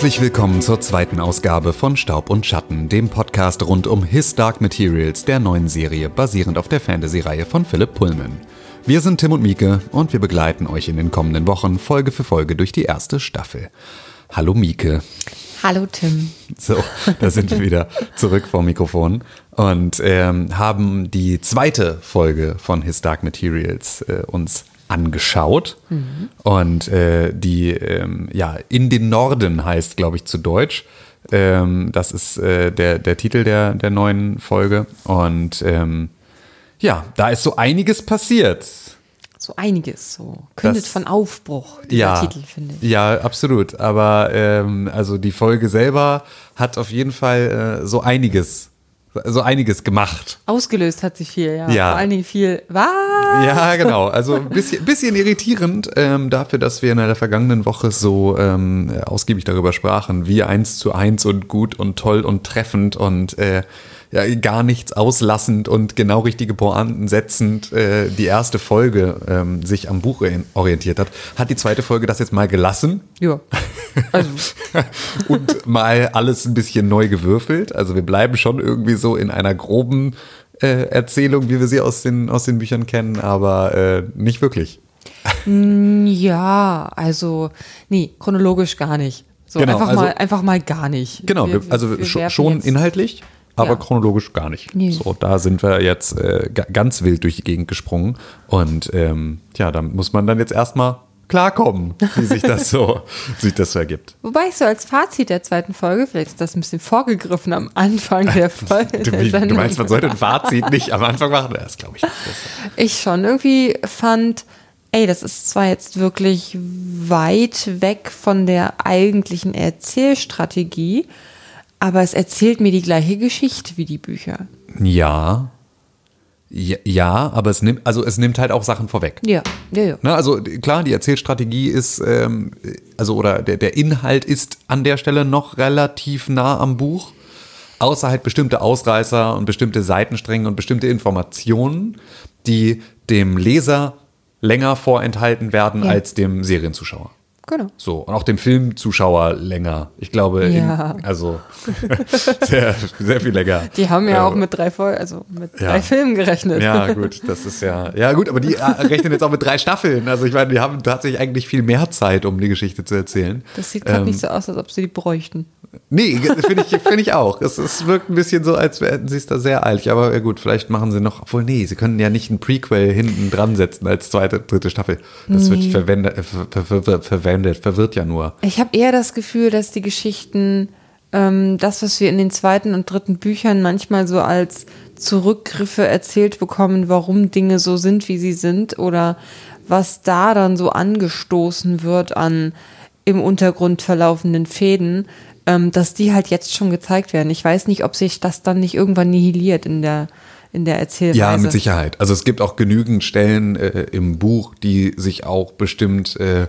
Herzlich willkommen zur zweiten Ausgabe von Staub und Schatten, dem Podcast rund um His Dark Materials, der neuen Serie basierend auf der Fantasy-Reihe von Philipp Pullman. Wir sind Tim und Mieke und wir begleiten euch in den kommenden Wochen Folge für Folge durch die erste Staffel. Hallo Mieke. Hallo Tim. So, da sind wir wieder zurück vom Mikrofon und ähm, haben die zweite Folge von His Dark Materials äh, uns angeschaut. Mhm. Und äh, die, ähm, ja, in den Norden heißt, glaube ich, zu Deutsch. Ähm, das ist äh, der, der Titel der, der neuen Folge. Und ähm, ja, da ist so einiges passiert. So einiges, so kündet das, von Aufbruch, dieser ja, Titel, finde ich. Ja, absolut. Aber ähm, also die Folge selber hat auf jeden Fall äh, so einiges so einiges gemacht. Ausgelöst hat sich viel, ja. ja. Vor allen Dingen viel, was? Ja, genau. Also ein bisschen, bisschen irritierend ähm, dafür, dass wir in der vergangenen Woche so ähm, ausgiebig darüber sprachen, wie eins zu eins und gut und toll und treffend und äh, ja, gar nichts auslassend und genau richtige Pointen setzend äh, die erste Folge ähm, sich am Buch orientiert hat, hat die zweite Folge das jetzt mal gelassen. Ja. Also. und mal alles ein bisschen neu gewürfelt. Also wir bleiben schon irgendwie so in einer groben äh, Erzählung, wie wir sie aus den, aus den Büchern kennen, aber äh, nicht wirklich. Mm, ja, also, nee, chronologisch gar nicht. So, genau, einfach, also, mal, einfach mal gar nicht. Genau, wir, also wir schon inhaltlich, aber ja. chronologisch gar nicht. Nee. So, da sind wir jetzt äh, ganz wild durch die Gegend gesprungen. Und ähm, ja, da muss man dann jetzt erstmal klarkommen, wie sich das so, sich das so ergibt. Wobei ich so als Fazit der zweiten Folge, vielleicht ist das ein bisschen vorgegriffen am Anfang der Folge. du, der du meinst, man sollte ein Fazit nicht am Anfang machen? Das glaube ich nicht. Ich schon. Irgendwie fand, ey, das ist zwar jetzt wirklich weit weg von der eigentlichen Erzählstrategie, aber es erzählt mir die gleiche Geschichte wie die Bücher. Ja. Ja, ja, aber es nimmt, also es nimmt halt auch Sachen vorweg. Ja, ja, ja. Ne, also klar, die Erzählstrategie ist, ähm, also oder der, der Inhalt ist an der Stelle noch relativ nah am Buch. Außer halt bestimmte Ausreißer und bestimmte Seitenstränge und bestimmte Informationen, die dem Leser länger vorenthalten werden ja. als dem Serienzuschauer. Genau. So, und auch dem Filmzuschauer länger. Ich glaube, ja. in, also sehr, sehr viel länger. Die haben ja äh, auch mit drei Folgen, also mit ja. drei Filmen gerechnet. Ja, gut, das ist ja. Ja, gut, aber die äh, rechnen jetzt auch mit drei Staffeln. Also ich meine, die haben tatsächlich eigentlich viel mehr Zeit, um die Geschichte zu erzählen. Das sieht gerade ähm, nicht so aus, als ob sie die bräuchten. Nee, finde ich, find ich auch. Es, es wirkt ein bisschen so, als hätten sie es da sehr eilig. Aber ja gut, vielleicht machen sie noch, obwohl nee, sie können ja nicht ein Prequel hinten dran setzen als zweite, dritte Staffel. Das nee. wird verwendet, ver, ver, ver, verwendet, verwirrt ja nur. Ich habe eher das Gefühl, dass die Geschichten, ähm, das, was wir in den zweiten und dritten Büchern manchmal so als Zurückgriffe erzählt bekommen, warum Dinge so sind, wie sie sind oder was da dann so angestoßen wird an im Untergrund verlaufenden Fäden, ähm, dass die halt jetzt schon gezeigt werden. Ich weiß nicht, ob sich das dann nicht irgendwann nihiliert in der in der Erzählweise. Ja, mit Sicherheit. Also es gibt auch genügend Stellen äh, im Buch, die sich auch bestimmt äh,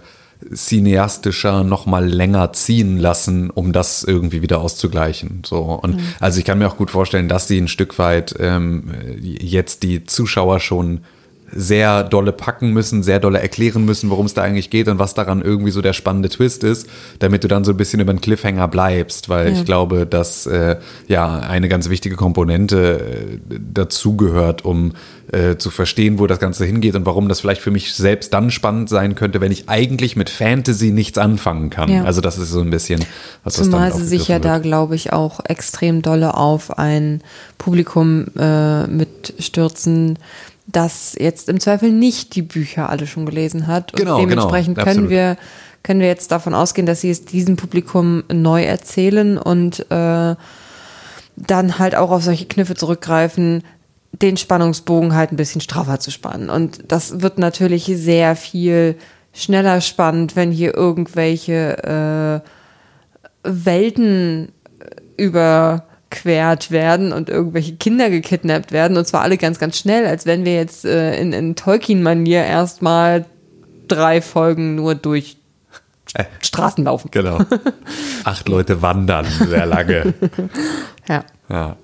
cineastischer noch mal länger ziehen lassen, um das irgendwie wieder auszugleichen. So und mhm. also ich kann mir auch gut vorstellen, dass sie ein Stück weit ähm, jetzt die Zuschauer schon sehr dolle packen müssen, sehr dolle erklären müssen, worum es da eigentlich geht und was daran irgendwie so der spannende Twist ist, damit du dann so ein bisschen über den Cliffhanger bleibst, weil ja. ich glaube, dass äh, ja eine ganz wichtige Komponente äh, dazugehört, um äh, zu verstehen, wo das Ganze hingeht und warum das vielleicht für mich selbst dann spannend sein könnte, wenn ich eigentlich mit Fantasy nichts anfangen kann. Ja. Also das ist so ein bisschen was Zumal sie sich ja wird. da, glaube ich, auch extrem dolle auf ein Publikum äh, mitstürzen, das jetzt im Zweifel nicht die Bücher alle schon gelesen hat. Und genau, genau. dementsprechend genau, können wir können wir jetzt davon ausgehen, dass sie es diesem Publikum neu erzählen und äh, dann halt auch auf solche Kniffe zurückgreifen, den Spannungsbogen halt ein bisschen straffer zu spannen. Und das wird natürlich sehr viel schneller spannend, wenn hier irgendwelche äh, Welten über quert werden und irgendwelche Kinder gekidnappt werden und zwar alle ganz, ganz schnell, als wenn wir jetzt äh, in, in Tolkien-Manier erstmal drei Folgen nur durch äh, Straßen laufen. Genau. Acht Leute wandern sehr lange. ja. Ja.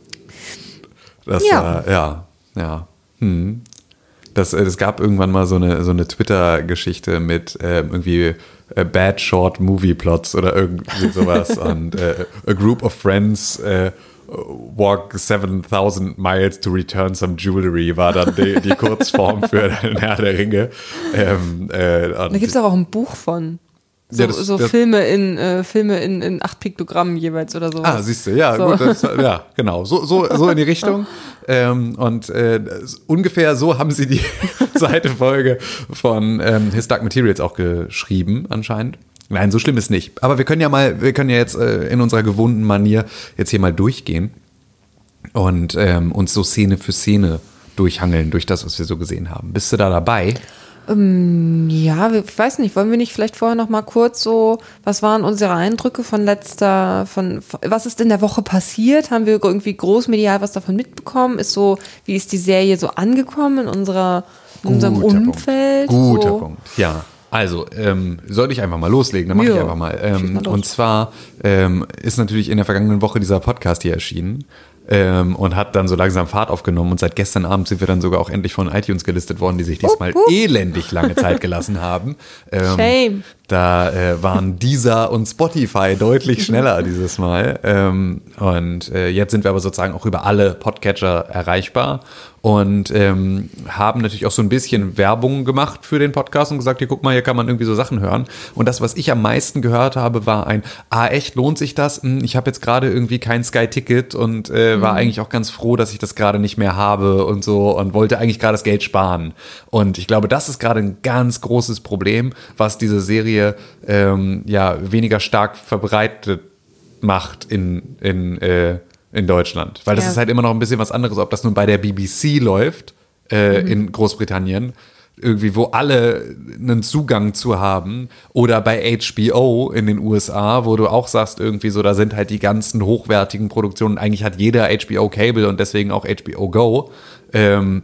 Das ja. war, ja, ja. Hm. Das, äh, es gab irgendwann mal so eine, so eine Twitter-Geschichte mit äh, irgendwie Bad Short Movie Plots oder irgendwie sowas. und äh, a group of friends äh, walk 7000 miles to return some jewelry war dann die, die Kurzform für den Herr der Ringe. Ähm, äh, da gibt es auch ein Buch von. So, ja, das, so das, Filme in äh, Filme in, in acht Piktogrammen jeweils oder so. Ah, siehst du, ja, so. gut, das, ja, genau, so, so, so in die Richtung. ähm, und äh, ungefähr so haben sie die zweite Folge von ähm, His Dark Materials auch geschrieben, anscheinend. Nein, so schlimm ist nicht. Aber wir können ja mal, wir können ja jetzt äh, in unserer gewohnten Manier jetzt hier mal durchgehen und ähm, uns so Szene für Szene durchhangeln durch das, was wir so gesehen haben. Bist du da dabei? Ähm, ja, ich weiß nicht, wollen wir nicht vielleicht vorher noch mal kurz so, was waren unsere Eindrücke von letzter, von, was ist in der Woche passiert? Haben wir irgendwie großmedial was davon mitbekommen? Ist so, wie ist die Serie so angekommen in unserer, in unserem Umfeld? Punkt. Guter so. Punkt, ja. Also, ähm, sollte ich einfach mal loslegen, dann mache ich einfach mal. Ähm, und zwar ähm, ist natürlich in der vergangenen Woche dieser Podcast hier erschienen ähm, und hat dann so langsam Fahrt aufgenommen. Und seit gestern Abend sind wir dann sogar auch endlich von iTunes gelistet worden, die sich diesmal uh, uh. elendig lange Zeit gelassen haben. Ähm, Shame. Da äh, waren Deezer und Spotify deutlich schneller dieses Mal. Ähm, und äh, jetzt sind wir aber sozusagen auch über alle Podcatcher erreichbar und ähm, haben natürlich auch so ein bisschen Werbung gemacht für den Podcast und gesagt, hier guck mal, hier kann man irgendwie so Sachen hören. Und das, was ich am meisten gehört habe, war ein, ah echt, lohnt sich das? Hm, ich habe jetzt gerade irgendwie kein Sky-Ticket und äh, war mhm. eigentlich auch ganz froh, dass ich das gerade nicht mehr habe und so und wollte eigentlich gerade das Geld sparen. Und ich glaube, das ist gerade ein ganz großes Problem, was diese Serie ähm, ja weniger stark verbreitet macht in, in äh, in Deutschland. Weil das ja. ist halt immer noch ein bisschen was anderes, ob das nun bei der BBC läuft äh, mhm. in Großbritannien, irgendwie, wo alle einen Zugang zu haben, oder bei HBO in den USA, wo du auch sagst, irgendwie so, da sind halt die ganzen hochwertigen Produktionen. Eigentlich hat jeder HBO Cable und deswegen auch HBO Go. Ähm,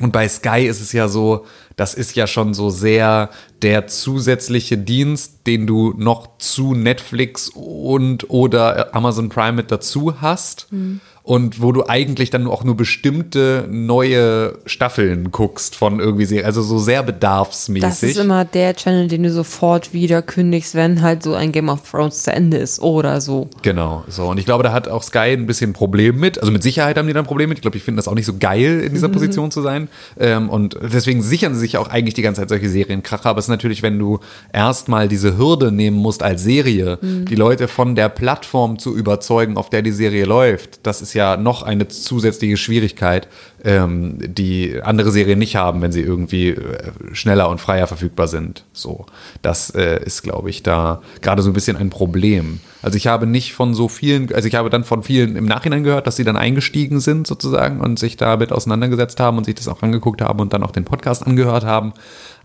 und bei Sky ist es ja so, das ist ja schon so sehr der zusätzliche Dienst, den du noch zu Netflix und oder Amazon Prime mit dazu hast. Mhm und wo du eigentlich dann auch nur bestimmte neue Staffeln guckst von irgendwie Serien, also so sehr bedarfsmäßig. Das ist immer der Channel, den du sofort wieder kündigst, wenn halt so ein Game of Thrones zu Ende ist oder so. Genau, so und ich glaube, da hat auch Sky ein bisschen ein Problem mit, also mit Sicherheit haben die da ein Problem mit. Ich glaube, ich finde das auch nicht so geil, in dieser mhm. Position zu sein ähm, und deswegen sichern sie sich auch eigentlich die ganze Zeit solche Serienkracher, aber es ist natürlich, wenn du erstmal diese Hürde nehmen musst als Serie, mhm. die Leute von der Plattform zu überzeugen, auf der die Serie läuft, das ist ja ja noch eine zusätzliche Schwierigkeit, ähm, die andere Serien nicht haben, wenn sie irgendwie äh, schneller und freier verfügbar sind. So, das äh, ist, glaube ich, da gerade so ein bisschen ein Problem. Also ich habe nicht von so vielen, also ich habe dann von vielen im Nachhinein gehört, dass sie dann eingestiegen sind sozusagen und sich damit auseinandergesetzt haben und sich das auch angeguckt haben und dann auch den Podcast angehört haben.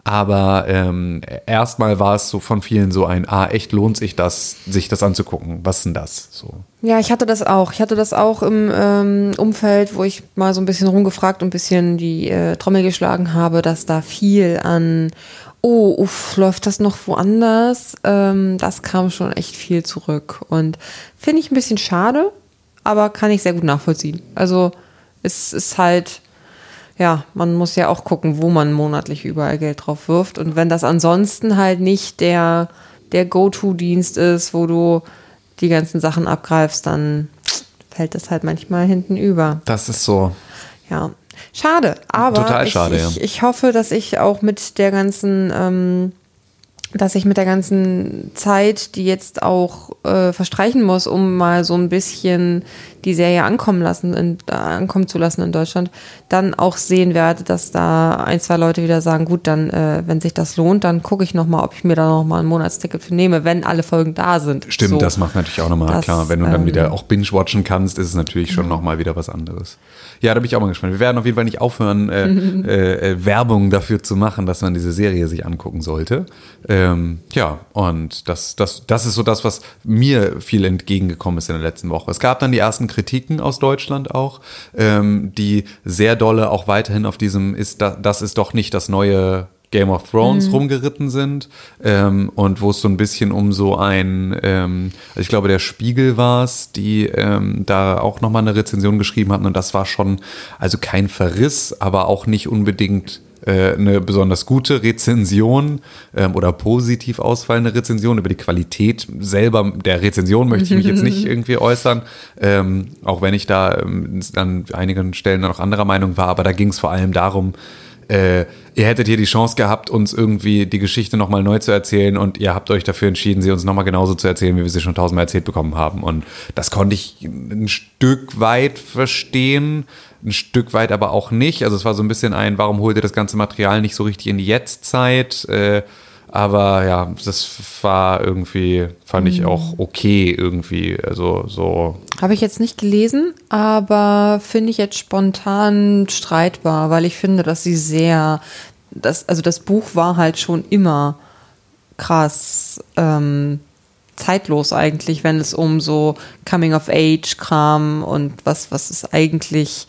Aber ähm, erstmal war es so von vielen so ein, ah, echt lohnt sich das, sich das anzugucken. Was ist denn das? So. Ja, ich hatte das auch. Ich hatte das auch im ähm, Umfeld, wo ich mal so ein bisschen rumgefragt und ein bisschen die äh, Trommel geschlagen habe, dass da viel an, oh, uff, läuft das noch woanders? Ähm, das kam schon echt viel zurück. Und finde ich ein bisschen schade, aber kann ich sehr gut nachvollziehen. Also es ist halt ja, man muss ja auch gucken, wo man monatlich überall Geld drauf wirft. Und wenn das ansonsten halt nicht der, der Go-To-Dienst ist, wo du die ganzen Sachen abgreifst, dann fällt das halt manchmal hinten über. Das ist so. Ja. Schade, aber Total schade, ich, ich, ich hoffe, dass ich auch mit der ganzen ähm, dass ich mit der ganzen Zeit, die jetzt auch äh, verstreichen muss, um mal so ein bisschen die Serie ankommen lassen, in, äh, ankommen zu lassen in Deutschland, dann auch sehen werde, dass da ein, zwei Leute wieder sagen, gut, dann, äh, wenn sich das lohnt, dann gucke ich nochmal, ob ich mir da nochmal ein Monatsticket für nehme, wenn alle Folgen da sind. Stimmt, so. das macht natürlich auch nochmal klar. Wenn du dann ähm, wieder auch binge-watchen kannst, ist es natürlich schon mhm. nochmal wieder was anderes. Ja, da bin ich auch mal gespannt. Wir werden auf jeden Fall nicht aufhören, äh, äh, äh, Werbung dafür zu machen, dass man diese Serie sich angucken sollte. Ähm, ja, und das, das, das ist so das, was mir viel entgegengekommen ist in der letzten Woche. Es gab dann die ersten Kritiken aus Deutschland auch, ähm, die sehr dolle auch weiterhin auf diesem ist, das, das ist doch nicht das neue Game of Thrones rumgeritten sind ähm, und wo es so ein bisschen um so ein, ähm, also ich glaube, der Spiegel war es, die ähm, da auch nochmal eine Rezension geschrieben hatten und das war schon, also kein Verriss, aber auch nicht unbedingt äh, eine besonders gute Rezension ähm, oder positiv ausfallende Rezension. Über die Qualität selber der Rezension möchte ich mich jetzt nicht irgendwie äußern, ähm, auch wenn ich da ähm, an einigen Stellen noch anderer Meinung war, aber da ging es vor allem darum, äh, ihr hättet hier die Chance gehabt, uns irgendwie die Geschichte nochmal neu zu erzählen und ihr habt euch dafür entschieden, sie uns nochmal genauso zu erzählen, wie wir sie schon tausendmal erzählt bekommen haben. Und das konnte ich ein Stück weit verstehen, ein Stück weit aber auch nicht. Also es war so ein bisschen ein, warum holt ihr das ganze Material nicht so richtig in die Jetztzeit? Äh, aber ja, das war irgendwie, fand ich auch okay irgendwie. Also so. Habe ich jetzt nicht gelesen, aber finde ich jetzt spontan streitbar, weil ich finde, dass sie sehr, das, also das Buch war halt schon immer krass ähm, zeitlos eigentlich, wenn es um so Coming-of-Age-Kram und was, was ist eigentlich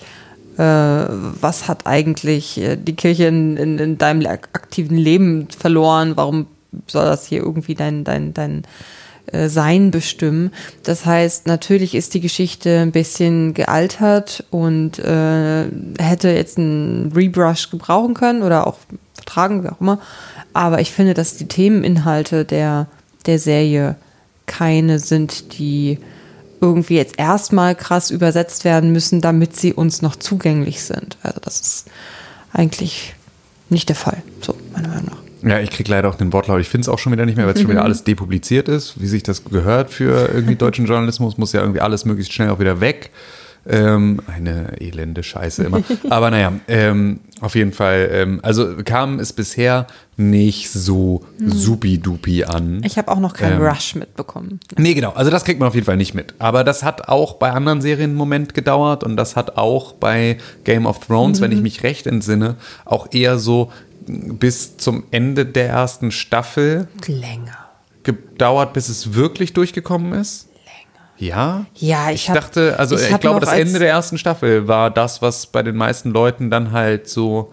was hat eigentlich äh, die Kirche in, in, in, deinem aktiven Leben verloren? Warum soll das hier irgendwie dein, dein, dein äh, Sein bestimmen? Das heißt, natürlich ist die Geschichte ein bisschen gealtert und äh, hätte jetzt einen Rebrush gebrauchen können oder auch vertragen, wie auch immer. Aber ich finde, dass die Themeninhalte der, der Serie keine sind, die irgendwie jetzt erstmal krass übersetzt werden müssen, damit sie uns noch zugänglich sind. Also das ist eigentlich nicht der Fall, so meiner Meinung nach. Ja, ich kriege leider auch den Wortlaut. Ich finde es auch schon wieder nicht mehr, weil es schon wieder alles depubliziert ist, wie sich das gehört für irgendwie deutschen Journalismus, muss ja irgendwie alles möglichst schnell auch wieder weg. Ähm, eine elende Scheiße immer. Aber naja, ähm, auf jeden Fall. Ähm, also kam es bisher nicht so hm. supi-dupi an. Ich habe auch noch keinen ähm, Rush mitbekommen. Nee, genau. Also das kriegt man auf jeden Fall nicht mit. Aber das hat auch bei anderen Serien einen Moment gedauert und das hat auch bei Game of Thrones, mhm. wenn ich mich recht entsinne, auch eher so bis zum Ende der ersten Staffel länger gedauert, bis es wirklich durchgekommen ist. Ja? Ja, ich, ich hab, dachte, also ich, ich glaube, das Ende der ersten Staffel war das, was bei den meisten Leuten dann halt so,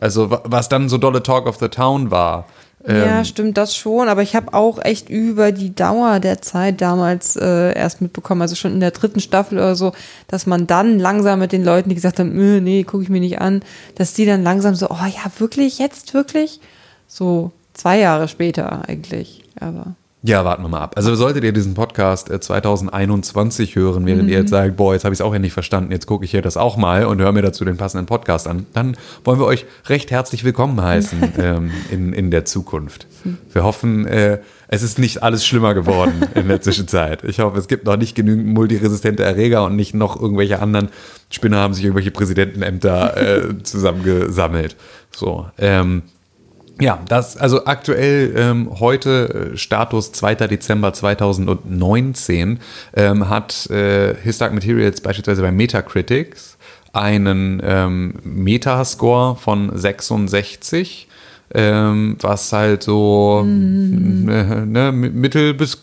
also was dann so dolle Talk of the Town war. Ja, ähm, stimmt das schon, aber ich habe auch echt über die Dauer der Zeit damals äh, erst mitbekommen, also schon in der dritten Staffel oder so, dass man dann langsam mit den Leuten, die gesagt haben, äh, nee, gucke ich mir nicht an, dass die dann langsam so, oh ja, wirklich, jetzt wirklich? So zwei Jahre später eigentlich, aber. Ja, warten wir mal ab. Also solltet ihr diesen Podcast 2021 äh, hören, während mhm. ihr jetzt sagt, boah, jetzt habe ich es auch endlich verstanden, jetzt gucke ich hier das auch mal und höre mir dazu den passenden Podcast an, dann wollen wir euch recht herzlich willkommen heißen ähm, in, in der Zukunft. Wir hoffen, äh, es ist nicht alles schlimmer geworden in der Zwischenzeit. Ich hoffe, es gibt noch nicht genügend multiresistente Erreger und nicht noch irgendwelche anderen Spinner haben sich irgendwelche Präsidentenämter äh, zusammengesammelt. So, ähm, ja, das, also aktuell ähm, heute äh, Status 2. Dezember 2019 ähm, hat äh, His Dark Materials beispielsweise bei Metacritics einen ähm, Metascore von 66, ähm, was halt so mm. ne, ne, mittel bis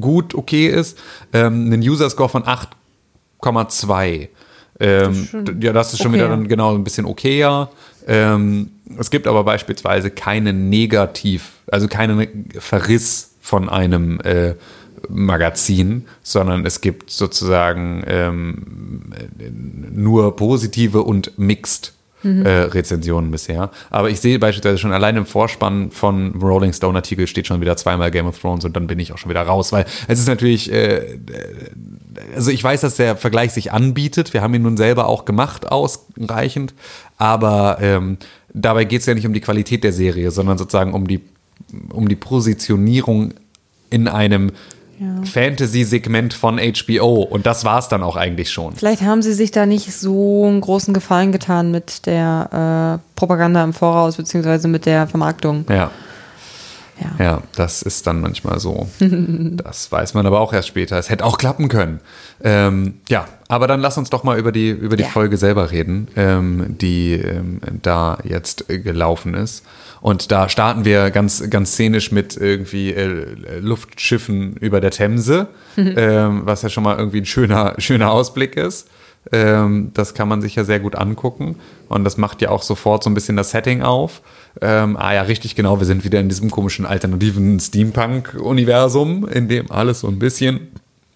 gut okay ist, ähm, einen User Score von 8,2. Ähm, ja, das ist schon okay. wieder dann genau ein bisschen okayer. Ähm, es gibt aber beispielsweise keinen Negativ, also keinen Verriss von einem äh, Magazin, sondern es gibt sozusagen ähm, nur positive und mixed mhm. äh, Rezensionen bisher. Aber ich sehe beispielsweise schon allein im Vorspann von Rolling Stone Artikel steht schon wieder zweimal Game of Thrones und dann bin ich auch schon wieder raus, weil es ist natürlich, äh, also ich weiß, dass der Vergleich sich anbietet. Wir haben ihn nun selber auch gemacht, ausreichend, aber ähm, dabei geht es ja nicht um die Qualität der Serie, sondern sozusagen um die, um die Positionierung in einem ja. Fantasy-Segment von HBO. Und das war es dann auch eigentlich schon. Vielleicht haben sie sich da nicht so einen großen Gefallen getan mit der äh, Propaganda im Voraus, beziehungsweise mit der Vermarktung. Ja. Ja. ja, das ist dann manchmal so. das weiß man aber auch erst später. Es hätte auch klappen können. Ähm, ja, aber dann lass uns doch mal über die, über die ja. Folge selber reden, ähm, die ähm, da jetzt gelaufen ist. Und da starten wir ganz, ganz szenisch mit irgendwie äh, Luftschiffen über der Themse, ähm, was ja schon mal irgendwie ein schöner, schöner Ausblick ist. Ähm, das kann man sich ja sehr gut angucken. Und das macht ja auch sofort so ein bisschen das Setting auf. Ähm, ah ja, richtig genau, wir sind wieder in diesem komischen alternativen Steampunk-Universum, in dem alles so ein bisschen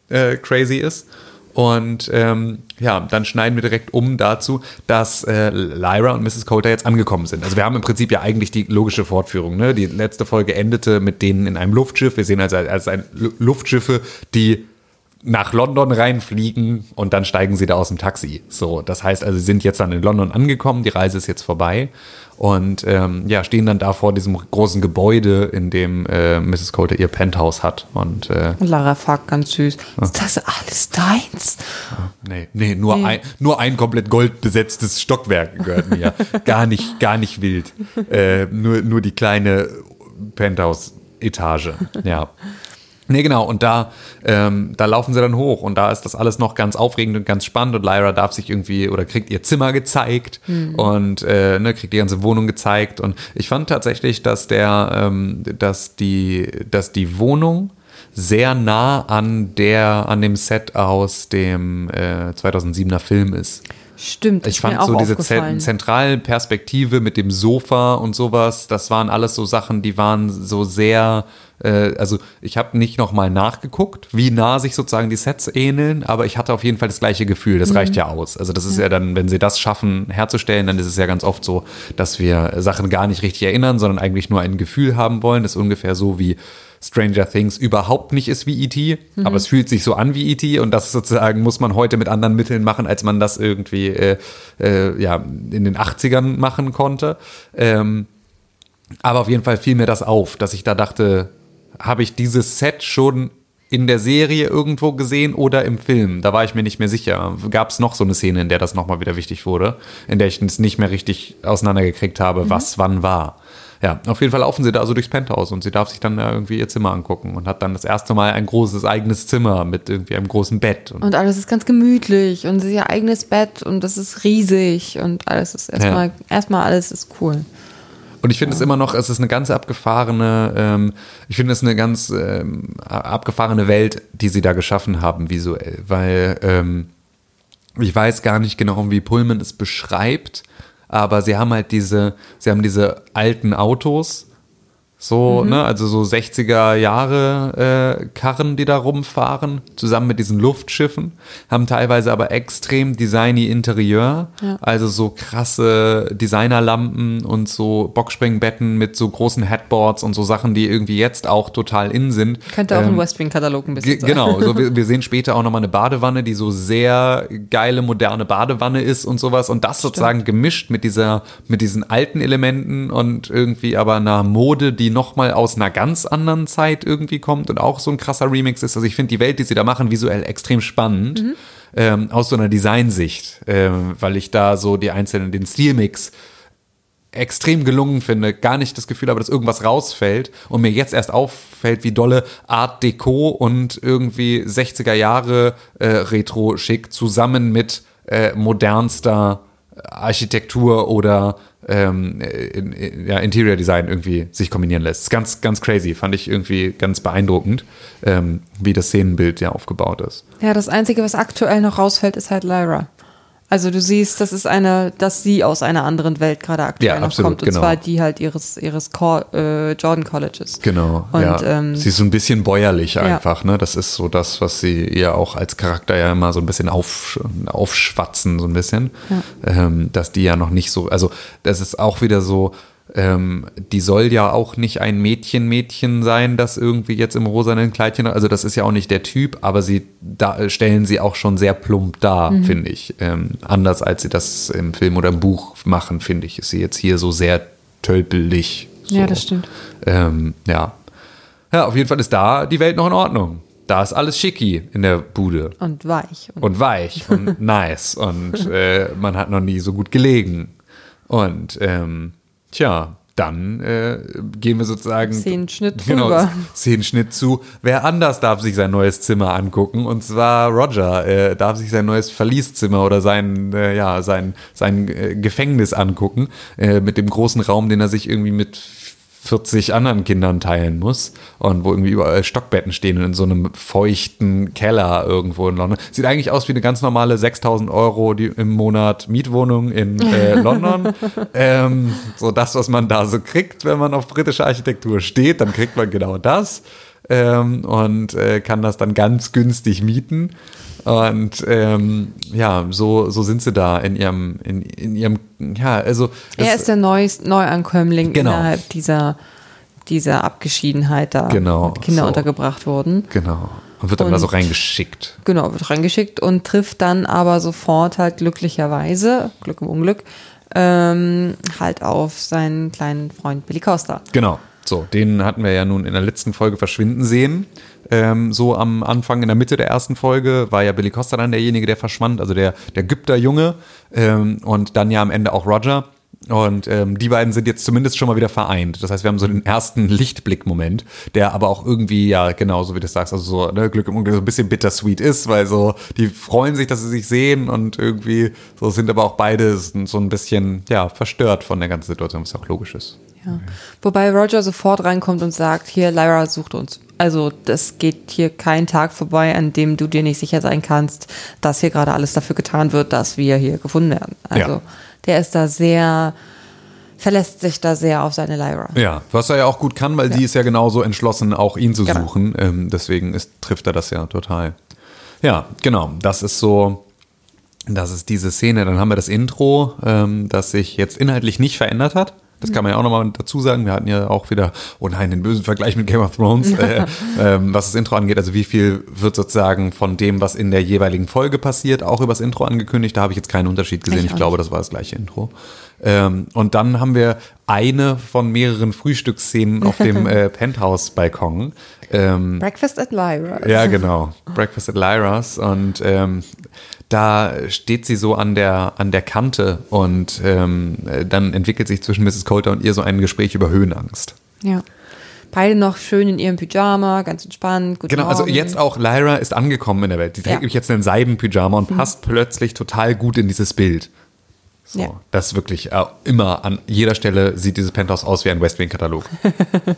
äh, crazy ist. Und ähm, ja, dann schneiden wir direkt um dazu, dass äh, Lyra und Mrs. Coulter jetzt angekommen sind. Also wir haben im Prinzip ja eigentlich die logische Fortführung. Ne? Die letzte Folge endete mit denen in einem Luftschiff. Wir sehen also als ein Luftschiffe, die nach London reinfliegen und dann steigen sie da aus dem Taxi. So, das heißt also, sie sind jetzt dann in London angekommen, die Reise ist jetzt vorbei und ähm, ja, stehen dann da vor diesem großen Gebäude, in dem äh, Mrs. Coulter ihr Penthouse hat. Und, äh, Lara fragt ganz süß, ist das alles deins? Nee, nee, nur, nee. Ein, nur ein komplett goldbesetztes Stockwerk gehört mir. gar nicht, gar nicht wild. Äh, nur, nur die kleine Penthouse-Etage. Ja. Nee, genau. Und da, ähm, da laufen sie dann hoch und da ist das alles noch ganz aufregend und ganz spannend und Lyra darf sich irgendwie oder kriegt ihr Zimmer gezeigt mhm. und äh, ne, kriegt die ganze Wohnung gezeigt. Und ich fand tatsächlich, dass der, ähm, dass die, dass die Wohnung sehr nah an der, an dem Set aus dem äh, 2007er Film ist. Stimmt. Ich fand so diese zentrale Perspektive mit dem Sofa und sowas, das waren alles so Sachen, die waren so sehr äh, also ich habe nicht nochmal nachgeguckt, wie nah sich sozusagen die Sets ähneln, aber ich hatte auf jeden Fall das gleiche Gefühl. Das mhm. reicht ja aus. Also das ist ja. ja dann, wenn sie das schaffen herzustellen, dann ist es ja ganz oft so, dass wir Sachen gar nicht richtig erinnern, sondern eigentlich nur ein Gefühl haben wollen. Das ist ungefähr so wie Stranger Things überhaupt nicht ist wie E.T., mhm. aber es fühlt sich so an wie E.T. und das sozusagen muss man heute mit anderen Mitteln machen, als man das irgendwie äh, äh, ja, in den 80ern machen konnte. Ähm, aber auf jeden Fall fiel mir das auf, dass ich da dachte, habe ich dieses Set schon in der Serie irgendwo gesehen oder im Film. Da war ich mir nicht mehr sicher. Gab es noch so eine Szene, in der das nochmal wieder wichtig wurde, in der ich es nicht mehr richtig auseinandergekriegt habe, mhm. was wann war. Ja, auf jeden Fall laufen sie da also durchs Penthouse und sie darf sich dann irgendwie ihr Zimmer angucken und hat dann das erste Mal ein großes eigenes Zimmer mit irgendwie einem großen Bett. Und, und alles ist ganz gemütlich und sie hat ihr eigenes Bett und das ist riesig und alles ist erstmal, ja. erstmal alles ist cool. Und ich finde es immer noch, es ist eine ganz abgefahrene, ähm, ich finde es eine ganz ähm, abgefahrene Welt, die sie da geschaffen haben visuell, weil ähm, ich weiß gar nicht genau, wie Pullman es beschreibt, aber sie haben halt diese, sie haben diese alten Autos, so, mhm. ne, also so 60er Jahre äh, Karren, die da rumfahren, zusammen mit diesen Luftschiffen, haben teilweise aber extrem designy Interieur, ja. also so krasse Designerlampen und so Boxspringbetten mit so großen Headboards und so Sachen, die irgendwie jetzt auch total in sind. Könnte auch ähm, ein West Wing Katalog ein bisschen sein. Genau, so wir, wir sehen später auch nochmal eine Badewanne, die so sehr geile moderne Badewanne ist und sowas und das Stimmt. sozusagen gemischt mit dieser mit diesen alten Elementen und irgendwie aber einer Mode, die die nochmal aus einer ganz anderen Zeit irgendwie kommt und auch so ein krasser Remix ist. Also ich finde die Welt, die sie da machen, visuell extrem spannend. Mhm. Ähm, aus so einer Designsicht, ähm, weil ich da so die einzelnen, den Stilmix extrem gelungen finde, gar nicht das Gefühl habe, dass irgendwas rausfällt und mir jetzt erst auffällt, wie dolle Art Deco und irgendwie 60er Jahre äh, Retro schick zusammen mit äh, modernster Architektur oder ähm, in, in, ja, Interior Design irgendwie sich kombinieren lässt. Ist ganz, ganz crazy. Fand ich irgendwie ganz beeindruckend, ähm, wie das Szenenbild ja aufgebaut ist. Ja, das Einzige, was aktuell noch rausfällt, ist halt Lyra. Also du siehst, das ist eine, dass sie aus einer anderen Welt gerade aktuell ja, noch absolut, kommt. Und genau. zwar die halt ihres, ihres Cor äh, Jordan Colleges. Genau. Und, ja. ähm, sie ist so ein bisschen bäuerlich ja. einfach, ne? Das ist so das, was sie ihr auch als Charakter ja immer so ein bisschen auf, aufschwatzen, so ein bisschen. Ähm, dass die ja noch nicht so, also das ist auch wieder so, ähm, die soll ja auch nicht ein Mädchen-Mädchen sein, das irgendwie jetzt im rosanen Kleidchen, also das ist ja auch nicht der Typ, aber sie da, stellen sie auch schon sehr plump dar, mhm. finde ich. Ähm, anders als sie das im Film oder im Buch machen, finde ich, ist sie jetzt hier so sehr tölpelig. So. Ja, das stimmt. Ähm, ja. Ja, auf jeden Fall ist da die Welt noch in Ordnung. Da ist alles schicki in der Bude. Und weich. Und, und weich und nice. Und äh, man hat noch nie so gut gelegen. Und ähm, Tja, dann äh, gehen wir sozusagen. Szenenschnitt genau, rüber. Szenenschnitt zu. Wer anders darf sich sein neues Zimmer angucken? Und zwar Roger äh, darf sich sein neues Verlieszimmer oder sein, äh, ja, sein, sein äh, Gefängnis angucken. Äh, mit dem großen Raum, den er sich irgendwie mit 40 anderen Kindern teilen muss und wo irgendwie überall Stockbetten stehen in so einem feuchten Keller irgendwo in London. Sieht eigentlich aus wie eine ganz normale 6000 Euro die, im Monat Mietwohnung in äh, London. ähm, so das, was man da so kriegt, wenn man auf britische Architektur steht, dann kriegt man genau das ähm, und äh, kann das dann ganz günstig mieten. Und ähm, ja, so, so sind sie da in ihrem, in, in ihrem, ja, also. Er ist der Neus Neuankömmling Genau. innerhalb dieser, dieser Abgeschiedenheit da. Genau, Kinder so. untergebracht wurden. Genau. Und wird dann da so Und- reingeschickt. Genau, wird reingeschickt und trifft dann aber sofort halt glücklicherweise, Glück im Unglück, ähm, halt auf seinen kleinen Freund Billy Costa. Genau. So, den hatten wir ja nun in der letzten Folge verschwinden sehen. Ähm, so am Anfang, in der Mitte der ersten Folge, war ja Billy Costa dann derjenige, der verschwand, also der, der Gypter-Junge. Ähm, und dann ja am Ende auch Roger. Und ähm, die beiden sind jetzt zumindest schon mal wieder vereint. Das heißt, wir haben so den ersten Lichtblick-Moment, der aber auch irgendwie, ja, genau so wie du sagst, also so ne, Glück im Unglück so ein bisschen bittersweet ist, weil so, die freuen sich, dass sie sich sehen und irgendwie so sind aber auch beide so ein bisschen, ja, verstört von der ganzen Situation, was auch logisch ist. Ja. Wobei Roger sofort reinkommt und sagt, hier, Lyra sucht uns. Also das geht hier kein Tag vorbei, an dem du dir nicht sicher sein kannst, dass hier gerade alles dafür getan wird, dass wir hier gefunden werden. Also Ja. der ist da sehr, verlässt sich da sehr auf seine Lyra. Ja, was er ja auch gut kann, weil Ja. sie ist ja genauso entschlossen, auch ihn zu Genau. suchen. Ähm, deswegen ist, trifft er das ja total. Ja, genau. Das ist so, das ist diese Szene. Dann haben wir das Intro, ähm, das sich jetzt inhaltlich nicht verändert hat. Das kann man ja auch nochmal dazu sagen. Wir hatten ja auch wieder, oh nein, den bösen Vergleich mit Game of Thrones, äh, ähm, was das Intro angeht. Also wie viel wird sozusagen von dem, was in der jeweiligen Folge passiert, auch übers Intro angekündigt. Da habe ich jetzt keinen Unterschied gesehen. Ich Ich, glaube, das war das gleiche Intro. Ähm, und dann haben wir eine von mehreren Frühstücksszenen auf dem äh, Penthouse-Balkon. Ähm, Breakfast at Lyra. ja, genau. Breakfast at Lyra's. Und ähm, da steht sie so an der, an der Kante und ähm, äh, dann entwickelt sich zwischen Mrs. Coulter und ihr so ein Gespräch über Höhenangst. Ja. Beide noch schön in ihrem Pyjama, ganz entspannt. Guten Genau, also Morgen. jetzt auch Lyra ist angekommen in der Welt. Die trägt Ja. jetzt einen Seidenpyjama und passt plötzlich total gut in dieses Bild. So, Ja. Das wirklich äh, immer an jeder Stelle sieht dieses Penthouse aus wie ein West Wing-Katalog.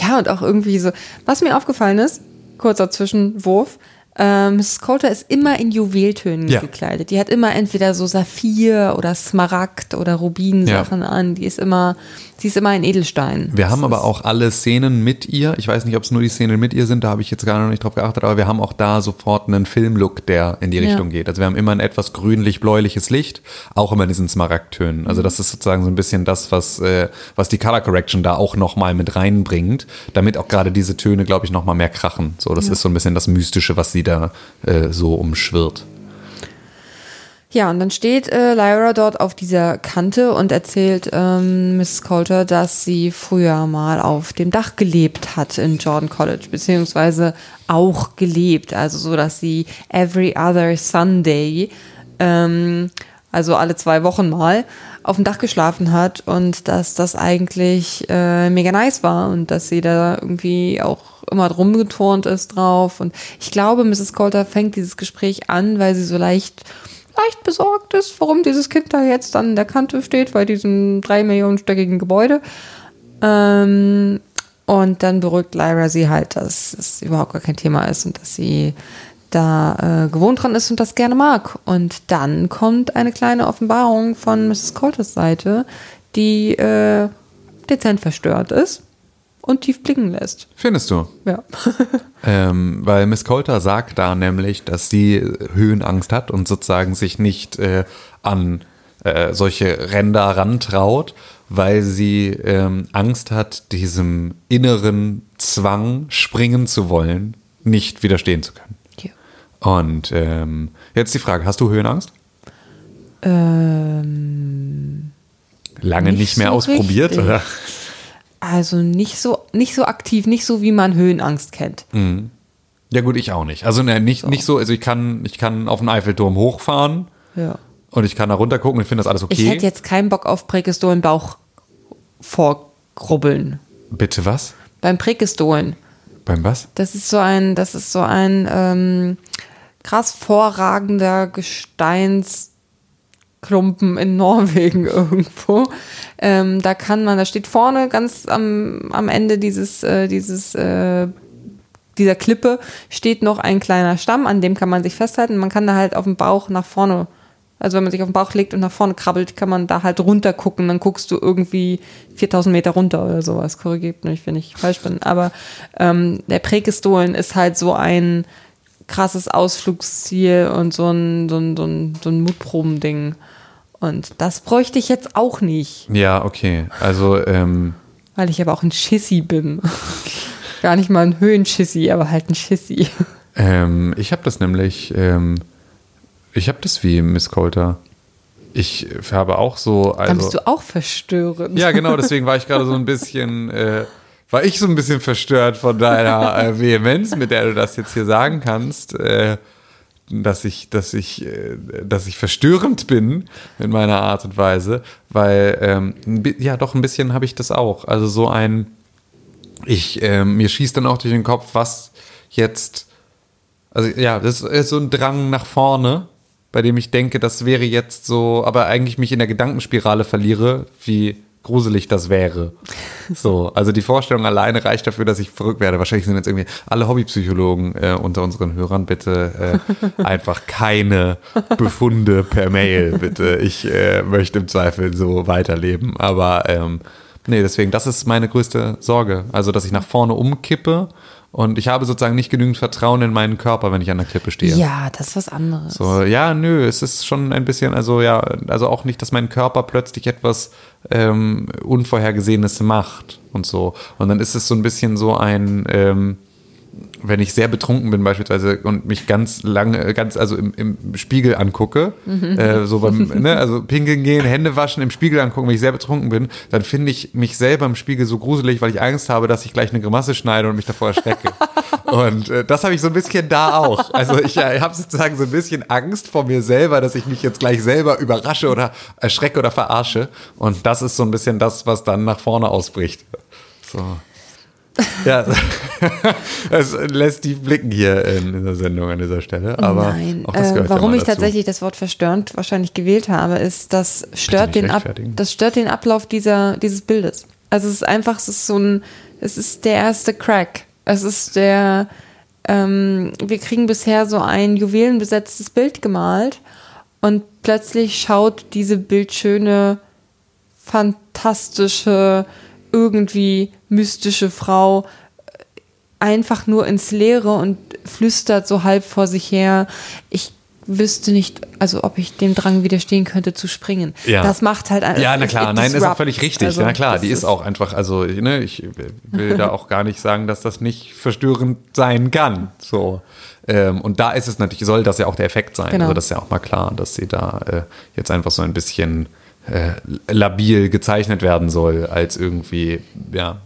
Ja, und auch irgendwie so. Was mir aufgefallen ist, kurzer Zwischenwurf, ähm, Mrs. Coulter ist immer in Juweltönen Ja. gekleidet. Die hat immer entweder so Saphir oder Smaragd oder Rubinsachen an. Die ist immer, sie ist immer ein Edelstein. Wir haben Das aber ist- auch alle Szenen mit ihr. Ich weiß nicht, ob es nur die Szenen mit ihr sind, da habe ich jetzt gar noch nicht drauf geachtet, aber wir haben auch da sofort einen Filmlook, der in die Ja. Richtung geht. Also wir haben immer ein etwas grünlich-bläuliches Licht, auch immer in diesen Smaragdtönen. Also das ist sozusagen so ein bisschen das, was, äh, was die Color Correction da auch nochmal mit reinbringt, damit auch gerade diese Töne, glaube ich, nochmal mehr krachen. So, das ist so ein bisschen das Mystische, was sie da äh, so umschwirrt. Ja, und dann steht äh, Lyra dort auf dieser Kante und erzählt ähm, Mrs. Coulter, dass sie früher mal auf dem Dach gelebt hat in Jordan College, beziehungsweise auch gelebt, also so, dass sie every other Sunday, ähm, also alle zwei Wochen mal, auf dem Dach geschlafen hat und dass das eigentlich äh, mega nice war und dass sie da irgendwie auch immer drum geturnt ist drauf. Und ich glaube, Mrs. Coulter fängt dieses Gespräch an, weil sie so leicht leicht besorgt ist, warum dieses Kind da jetzt an der Kante steht bei diesem drei Millionenstöckigen Gebäude. Ähm, und dann beruhigt Lyra sie halt, dass es überhaupt gar kein Thema ist und dass sie da äh, gewohnt dran ist und das gerne mag. Und dann kommt eine kleine Offenbarung von Mrs. Coulters Seite, die äh, dezent verstört ist und tief blicken lässt. Findest du? Ja. Ähm, weil Miss Coulter sagt da nämlich, dass sie Höhenangst hat und sozusagen sich nicht äh, an äh, solche Ränder rantraut, weil sie ähm, Angst hat, diesem inneren Zwang, springen zu wollen, nicht widerstehen zu können. ja. Und ähm, jetzt die Frage, hast du Höhenangst? Ähm, Lange nicht, Nicht mehr so ausprobiert, richtig. oder? Also nicht so, nicht so aktiv, nicht so wie man Höhenangst kennt. Ja gut, ich auch nicht. Also ne, nicht, nicht so, also ich kann, ich kann auf den Eiffelturm hochfahren Ja. und ich kann da runter gucken und ich finde das alles okay. Ich hätte jetzt keinen Bock auf Prägestolen Bauch vorgrubbeln. Bitte was? Beim Prägestolen. Beim was? Das ist so ein, das ist so ein ähm, krass vorragender Gesteins Klumpen in Norwegen irgendwo. Ähm, da kann man, da steht vorne ganz am, am Ende dieses, äh, dieses, äh, dieser Klippe steht noch ein kleiner Stamm, an dem kann man sich festhalten. Man kann da halt auf dem Bauch nach vorne, also wenn man sich auf den Bauch legt und nach vorne krabbelt, kann man da halt runter gucken. Dann guckst du irgendwie 4000 Meter runter oder sowas. Korrigiert mich, wenn ich falsch bin. Aber ähm, der Prägestolen ist halt so ein krasses Ausflugsziel und so ein, so ein, so ein, so ein Mutprobending. Und das bräuchte ich jetzt auch nicht. Ja, okay. Also, ähm, Weil ich aber auch ein Schissi bin. Gar nicht mal ein Höhenschissi, aber halt ein Schissi. ähm, ich habe das nämlich, ähm, ich habe das wie Miss Coulter. Ich habe auch so, also. Dann bist du auch verstörend. Ja, genau, deswegen war ich gerade so ein bisschen, äh, war ich so ein bisschen verstört von deiner äh, Vehemenz, mit der du das jetzt hier sagen kannst, äh, dass ich, dass ich, äh, dass ich verstörend bin in meiner Art und Weise, weil ähm, ja doch ein bisschen habe ich das auch. Also so ein, ich ähm, mir schießt dann auch durch den Kopf, was jetzt, also ja, das ist so ein Drang nach vorne, bei dem ich denke, das wäre jetzt so, aber eigentlich mich in der Gedankenspirale verliere, wie gruselig das wäre. So, also die Vorstellung alleine reicht dafür, dass ich verrückt werde. Wahrscheinlich sind jetzt irgendwie alle Hobbypsychologen äh, unter unseren Hörern bitte äh, einfach keine Befunde per Mail, bitte. Ich äh, möchte im Zweifel so weiterleben. Aber ähm, nee, deswegen, das ist meine größte Sorge. Also, dass ich nach vorne umkippe und ich habe sozusagen nicht genügend Vertrauen in meinen Körper, wenn ich an der Klippe stehe. Ja, das ist was anderes. So, ja, nö, es ist schon ein bisschen, also ja, also auch nicht, dass mein Körper plötzlich etwas ähm, Unvorhergesehenes macht und so. Und dann ist es so ein bisschen so ein, ähm, wenn ich sehr betrunken bin beispielsweise und mich ganz lange, ganz, also im, im Spiegel angucke, äh, so beim, ne, also pinkeln gehen, Hände waschen, im Spiegel angucken, wenn ich sehr betrunken bin, dann finde ich mich selber im Spiegel so gruselig, weil ich Angst habe, dass ich gleich eine Grimasse schneide und mich davor erschrecke. und äh, das habe ich so ein bisschen da auch. Also ich äh, habe sozusagen so ein bisschen Angst vor mir selber, dass ich mich jetzt gleich selber überrasche oder erschrecke oder verarsche. Und das ist so ein bisschen das, was dann nach vorne ausbricht. So. Ja, es lässt tief blicken hier in dieser Sendung an dieser Stelle. Aber Nein, auch das äh, ja warum mal ich tatsächlich das Wort verstörend wahrscheinlich gewählt habe, ist, das stört, den, Ab, das stört den Ablauf dieser, dieses Bildes. Also es ist einfach, es ist so ein, es ist der erste Crack. Es ist der, ähm, wir kriegen bisher so ein juwelenbesetztes Bild gemalt und plötzlich schaut diese bildschöne, fantastische, irgendwie mystische Frau einfach nur ins Leere und flüstert so halb vor sich her. Ich wüsste nicht, also ob ich dem Drang widerstehen könnte zu springen. Ja. Das macht halt einfach. Ja, na klar, nein, ist auch völlig richtig. Also, na klar, die ist auch einfach, also ne, ich will da auch gar nicht sagen, dass das nicht verstörend sein kann. So. Ähm, und da ist es natürlich, soll das ja auch der Effekt sein. Genau. Also das ist ja auch mal klar, dass sie da äh, jetzt einfach so ein bisschen äh, labil gezeichnet werden soll, als irgendwie, ja,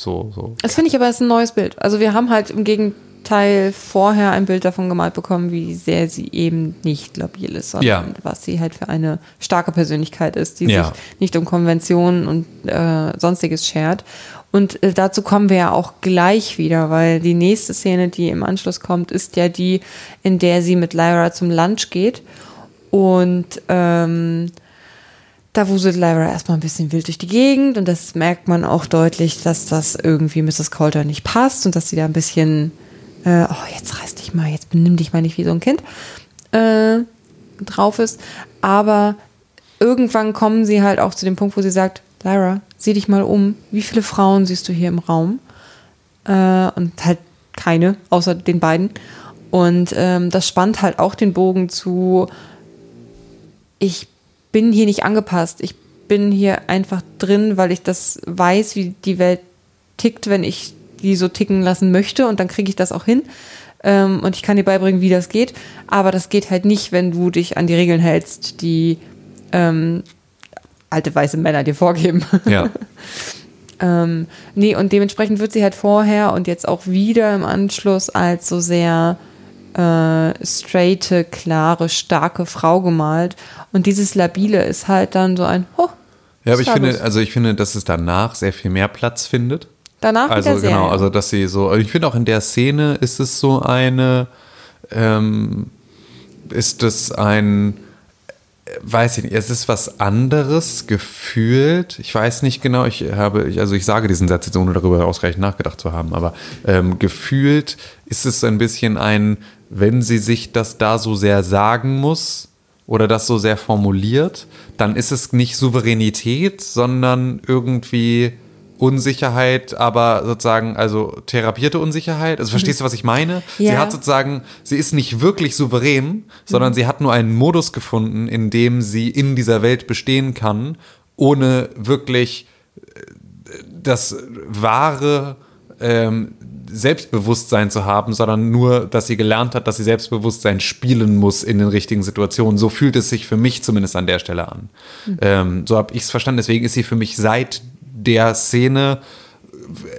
so, so. Das finde ich aber ist ein neues Bild. Also wir haben halt im Gegenteil vorher ein Bild davon gemalt bekommen, wie sehr sie eben nicht labil ist, sondern Ja. was sie halt für eine starke Persönlichkeit ist, die Ja. sich nicht um Konventionen und äh, sonstiges schert. Und äh, dazu kommen wir ja auch gleich wieder, weil die nächste Szene, die im Anschluss kommt, ist ja die, in der sie mit Lyra zum Lunch geht. Und ähm, da wuselt Lyra erstmal ein bisschen wild durch die Gegend und das merkt man auch deutlich, dass das irgendwie Mrs. Coulter nicht passt und dass sie da ein bisschen, äh, oh, jetzt reiß dich mal, jetzt benimm dich mal nicht wie so ein Kind, äh, drauf ist. Aber irgendwann kommen sie halt auch zu dem Punkt, wo sie sagt, Lyra, sieh dich mal um, wie viele Frauen siehst du hier im Raum? Äh, und halt keine, außer den beiden. Und ähm, das spannt halt auch den Bogen zu, ich bin hier nicht angepasst. Ich bin hier einfach drin, weil ich das weiß, wie die Welt tickt, wenn ich die so ticken lassen möchte und dann kriege ich das auch hin. Ähm, und ich kann dir beibringen, wie das geht. Aber das geht halt nicht, wenn du dich an die Regeln hältst, die ähm, alte weiße Männer dir vorgeben. Ja. Ähm, nee, und dementsprechend wird sie halt vorher und jetzt auch wieder im Anschluss als so sehr äh, straighte, klare, starke Frau gemalt. Und dieses Labile ist halt dann so ein, oh, Ja, aber ich finde, los? also ich finde, dass es danach sehr viel mehr Platz findet. danach Also genau, also dass sie so, also ich finde auch in der Szene ist es so eine, ähm, ist es ein, weiß ich nicht, es ist was anderes gefühlt. Ich weiß nicht genau, ich habe, also ich sage diesen Satz jetzt ohne darüber ausreichend nachgedacht zu haben, aber ähm, gefühlt ist es ein bisschen ein, wenn sie sich das da so sehr sagen muss oder das so sehr formuliert, dann ist es nicht Souveränität, sondern irgendwie Unsicherheit, aber sozusagen, also therapierte Unsicherheit. Also verstehst du, was ich meine? Ja. Sie hat sozusagen, sie ist nicht wirklich souverän, sondern sie hat nur einen Modus gefunden, in dem sie in dieser Welt bestehen kann, ohne wirklich äh, das wahre ähm, Selbstbewusstsein zu haben, sondern nur, dass sie gelernt hat, dass sie Selbstbewusstsein spielen muss in den richtigen Situationen. So fühlt es sich für mich zumindest an der Stelle an. Ähm, so habe ich es verstanden. Deswegen ist sie für mich seit der Szene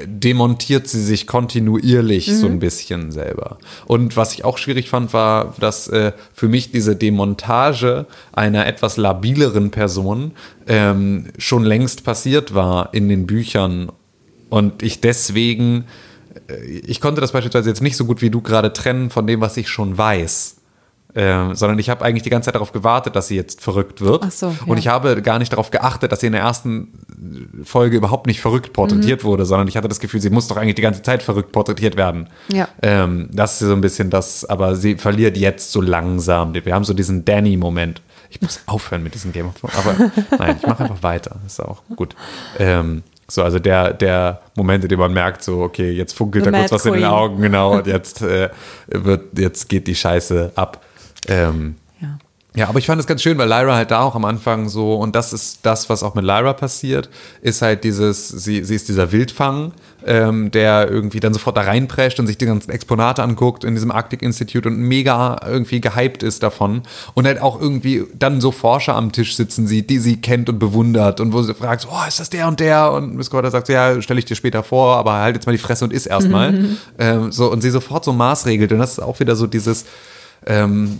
demontiert sie sich kontinuierlich so ein bisschen selber. Und was ich auch schwierig fand, war, dass äh, für mich diese Demontage einer etwas labileren Person ähm, schon längst passiert war in den Büchern und ich deswegen, ich konnte das beispielsweise jetzt nicht so gut wie du gerade trennen von dem, was ich schon weiß. Ähm, sondern ich habe eigentlich die ganze Zeit darauf gewartet, dass sie jetzt verrückt wird. Ach so, ja. Und ich habe gar nicht darauf geachtet, dass sie in der ersten Folge überhaupt nicht verrückt porträtiert wurde, sondern ich hatte das Gefühl, sie muss doch eigentlich die ganze Zeit verrückt porträtiert werden. Ja. Ähm, das ist so ein bisschen das, aber sie verliert jetzt so langsam. Wir haben so diesen Danny-Moment. Ich muss aufhören mit diesem Game of Thrones, aber nein, ich mache einfach weiter. Ist auch gut. Ähm, so, also der, der Moment, in dem man merkt, so, okay, jetzt funkelt The da kurz Mad was in den Queen. Augen, genau, und jetzt äh, wird, jetzt geht die Scheiße ab. Ähm, Ja. aber ich fand es ganz schön, weil Lyra halt da auch am Anfang so, und das ist das, was auch mit Lyra passiert, ist halt dieses, sie, sie ist dieser Wildfang, ähm, der irgendwie dann sofort da reinprescht und sich die ganzen Exponate anguckt in diesem Arctic Institute und mega irgendwie gehypt ist davon. Und halt auch irgendwie dann so Forscher am Tisch sitzen sieht, die sie kennt und bewundert und wo sie fragt, oh, ist das der und der? Und Miss Corder sagt, ja, stelle ich dir später vor, aber halt jetzt mal die Fresse und iss erstmal. ähm, so, und sie sofort so maßregelt. Und das ist auch wieder so dieses, ähm,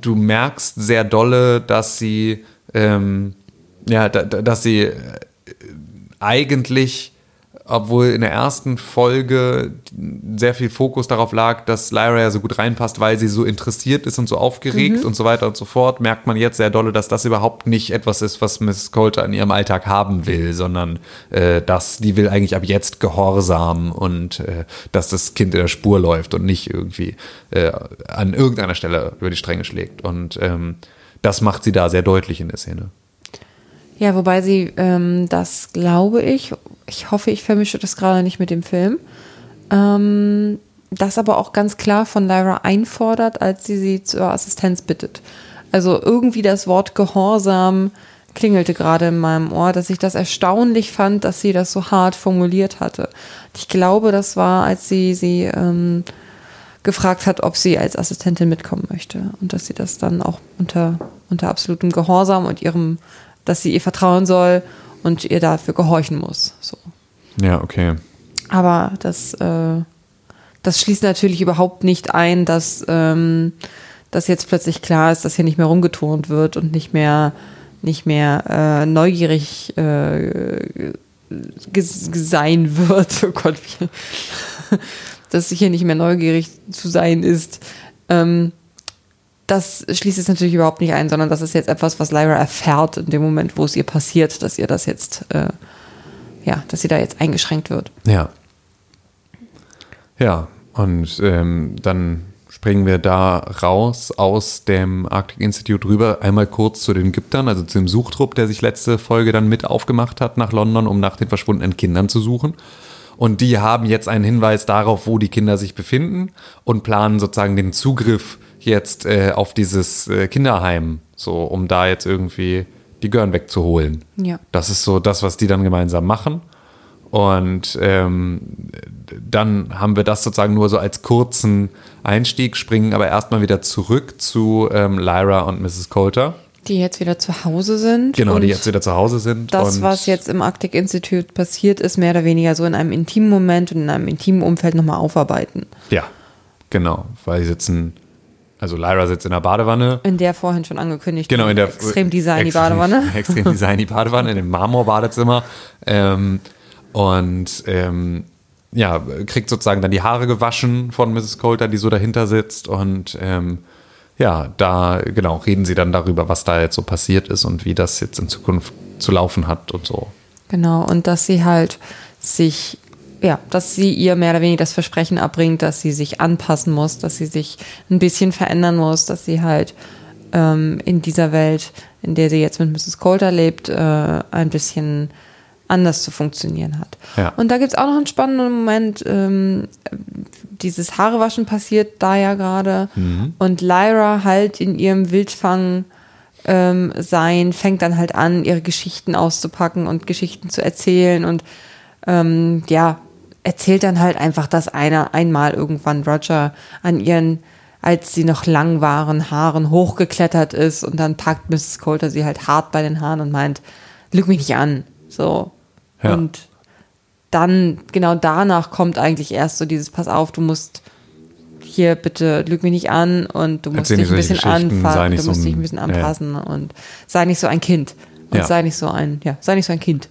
du merkst sehr dolle, dass sie, ähm, ja, da, da, dass sie äh, eigentlich, obwohl in der ersten Folge sehr viel Fokus darauf lag, dass Lyra ja so gut reinpasst, weil sie so interessiert ist und so aufgeregt und so weiter und so fort, merkt man jetzt sehr dolle, dass das überhaupt nicht etwas ist, was Miss Coulter in ihrem Alltag haben will, sondern äh, dass die will eigentlich ab jetzt Gehorsam und äh, dass das Kind in der Spur läuft und nicht irgendwie äh, an irgendeiner Stelle über die Stränge schlägt. Und ähm, das macht sie da sehr deutlich in der Szene. Ja, wobei sie ähm, das glaube ich, ich hoffe, ich vermische das gerade nicht mit dem Film, ähm, das aber auch ganz klar von Lyra einfordert, als sie sie zur Assistenz bittet. Also irgendwie das Wort Gehorsam klingelte gerade in meinem Ohr, dass ich das erstaunlich fand, dass sie das so hart formuliert hatte. Ich glaube, das war, als sie sie ähm, gefragt hat, ob sie als Assistentin mitkommen möchte und dass sie das dann auch unter, unter absolutem Gehorsam und ihrem, dass sie ihr vertrauen soll und ihr dafür gehorchen muss. So. Ja, okay. Aber das, äh, das schließt natürlich überhaupt nicht ein, dass, ähm, dass jetzt plötzlich klar ist, dass hier nicht mehr rumgeturnt wird und nicht mehr, nicht mehr äh, neugierig äh, sein wird. Oh Gott, dass hier nicht mehr neugierig zu sein ist. Ähm, das schließt es natürlich überhaupt nicht ein, sondern das ist jetzt etwas, was Lyra erfährt in dem Moment, wo es ihr passiert, dass ihr das jetzt, äh, ja, dass sie da jetzt eingeschränkt wird. Ja. Ja, und ähm, dann springen wir da raus aus dem Arctic Institute rüber, einmal kurz zu den Ägyptern, also zu dem Suchtrupp, der sich letzte Folge dann mit aufgemacht hat nach London, um nach den verschwundenen Kindern zu suchen. Und die haben jetzt einen Hinweis darauf, wo die Kinder sich befinden und planen sozusagen den Zugriff jetzt äh, auf dieses äh, Kinderheim, so um da jetzt irgendwie die Gören wegzuholen. Ja. Das ist so das, was die dann gemeinsam machen. Und ähm, dann haben wir das sozusagen nur so als kurzen Einstieg, springen aber erstmal wieder zurück zu ähm, Lyra und Mrs. Coulter. Die jetzt wieder zu Hause sind. Genau, die jetzt wieder zu Hause sind. Das, was jetzt im Arctic Institute passiert ist, mehr oder weniger so in einem intimen Moment und in einem intimen Umfeld nochmal aufarbeiten. Ja, genau, weil sie sitzen, also Lyra sitzt in der Badewanne. In der vorhin schon angekündigt. Genau, in der extrem designy extrem- Badewanne. Extrem designy Badewanne, in dem Marmorbadezimmer. Ähm, und ähm, ja, kriegt sozusagen dann die Haare gewaschen von Mrs. Coulter, die so dahinter sitzt und ähm, ja, da, genau, reden sie dann darüber, was da jetzt so passiert ist und wie das jetzt in Zukunft zu laufen hat und so. Genau, und dass sie halt sich, ja, dass sie ihr mehr oder weniger das Versprechen abbringt, dass sie sich anpassen muss, dass sie sich ein bisschen verändern muss, dass sie halt ähm, in dieser Welt, in der sie jetzt mit Mrs. Coulter lebt, äh, ein bisschen anders zu funktionieren hat. Ja. Und da gibt es auch noch einen spannenden Moment. Ähm, dieses Haarewaschen passiert da ja gerade und Lyra halt in ihrem Wildfang ähm, sein, fängt dann halt an, ihre Geschichten auszupacken und Geschichten zu erzählen und ähm, ja, erzählt dann halt einfach, dass einer einmal irgendwann Roger an ihren, als sie noch lang waren, Haaren hochgeklettert ist und dann packt Mrs. Coulter sie halt hart bei den Haaren und meint, lüg mich nicht an. So. Ja. Und dann, genau danach kommt eigentlich erst so dieses, pass auf, du musst hier bitte lüg mich nicht an und du musst Erzähl dich ein bisschen anfassen, du so musst dich ein- ein bisschen ja, ja. anpassen und sei nicht so ein Kind. Und Ja. sei nicht so ein, ja, sei nicht so ein Kind.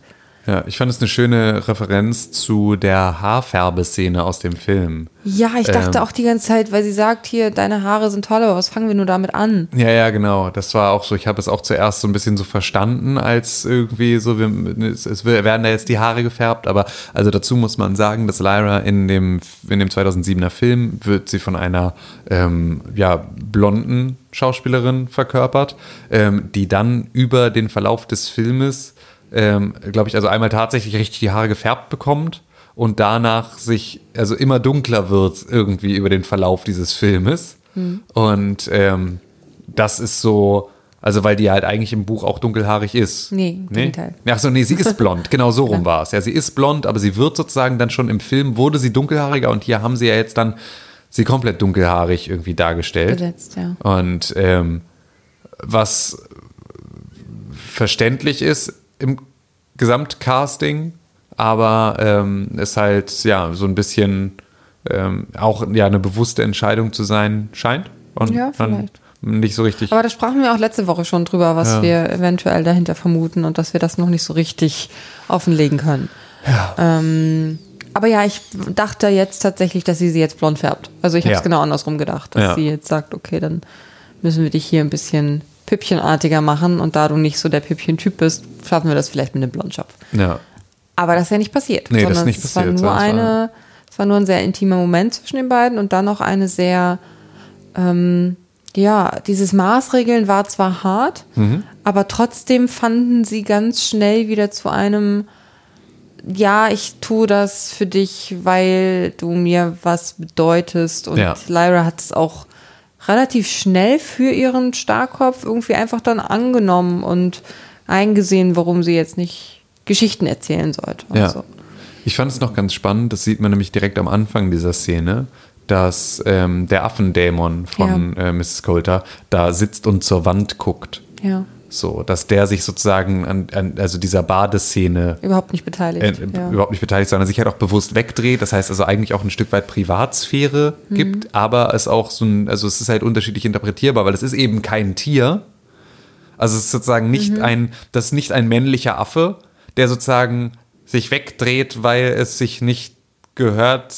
Ja, ich fand es eine schöne Referenz zu der Haarfärbeszene aus dem Film. Ja, ich dachte Ähm. auch die ganze Zeit, weil sie sagt hier, deine Haare sind toll, aber was fangen wir nur damit an? Ja, ja, genau. Das war auch so. Ich habe es auch zuerst so ein bisschen so verstanden, als irgendwie so, wir, es, es werden da jetzt die Haare gefärbt. Aber also dazu muss man sagen, dass Lyra in dem, in dem 2007er Film wird sie von einer ähm, ja, blonden Schauspielerin verkörpert, ähm, die dann über den Verlauf des Filmes, ähm, glaube ich, also einmal tatsächlich richtig die Haare gefärbt bekommt und danach sich also immer dunkler wird irgendwie über den Verlauf dieses Filmes. Und ähm, das ist so, also weil die halt eigentlich im Buch auch dunkelhaarig ist. Nee, im Gegenteil. Ach so, nee, sie ist blond. Genau so rum war es. Ja, sie ist blond, aber sie wird sozusagen dann schon im Film, wurde sie dunkelhaariger und hier haben sie ja jetzt dann sie komplett dunkelhaarig irgendwie dargestellt. Besetzt, ja. Und ähm, was verständlich ist im Gesamtcasting, aber ähm, ist halt ja so ein bisschen ähm, auch ja eine bewusste Entscheidung zu sein scheint. Und Ja, vielleicht. nicht so richtig. Aber da sprachen wir auch letzte Woche schon drüber, was Ja. wir eventuell dahinter vermuten und dass wir das noch nicht so richtig offenlegen können. Ähm, aber ja, ich dachte jetzt tatsächlich, dass sie sie jetzt blond färbt. Also ich habe es Ja. genau andersrum gedacht, dass Ja. sie jetzt sagt, okay, dann müssen wir dich hier ein bisschen Püppchenartiger machen und da du nicht so der Püppchen-Typ bist, schaffen wir das vielleicht mit einem Blondschopf. ja. Aber das ist ja nicht passiert. Nee, das ist nicht es passiert, War nur sondern es war- eine, es war nur ein sehr intimer Moment zwischen den beiden und dann noch eine sehr, ähm, ja, dieses Maßregeln war zwar hart, Mhm. aber trotzdem fanden sie ganz schnell wieder zu einem, ja, ich tue das für dich, weil du mir was bedeutest. Und Ja. Lyra hat es auch relativ schnell für ihren Starkopf irgendwie einfach dann angenommen und eingesehen, warum sie jetzt nicht Geschichten erzählen sollte. Ja. so. Ich fand es noch ganz spannend, das sieht man nämlich direkt am Anfang dieser Szene, dass ähm, der Affendämon von äh, Mrs. Coulter da sitzt und zur Wand guckt. ja. So, dass der sich sozusagen an, an also dieser Badeszene Überhaupt nicht beteiligt. äh, ja. überhaupt nicht beteiligt, sondern sich halt auch bewusst wegdreht. Das heißt also eigentlich auch ein Stück weit Privatsphäre Mhm. gibt, aber es auch so ein, also es ist halt unterschiedlich interpretierbar, weil es ist eben kein Tier. Also es ist sozusagen nicht Mhm. ein, das ist nicht ein männlicher Affe, der sozusagen sich wegdreht, weil es sich nicht gehört,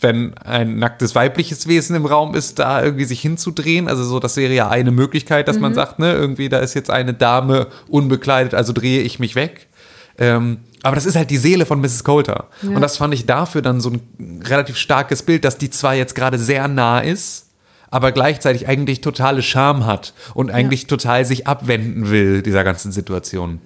wenn ein nacktes weibliches Wesen im Raum ist, da irgendwie sich hinzudrehen. Also so, das wäre ja eine Möglichkeit, dass Mhm. man sagt, ne, irgendwie da ist jetzt eine Dame unbekleidet, also drehe ich mich weg. Ähm, aber das ist halt die Seele von Mrs. Coulter. Und das fand ich dafür dann so ein relativ starkes Bild, dass die zwar jetzt gerade sehr nah ist, aber gleichzeitig eigentlich totale Scham hat und eigentlich total sich abwenden will dieser ganzen Situation.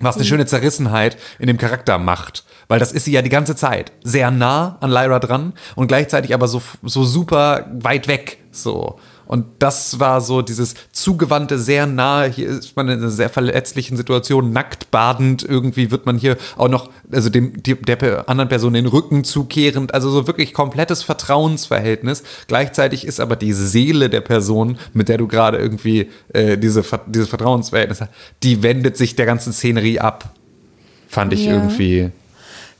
Was eine schöne Zerrissenheit in dem Charakter macht. Weil das ist sie ja die ganze Zeit. Sehr nah an Lyra dran und gleichzeitig aber so, so super weit weg. So. Und das war so dieses zugewandte, sehr nahe, hier ist man in einer sehr verletzlichen Situation, nackt badend, irgendwie wird man hier auch noch, also dem, die, der anderen Person den Rücken zukehrend, also so wirklich komplettes Vertrauensverhältnis. Gleichzeitig ist aber die Seele der Person, mit der du gerade irgendwie äh, diese, dieses Vertrauensverhältnis hast, die wendet sich der ganzen Szenerie ab. Fand ich Ja. irgendwie.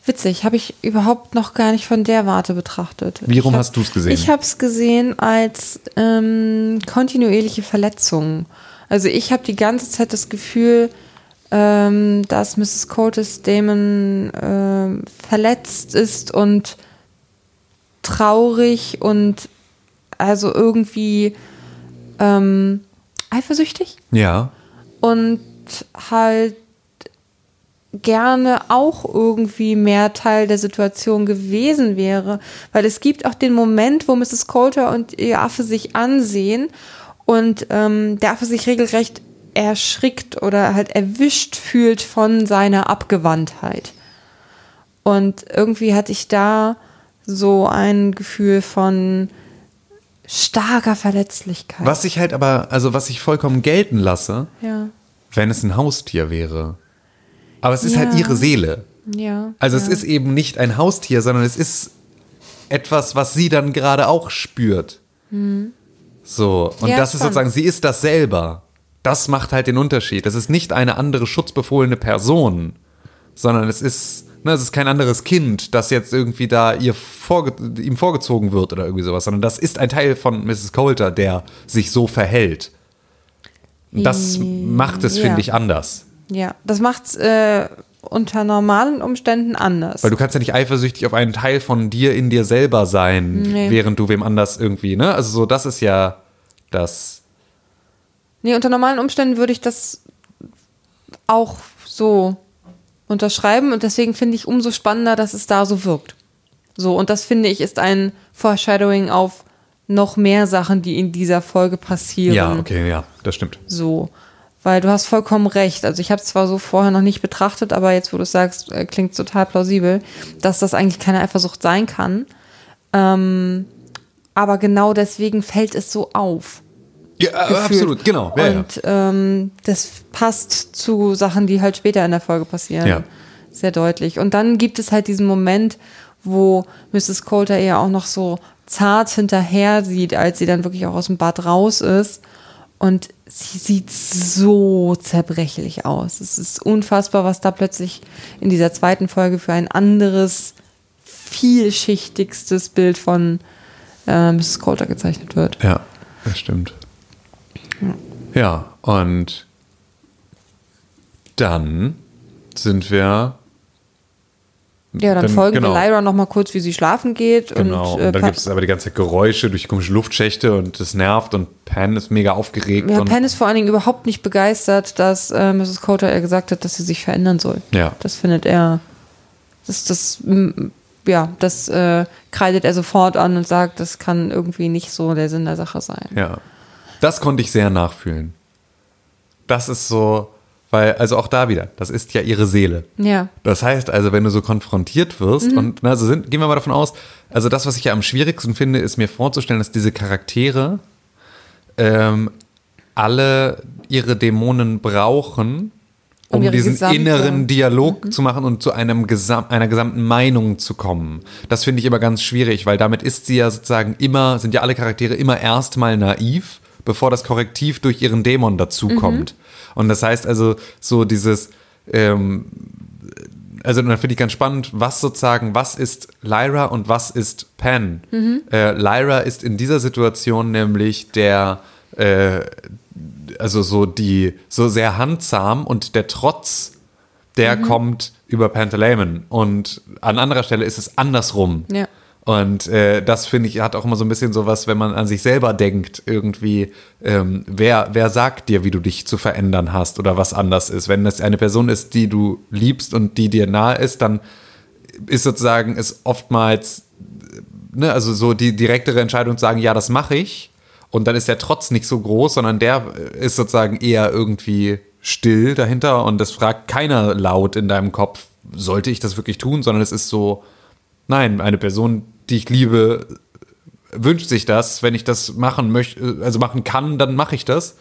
Witzig, habe ich überhaupt noch gar nicht von der Warte betrachtet. Wie rum hab- hast du's gesehen? Ich habe es gesehen als ähm, kontinuierliche Verletzung. Also ich habe die ganze Zeit das Gefühl, ähm, dass Mrs. Curtis Damon ähm, verletzt ist und traurig und also irgendwie ähm, eifersüchtig Ja. und halt gerne auch irgendwie mehr Teil der Situation gewesen wäre. Weil es gibt auch den Moment, wo Mrs. Coulter und ihr Affe sich ansehen und ähm, der Affe sich regelrecht erschrickt oder halt erwischt fühlt von seiner Abgewandtheit. Und irgendwie hatte ich da so ein Gefühl von starker Verletzlichkeit. Was ich halt aber, also was ich vollkommen gelten lasse, Ja. wenn es ein Haustier wäre. Aber es ist Ja. halt ihre Seele. Ja. Also ja. es ist eben nicht ein Haustier, sondern es ist etwas, was sie dann gerade auch spürt. So, und Ja, das ist sozusagen, sie ist das selber. Das macht halt den Unterschied. Das ist nicht eine andere schutzbefohlene Person, sondern es ist, ne, es ist kein anderes Kind, das jetzt irgendwie da ihr vorge ihm vorgezogen wird oder irgendwie sowas, sondern das ist ein Teil von Mrs. Coulter, der sich so verhält. Und Das macht es, Ja. finde ich, anders. Ja, das macht's äh, unter normalen Umständen anders. Weil du kannst ja nicht eifersüchtig auf einen Teil von dir in dir selber sein, Nee. während du wem anders irgendwie, ne? Also so, das ist ja das. Nee, unter normalen Umständen würde ich das auch so unterschreiben und deswegen finde ich umso spannender, dass es da so wirkt. So, und das finde ich ist ein Foreshadowing auf noch mehr Sachen, die in dieser Folge passieren. Ja, okay, ja, das stimmt. So. Weil du hast vollkommen recht. Also ich habe es zwar so vorher noch nicht betrachtet, aber jetzt, wo du es sagst, äh, klingt total plausibel, dass das eigentlich keine Eifersucht sein kann. Ähm, aber genau deswegen fällt es so auf. Ja, äh, gefühlt. absolut, genau. Ja, ja. Und ähm, das passt zu Sachen, die halt später in der Folge passieren. Ja. Sehr deutlich. Und dann gibt es halt diesen Moment, wo Mrs. Coulter eher auch noch so zart hinterher sieht, als sie dann wirklich auch aus dem Bad raus ist. Und sie sieht so zerbrechlich aus. Es ist unfassbar, was da plötzlich in dieser zweiten Folge für ein anderes, vielschichtigstes Bild von äh, Mrs. Coulter gezeichnet wird. Ja, das stimmt. Ja, und dann sind wir. Ja, dann, Dann- folgen genau. wir Lyra noch mal kurz, wie sie schlafen geht. Genau, und, und, äh, dann Pa- gibt es aber die ganze Zeit Geräusche durch komische Luftschächte und das nervt und Pan ist mega aufgeregt. ja, und, Penn ist vor allen Dingen überhaupt nicht begeistert, dass äh, Mrs. Coulter ihr gesagt hat, dass sie sich verändern soll. Ja. Das findet er, das, das, ja, das äh, kreidet er sofort an und sagt, das kann irgendwie nicht so der Sinn der Sache sein. Ja. Das konnte ich sehr nachfühlen. Das ist so, weil, also auch da wieder, das ist ja ihre Seele. Ja, Das heißt also, wenn du so konfrontiert wirst und na, also sind, gehen wir mal davon aus, also das, was ich ja am schwierigsten finde, ist mir vorzustellen, dass diese Charaktere ähm, alle ihre Dämonen brauchen, um, Um diesen gesamte- inneren Dialog zu machen und zu einem Gesam einer gesamten Meinung zu kommen. Das finde ich immer ganz schwierig, weil damit ist sie ja sozusagen immer, sind ja alle Charaktere immer erstmal naiv, bevor das Korrektiv durch ihren Dämon dazukommt. Und das heißt also, so dieses, ähm, also dann finde ich ganz spannend, was sozusagen, was ist Lyra und was ist Pan? Äh, Lyra ist in dieser Situation nämlich der, äh, also so die, so sehr handsam und der Trotz, der kommt über Pantaleimon. Und an anderer Stelle ist es andersrum. Ja. Und äh, das finde ich hat auch immer so ein bisschen sowas, wenn man an sich selber denkt, irgendwie, ähm, wer, wer sagt dir, wie du dich zu verändern hast oder was anders ist? Wenn das eine Person ist, die du liebst und die dir nahe ist, dann ist sozusagen es oftmals, ne, also so die direktere Entscheidung zu sagen, ja, das mache ich. Und dann ist der Trotz nicht so groß, sondern der ist sozusagen eher irgendwie still dahinter und das fragt keiner laut in deinem Kopf, sollte ich das wirklich tun, sondern es ist so, nein, eine Person, die ich liebe, wünscht sich das. Wenn ich das machen möchte, also machen kann, dann mache ich das.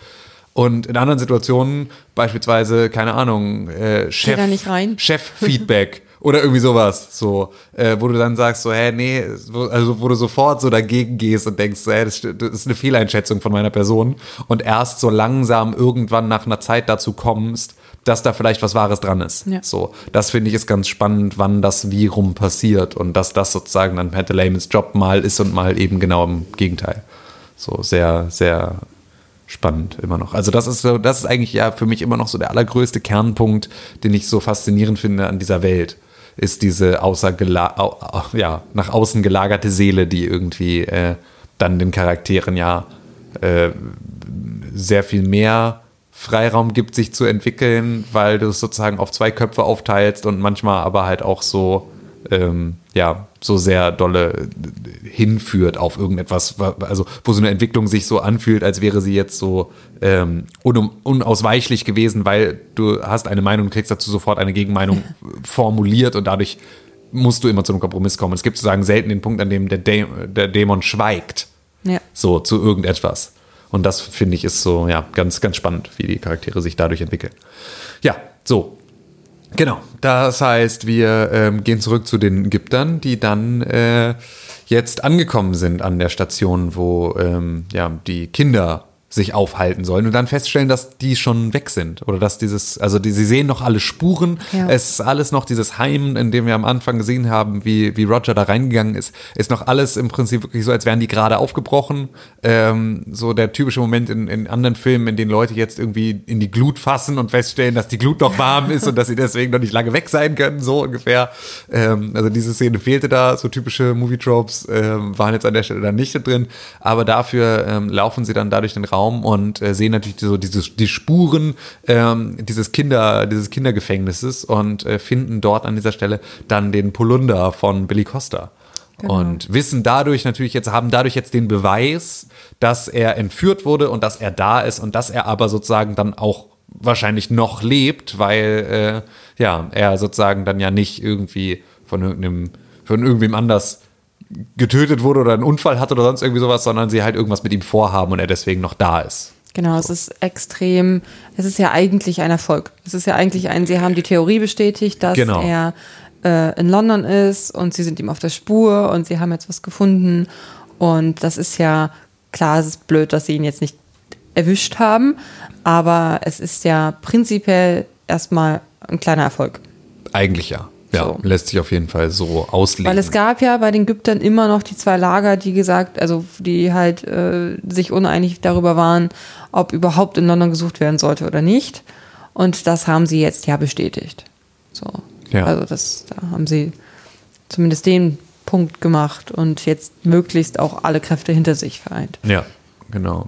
Und in anderen Situationen, beispielsweise, keine Ahnung, äh, Chef, da nicht rein. Chef-Feedback oder irgendwie sowas, so, äh, wo du dann sagst, so, hä, nee, wo, also wo du sofort so dagegen gehst und denkst, hä, das, das ist eine Fehleinschätzung von meiner Person und erst so langsam irgendwann nach einer Zeit dazu kommst, dass da vielleicht was Wahres dran ist. Ja. So, das finde ich ist ganz spannend, wann das wie rum passiert und dass das sozusagen dann Pantaleimons Job mal ist und mal eben genau im Gegenteil. So sehr, sehr spannend immer noch. Also das ist so, das ist eigentlich ja für mich immer noch so der allergrößte Kernpunkt, den ich so faszinierend finde an dieser Welt, ist diese außer au, au, ja, nach außen gelagerte Seele, die irgendwie äh, dann den Charakteren ja äh, sehr viel mehr Freiraum gibt, sich zu entwickeln, weil du es sozusagen auf zwei Köpfe aufteilst und manchmal aber halt auch so, ähm, ja, so sehr dolle hinführt auf irgendetwas, also wo so eine Entwicklung sich so anfühlt, als wäre sie jetzt so ähm, un unausweichlich gewesen, weil du hast eine Meinung und kriegst dazu sofort eine Gegenmeinung formuliert und dadurch musst du immer zu einem Kompromiss kommen. Es gibt sozusagen selten den Punkt, an dem der, Dä der Dämon schweigt. Ja. So zu irgendetwas. Und das finde ich ist so, ja, ganz, ganz spannend, wie die Charaktere sich dadurch entwickeln. Ja, so. Genau. Das heißt, wir ähm, gehen zurück zu den Ägyptern, die dann äh, jetzt angekommen sind an der Station, wo ähm, ja, die Kinder sich aufhalten sollen und dann feststellen, dass die schon weg sind oder dass dieses, also die, sie sehen noch alle Spuren. Ja. Es ist alles noch dieses Heim, in dem wir am Anfang gesehen haben, wie, wie Roger da reingegangen ist, ist noch alles im Prinzip wirklich so, als wären die gerade aufgebrochen. Ähm, so der typische Moment in, in anderen Filmen, in denen Leute jetzt irgendwie in die Glut fassen und feststellen, dass die Glut noch warm ist und dass sie deswegen noch nicht lange weg sein können, so ungefähr. Ähm, also diese Szene fehlte da, so typische Movie-Tropes ähm, waren jetzt an der Stelle dann nicht drin, aber dafür ähm, laufen sie dann dadurch den Raum und äh, sehen natürlich so diese, die Spuren ähm, dieses Kinder, dieses Kindergefängnisses und äh, finden dort an dieser Stelle dann den Polunder von Billy Costa. Genau. Und wissen dadurch natürlich jetzt, haben dadurch jetzt den Beweis, dass er entführt wurde und dass er da ist und dass er aber sozusagen dann auch wahrscheinlich noch lebt, weil äh, ja, er sozusagen dann ja nicht irgendwie von irgendeinem, von irgendwem anders getötet wurde oder einen Unfall hat oder sonst irgendwie sowas, sondern sie halt irgendwas mit ihm vorhaben und er deswegen noch da ist. Genau, es ist extrem, es ist ja eigentlich ein Erfolg. Es ist ja eigentlich ein, sie haben die Theorie bestätigt, dass Genau. er äh, in London ist und sie sind ihm auf der Spur und sie haben jetzt was gefunden. Und das ist ja, klar, es ist blöd, dass sie ihn jetzt nicht erwischt haben, aber es ist ja prinzipiell erstmal ein kleiner Erfolg. Eigentlich ja. Ja, So. lässt sich auf jeden Fall so auslegen. Weil es gab ja bei den Ägyptern immer noch die zwei Lager, die gesagt, also die halt äh, sich uneinig darüber waren, ob überhaupt in London gesucht werden sollte oder nicht. Und das haben sie jetzt ja bestätigt. So. Ja. Also das, da haben sie zumindest den Punkt gemacht und jetzt möglichst auch alle Kräfte hinter sich vereint. ja, genau.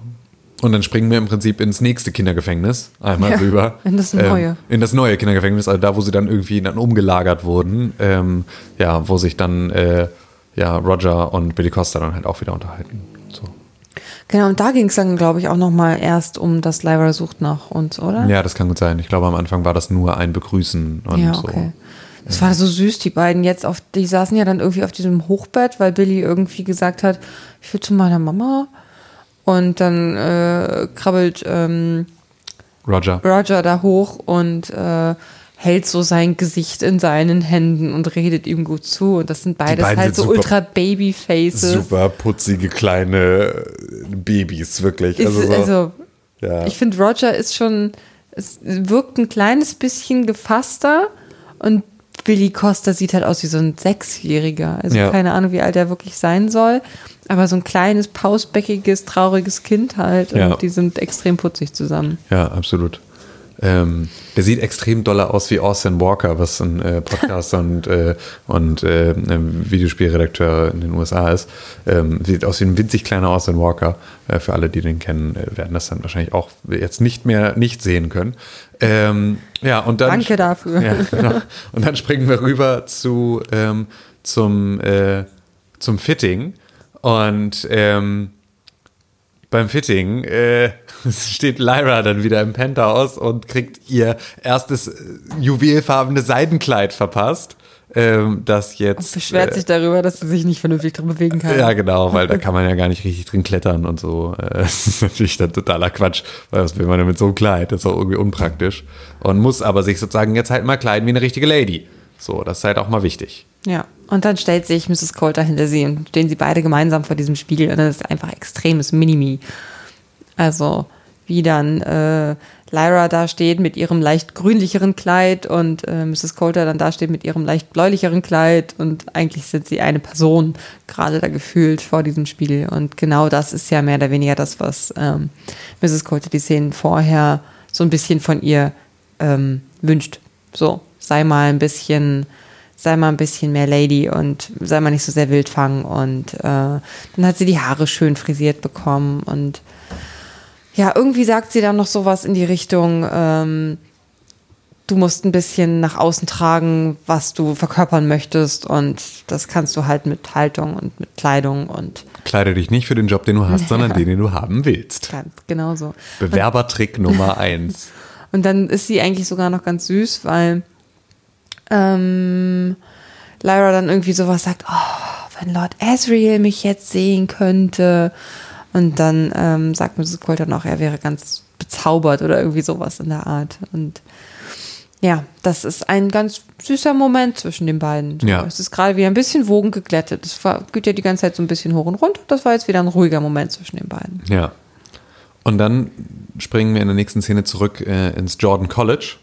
Und dann springen wir im Prinzip ins nächste Kindergefängnis, einmal Ja, rüber. in das neue. Ähm, in das neue Kindergefängnis, also da, wo sie dann irgendwie dann umgelagert wurden. Ähm, ja, wo sich dann äh, ja, Roger und Billy Costa dann halt auch wieder unterhalten. So. Genau, und da ging es dann, glaube ich, auch nochmal erst um das Lyra sucht nach uns, oder? Ja, das kann gut sein. Ich glaube, am Anfang war das nur ein Begrüßen und Ja, so. okay. Das war so süß, die beiden jetzt auf, die saßen ja dann irgendwie auf diesem Hochbett, weil Billy irgendwie gesagt hat, ich will zu meiner Mama. Und dann äh, krabbelt ähm, Roger. Roger da hoch und äh, hält so sein Gesicht in seinen Händen und redet ihm gut zu. Und das sind beides beiden halt sind so super- ultra Babyfaces. Super putzige kleine Babys, wirklich. Ist, Also, so, also ja. ich finde, Roger ist schon, es wirkt ein kleines bisschen gefasster und Billy Costa sieht halt aus wie so ein Sechsjähriger. Also Ja. keine Ahnung, wie alt er wirklich sein soll. Aber so ein kleines, pausbäckiges, trauriges Kind halt. Ja. Und die sind extrem putzig zusammen. Ja, absolut. Ähm, der sieht extrem doller aus wie Austin Walker, was ein äh, Podcaster und, äh, und äh, ein Videospielredakteur in den USA ist. Ähm, sieht aus wie ein winzig kleiner Austin Walker. Äh, für alle, die den kennen, äh, werden das dann wahrscheinlich auch jetzt nicht mehr nicht sehen können. Ähm, ja, und dann, Danke dafür. Ja, genau. Und dann springen wir rüber zu, ähm, zum, äh, zum Fitting. Und ähm, beim Fitting äh, steht Lyra dann wieder im Penthouse und kriegt ihr erstes äh, juwelfarbenes Seidenkleid verpasst. Ähm, das jetzt. Beschwert äh, sich darüber, dass sie sich nicht vernünftig drin bewegen kann. ja, genau, weil da kann man ja gar nicht richtig drin klettern und so. Äh, Das ist natürlich dann totaler Quatsch, weil was will man denn mit so einem Kleid? Das ist auch irgendwie unpraktisch. Und muss aber sich sozusagen jetzt halt mal kleiden wie eine richtige Lady. So, das ist halt auch mal wichtig. Ja, und dann stellt sich Mrs. Coulter hinter sie und stehen sie beide gemeinsam vor diesem Spiegel und das ist einfach extremes Minimi. Also, wie dann äh, Lyra da steht mit ihrem leicht grünlicheren Kleid und äh, Mrs. Coulter dann da steht mit ihrem leicht bläulicheren Kleid und eigentlich sind sie eine Person gerade da gefühlt vor diesem Spiegel und genau das ist ja mehr oder weniger das, was ähm, Mrs. Coulter die Szenen vorher so ein bisschen von ihr ähm, wünscht. So, sei mal ein bisschen sei mal ein bisschen mehr Lady und sei mal nicht so sehr Wildfang. Und äh, dann hat sie die Haare schön frisiert bekommen und ja, irgendwie sagt sie dann noch sowas in die Richtung, ähm, du musst ein bisschen nach außen tragen, was du verkörpern möchtest und das kannst du halt mit Haltung und mit Kleidung und Kleide dich nicht für den Job, den du hast, sondern den, den du haben willst. ganz genauso. Bewerbertrick Nummer eins. Und dann ist sie eigentlich sogar noch ganz süß, weil ähm, Lyra dann irgendwie sowas sagt, oh, wenn Lord Asriel mich jetzt sehen könnte. Und dann ähm, sagt Mrs. Coulter noch, er wäre ganz bezaubert oder irgendwie sowas in der Art. Und ja, das ist ein ganz süßer Moment zwischen den beiden. So, Ja. Es ist gerade wieder ein bisschen Wogen geglättet. Es war, geht ja die ganze Zeit so ein bisschen hoch und runter. Das war jetzt wieder ein ruhiger Moment zwischen den beiden. Ja. Und dann springen wir in der nächsten Szene zurück äh, ins Jordan College.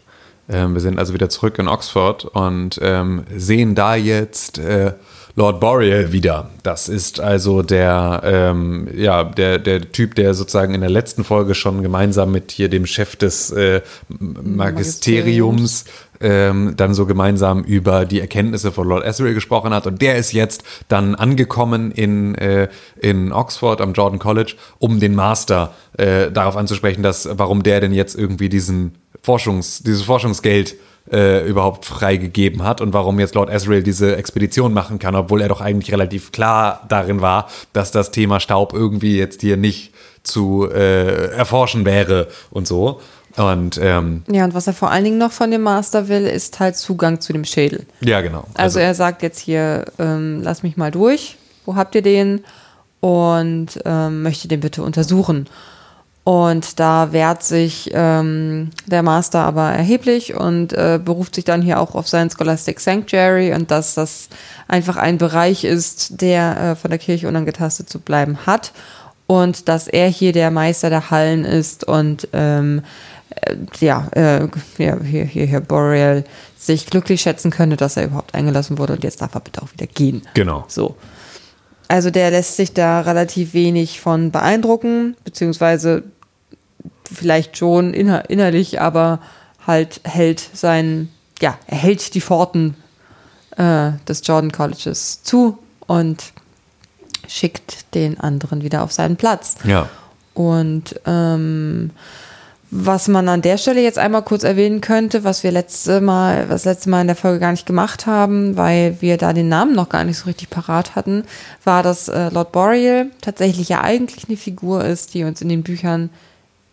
Ähm, wir sind also wieder zurück in Oxford und ähm, sehen da jetzt äh, Lord Boreal wieder. Das ist also der, ähm, ja, der, der Typ, der sozusagen in der letzten Folge schon gemeinsam mit hier dem Chef des äh, Magisteriums ähm, dann so gemeinsam über die Erkenntnisse von Lord Asriel gesprochen hat. Und der ist jetzt dann angekommen in, äh, in Oxford am Jordan College, um den Master äh, darauf anzusprechen, dass warum der denn jetzt irgendwie diesen Forschungs, dieses Forschungsgeld äh, überhaupt freigegeben hat und warum jetzt Lord Asriel diese Expedition machen kann, obwohl er doch eigentlich relativ klar darin war, dass das Thema Staub irgendwie jetzt hier nicht zu äh, erforschen wäre und so. Und ähm, Ja, und was er vor allen Dingen noch von dem Master will, ist halt Zugang zu dem Schädel. ja, genau. Also, er sagt jetzt hier, ähm, lass mich mal durch, wo habt ihr den? Und ähm, möchte den bitte untersuchen. Und da wehrt sich ähm, der Master aber erheblich und äh, beruft sich dann hier auch auf sein Scholastic Sanctuary und dass das einfach ein Bereich ist, der äh, von der Kirche unangetastet zu bleiben hat und dass er hier der Meister der Hallen ist und ähm, äh, ja, äh, ja, hier, hier, hier Boreal sich glücklich schätzen könnte, dass er überhaupt eingelassen wurde und jetzt darf er bitte auch wieder gehen. Genau. So. Also der lässt sich da relativ wenig von beeindrucken, beziehungsweise vielleicht schon inner innerlich, aber halt hält sein, ja, er hält die Pforten äh, des Jordan Colleges zu und schickt den anderen wieder auf seinen Platz. Ja. Und ähm, was man an der Stelle jetzt einmal kurz erwähnen könnte, was wir letzte Mal, was letzte Mal in der Folge gar nicht gemacht haben, weil wir da den Namen noch gar nicht so richtig parat hatten, war, dass äh, Lord Boreal tatsächlich ja eigentlich eine Figur ist, die uns in den Büchern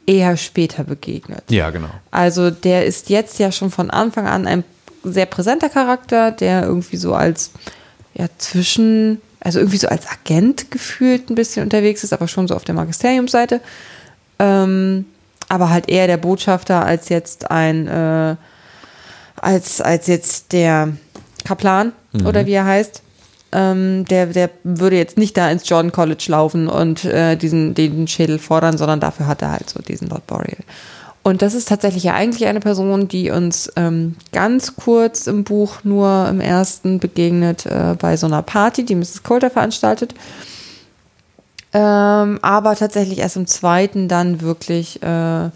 eher später begegnet. Ja, genau. Also der ist jetzt ja schon von Anfang an ein sehr präsenter Charakter, der irgendwie so als ja zwischen, also irgendwie so als Agent gefühlt ein bisschen unterwegs ist, aber schon so auf der Magisteriumsseite. Ähm, aber halt eher der Botschafter als jetzt ein, äh, als, als jetzt der Kaplan oder wie er heißt. Ähm, der, der würde jetzt nicht da ins Jordan College laufen und äh, diesen, den Schädel fordern, sondern dafür hat er halt so diesen Lord Boreal. Und das ist tatsächlich ja eigentlich eine Person, die uns ähm, ganz kurz im Buch nur im ersten begegnet äh, bei so einer Party, die Mrs. Coulter veranstaltet. Ähm, aber tatsächlich erst im zweiten dann wirklich äh,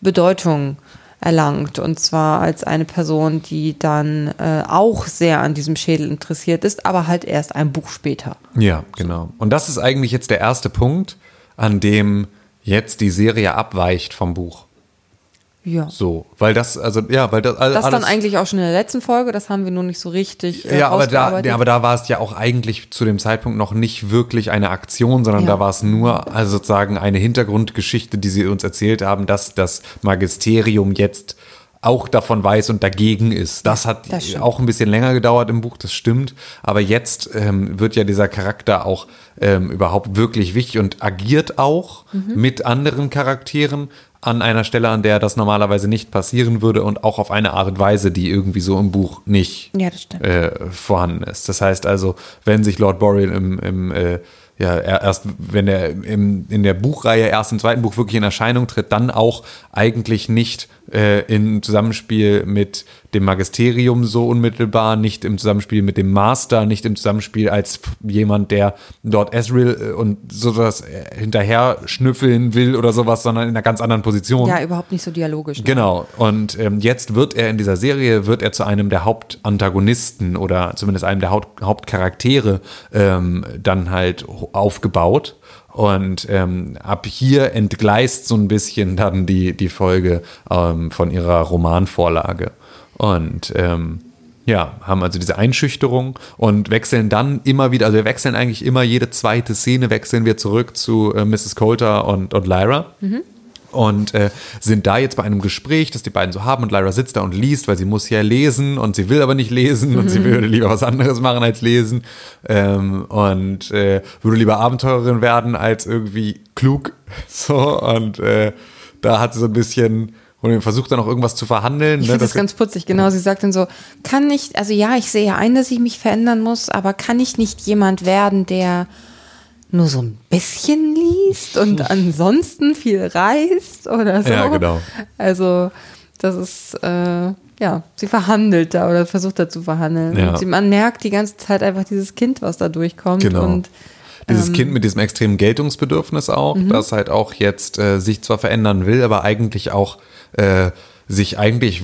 Bedeutung erlangt. Und zwar als eine Person, die dann äh, auch sehr an diesem Schädel interessiert ist, aber halt erst ein Buch später. Ja, genau. Und das ist eigentlich jetzt der erste Punkt, an dem jetzt die Serie abweicht vom Buch. Ja. So, weil das, also ja, weil das, all- Das alles, dann eigentlich auch schon in der letzten Folge, das haben wir nur nicht so richtig. Äh, ja, aber da, ja, aber da war es ja auch eigentlich zu dem Zeitpunkt noch nicht wirklich eine Aktion, sondern Ja. da war es nur also sozusagen eine Hintergrundgeschichte, die sie uns erzählt haben, dass das Magisterium jetzt auch davon weiß und dagegen ist. Das hat das auch ein bisschen länger gedauert im Buch, das stimmt. Aber jetzt ähm, wird ja dieser Charakter auch ähm, überhaupt wirklich wichtig und agiert auch Mhm. mit anderen Charakteren an einer Stelle, an der das normalerweise nicht passieren würde und auch auf eine Art und Weise, die irgendwie so im Buch nicht Ja, äh, vorhanden ist. Das heißt also, wenn sich Lord Boreal im, im äh, ja, er- erst, wenn er im, in der Buchreihe erst im zweiten Buch wirklich in Erscheinung tritt, dann auch eigentlich nicht äh, im Zusammenspiel mit dem Magisterium so unmittelbar, nicht im Zusammenspiel mit dem Master, nicht im Zusammenspiel als jemand, der Lord Ezreal äh, und sowas äh, hinterher schnüffeln will oder sowas, sondern in einer ganz anderen Position. Ja, überhaupt nicht so dialogisch. ne? Genau. Und ähm, jetzt wird er in dieser Serie, wird er zu einem der Hauptantagonisten oder zumindest einem der Haupt Hauptcharaktere ähm, dann halt aufgebaut. Und ähm, ab hier entgleist so ein bisschen dann die, die Folge ähm, von ihrer Romanvorlage. Und ähm, ja, haben also diese Einschüchterung und wechseln dann immer wieder, also wir wechseln eigentlich immer jede zweite Szene, wechseln wir zurück zu äh, Mrs. Coulter und, und Lyra. Mhm. Und äh, sind da jetzt bei einem Gespräch, das die beiden so haben und Lyra sitzt da und liest, weil sie muss ja lesen und sie will aber nicht lesen mhm. und sie würde lieber was anderes machen als lesen ähm, und äh, würde lieber Abenteurerin werden als irgendwie klug. So und äh, da hat sie so ein bisschen und versucht dann auch irgendwas zu verhandeln. Ich ne, finde das ganz putzig, genau. Sie sagt dann so, kann nicht, also ja, ich sehe ein, dass ich mich verändern muss, aber kann ich nicht jemand werden, der nur so ein bisschen liest und ansonsten viel reist oder so? Ja, genau. Also, das ist, äh, ja, sie verhandelt da oder versucht da zu verhandeln. Ja. Und sie, man merkt die ganze Zeit einfach dieses Kind, was da durchkommt. Genau. Und dieses ähm, Kind mit diesem extremen Geltungsbedürfnis auch, mhm. das halt auch jetzt äh, sich zwar verändern will, aber eigentlich auch äh, sich eigentlich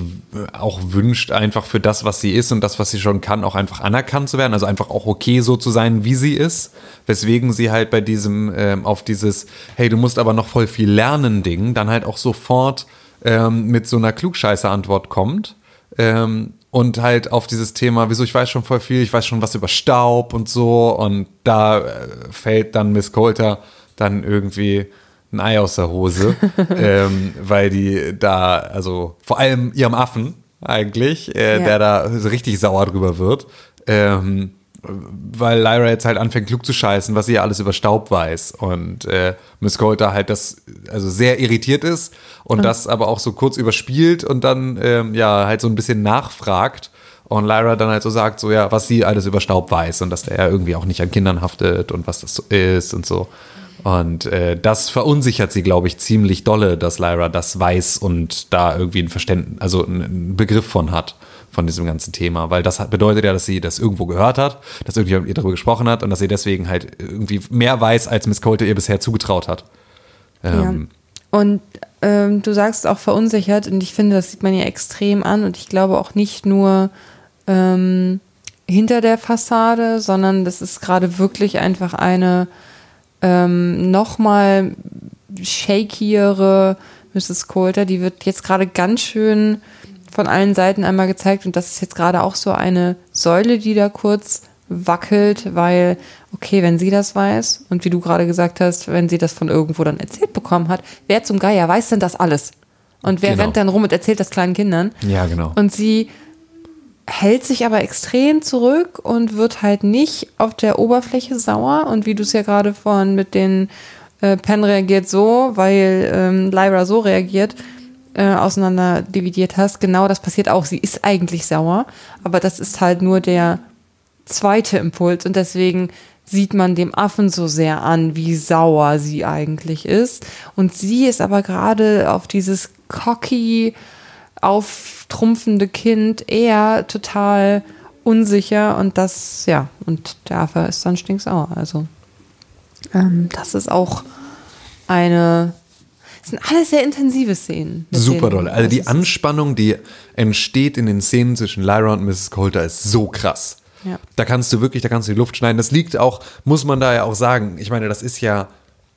auch wünscht, einfach für das, was sie ist und das, was sie schon kann, auch einfach anerkannt zu werden. Also einfach auch okay so zu sein, wie sie ist. Weswegen sie halt bei diesem, ähm, auf dieses, hey, du musst aber noch voll viel lernen Ding, dann halt auch sofort ähm, mit so einer Klugscheißer-Antwort kommt. Ähm, und halt auf dieses Thema, wieso ich weiß schon voll viel, ich weiß schon was über Staub und so. Und da äh, fällt dann Miss Coulter dann irgendwie ein Ei aus der Hose, ähm, weil die da, also vor allem ihrem Affen eigentlich, äh, ja. der da richtig sauer drüber wird. Ähm, weil Lyra jetzt halt anfängt klug zu scheißen, was sie ja alles über Staub weiß und äh, Miss Coulter halt das also sehr irritiert ist und mhm. das aber auch so kurz überspielt und dann ähm, ja halt so ein bisschen nachfragt und Lyra dann halt so sagt so ja was sie alles über Staub weiß und dass der ja irgendwie auch nicht an Kindern haftet und was das so ist und so und äh, das verunsichert sie, glaube ich, ziemlich dolle, dass Lyra das weiß und da irgendwie ein Verständnis, also einen Begriff von hat, von diesem ganzen Thema. Weil das bedeutet ja, dass sie das irgendwo gehört hat, dass irgendjemand mit ihr darüber gesprochen hat und dass sie deswegen halt irgendwie mehr weiß, als Miss Colte ihr bisher zugetraut hat. Ähm, ja. Und ähm, du sagst auch verunsichert und ich finde, das sieht man ihr extrem an und ich glaube auch nicht nur ähm, hinter der Fassade, sondern das ist gerade wirklich einfach eine ähm, nochmal shakiere Mrs. Coulter. Die wird jetzt gerade ganz schön von allen Seiten einmal gezeigt und das ist jetzt gerade auch so eine Säule, die da kurz wackelt, weil, okay, wenn sie das weiß und wie du gerade gesagt hast, wenn sie das von irgendwo dann erzählt bekommen hat, wer zum Geier weiß denn das alles? Und wer genau. rennt dann rum und erzählt das kleinen Kindern? Ja, genau. Und sie hält sich aber extrem zurück und wird halt nicht auf der Oberfläche sauer. Und wie du es ja gerade vorhin mit den äh, Pen reagiert so, weil ähm, Lyra so reagiert, äh, auseinander dividiert hast, genau das passiert auch. Sie ist eigentlich sauer, aber das ist halt nur der zweite Impuls und deswegen sieht man dem Affen so sehr an, wie sauer sie eigentlich ist. Und sie ist aber gerade auf dieses cocky, auftrumpfende Kind eher total unsicher und das, ja, und der Affe ist dann stinksauer. Also, ähm, das ist auch eine. Das sind alles sehr intensive Szenen. Super doll. Also die Anspannung, die entsteht in den Szenen zwischen Lyra und Mrs. Coulter, ist so krass. Ja. Da kannst du wirklich, da kannst du die Luft schneiden. Das liegt auch, muss man da ja auch sagen. Ich meine, das ist ja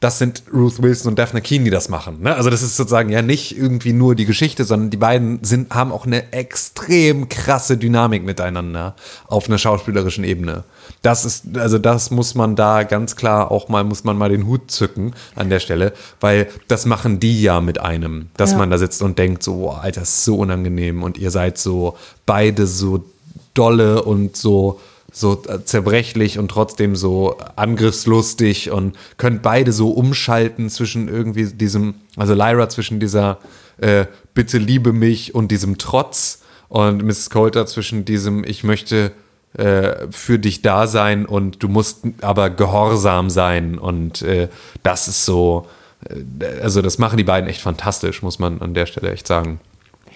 das sind Ruth Wilson und Daphne Keane, die das machen. Ne? Also das ist sozusagen ja nicht irgendwie nur die Geschichte, sondern die beiden sind, haben auch eine extrem krasse Dynamik miteinander auf einer schauspielerischen Ebene. Das ist, also das muss man da ganz klar auch mal, muss man mal den Hut zücken an der Stelle, weil das machen die ja mit einem, dass ja. man da sitzt und denkt so, boah, Alter, ist so unangenehm und ihr seid so beide so dolle und so so zerbrechlich und trotzdem so angriffslustig und könnt beide so umschalten zwischen irgendwie diesem, also Lyra zwischen dieser äh, Bitte liebe mich und diesem Trotz und Mrs. Coulter zwischen diesem Ich möchte äh, für dich da sein und du musst aber gehorsam sein und äh, das ist so, äh, also das machen die beiden echt fantastisch, muss man an der Stelle echt sagen.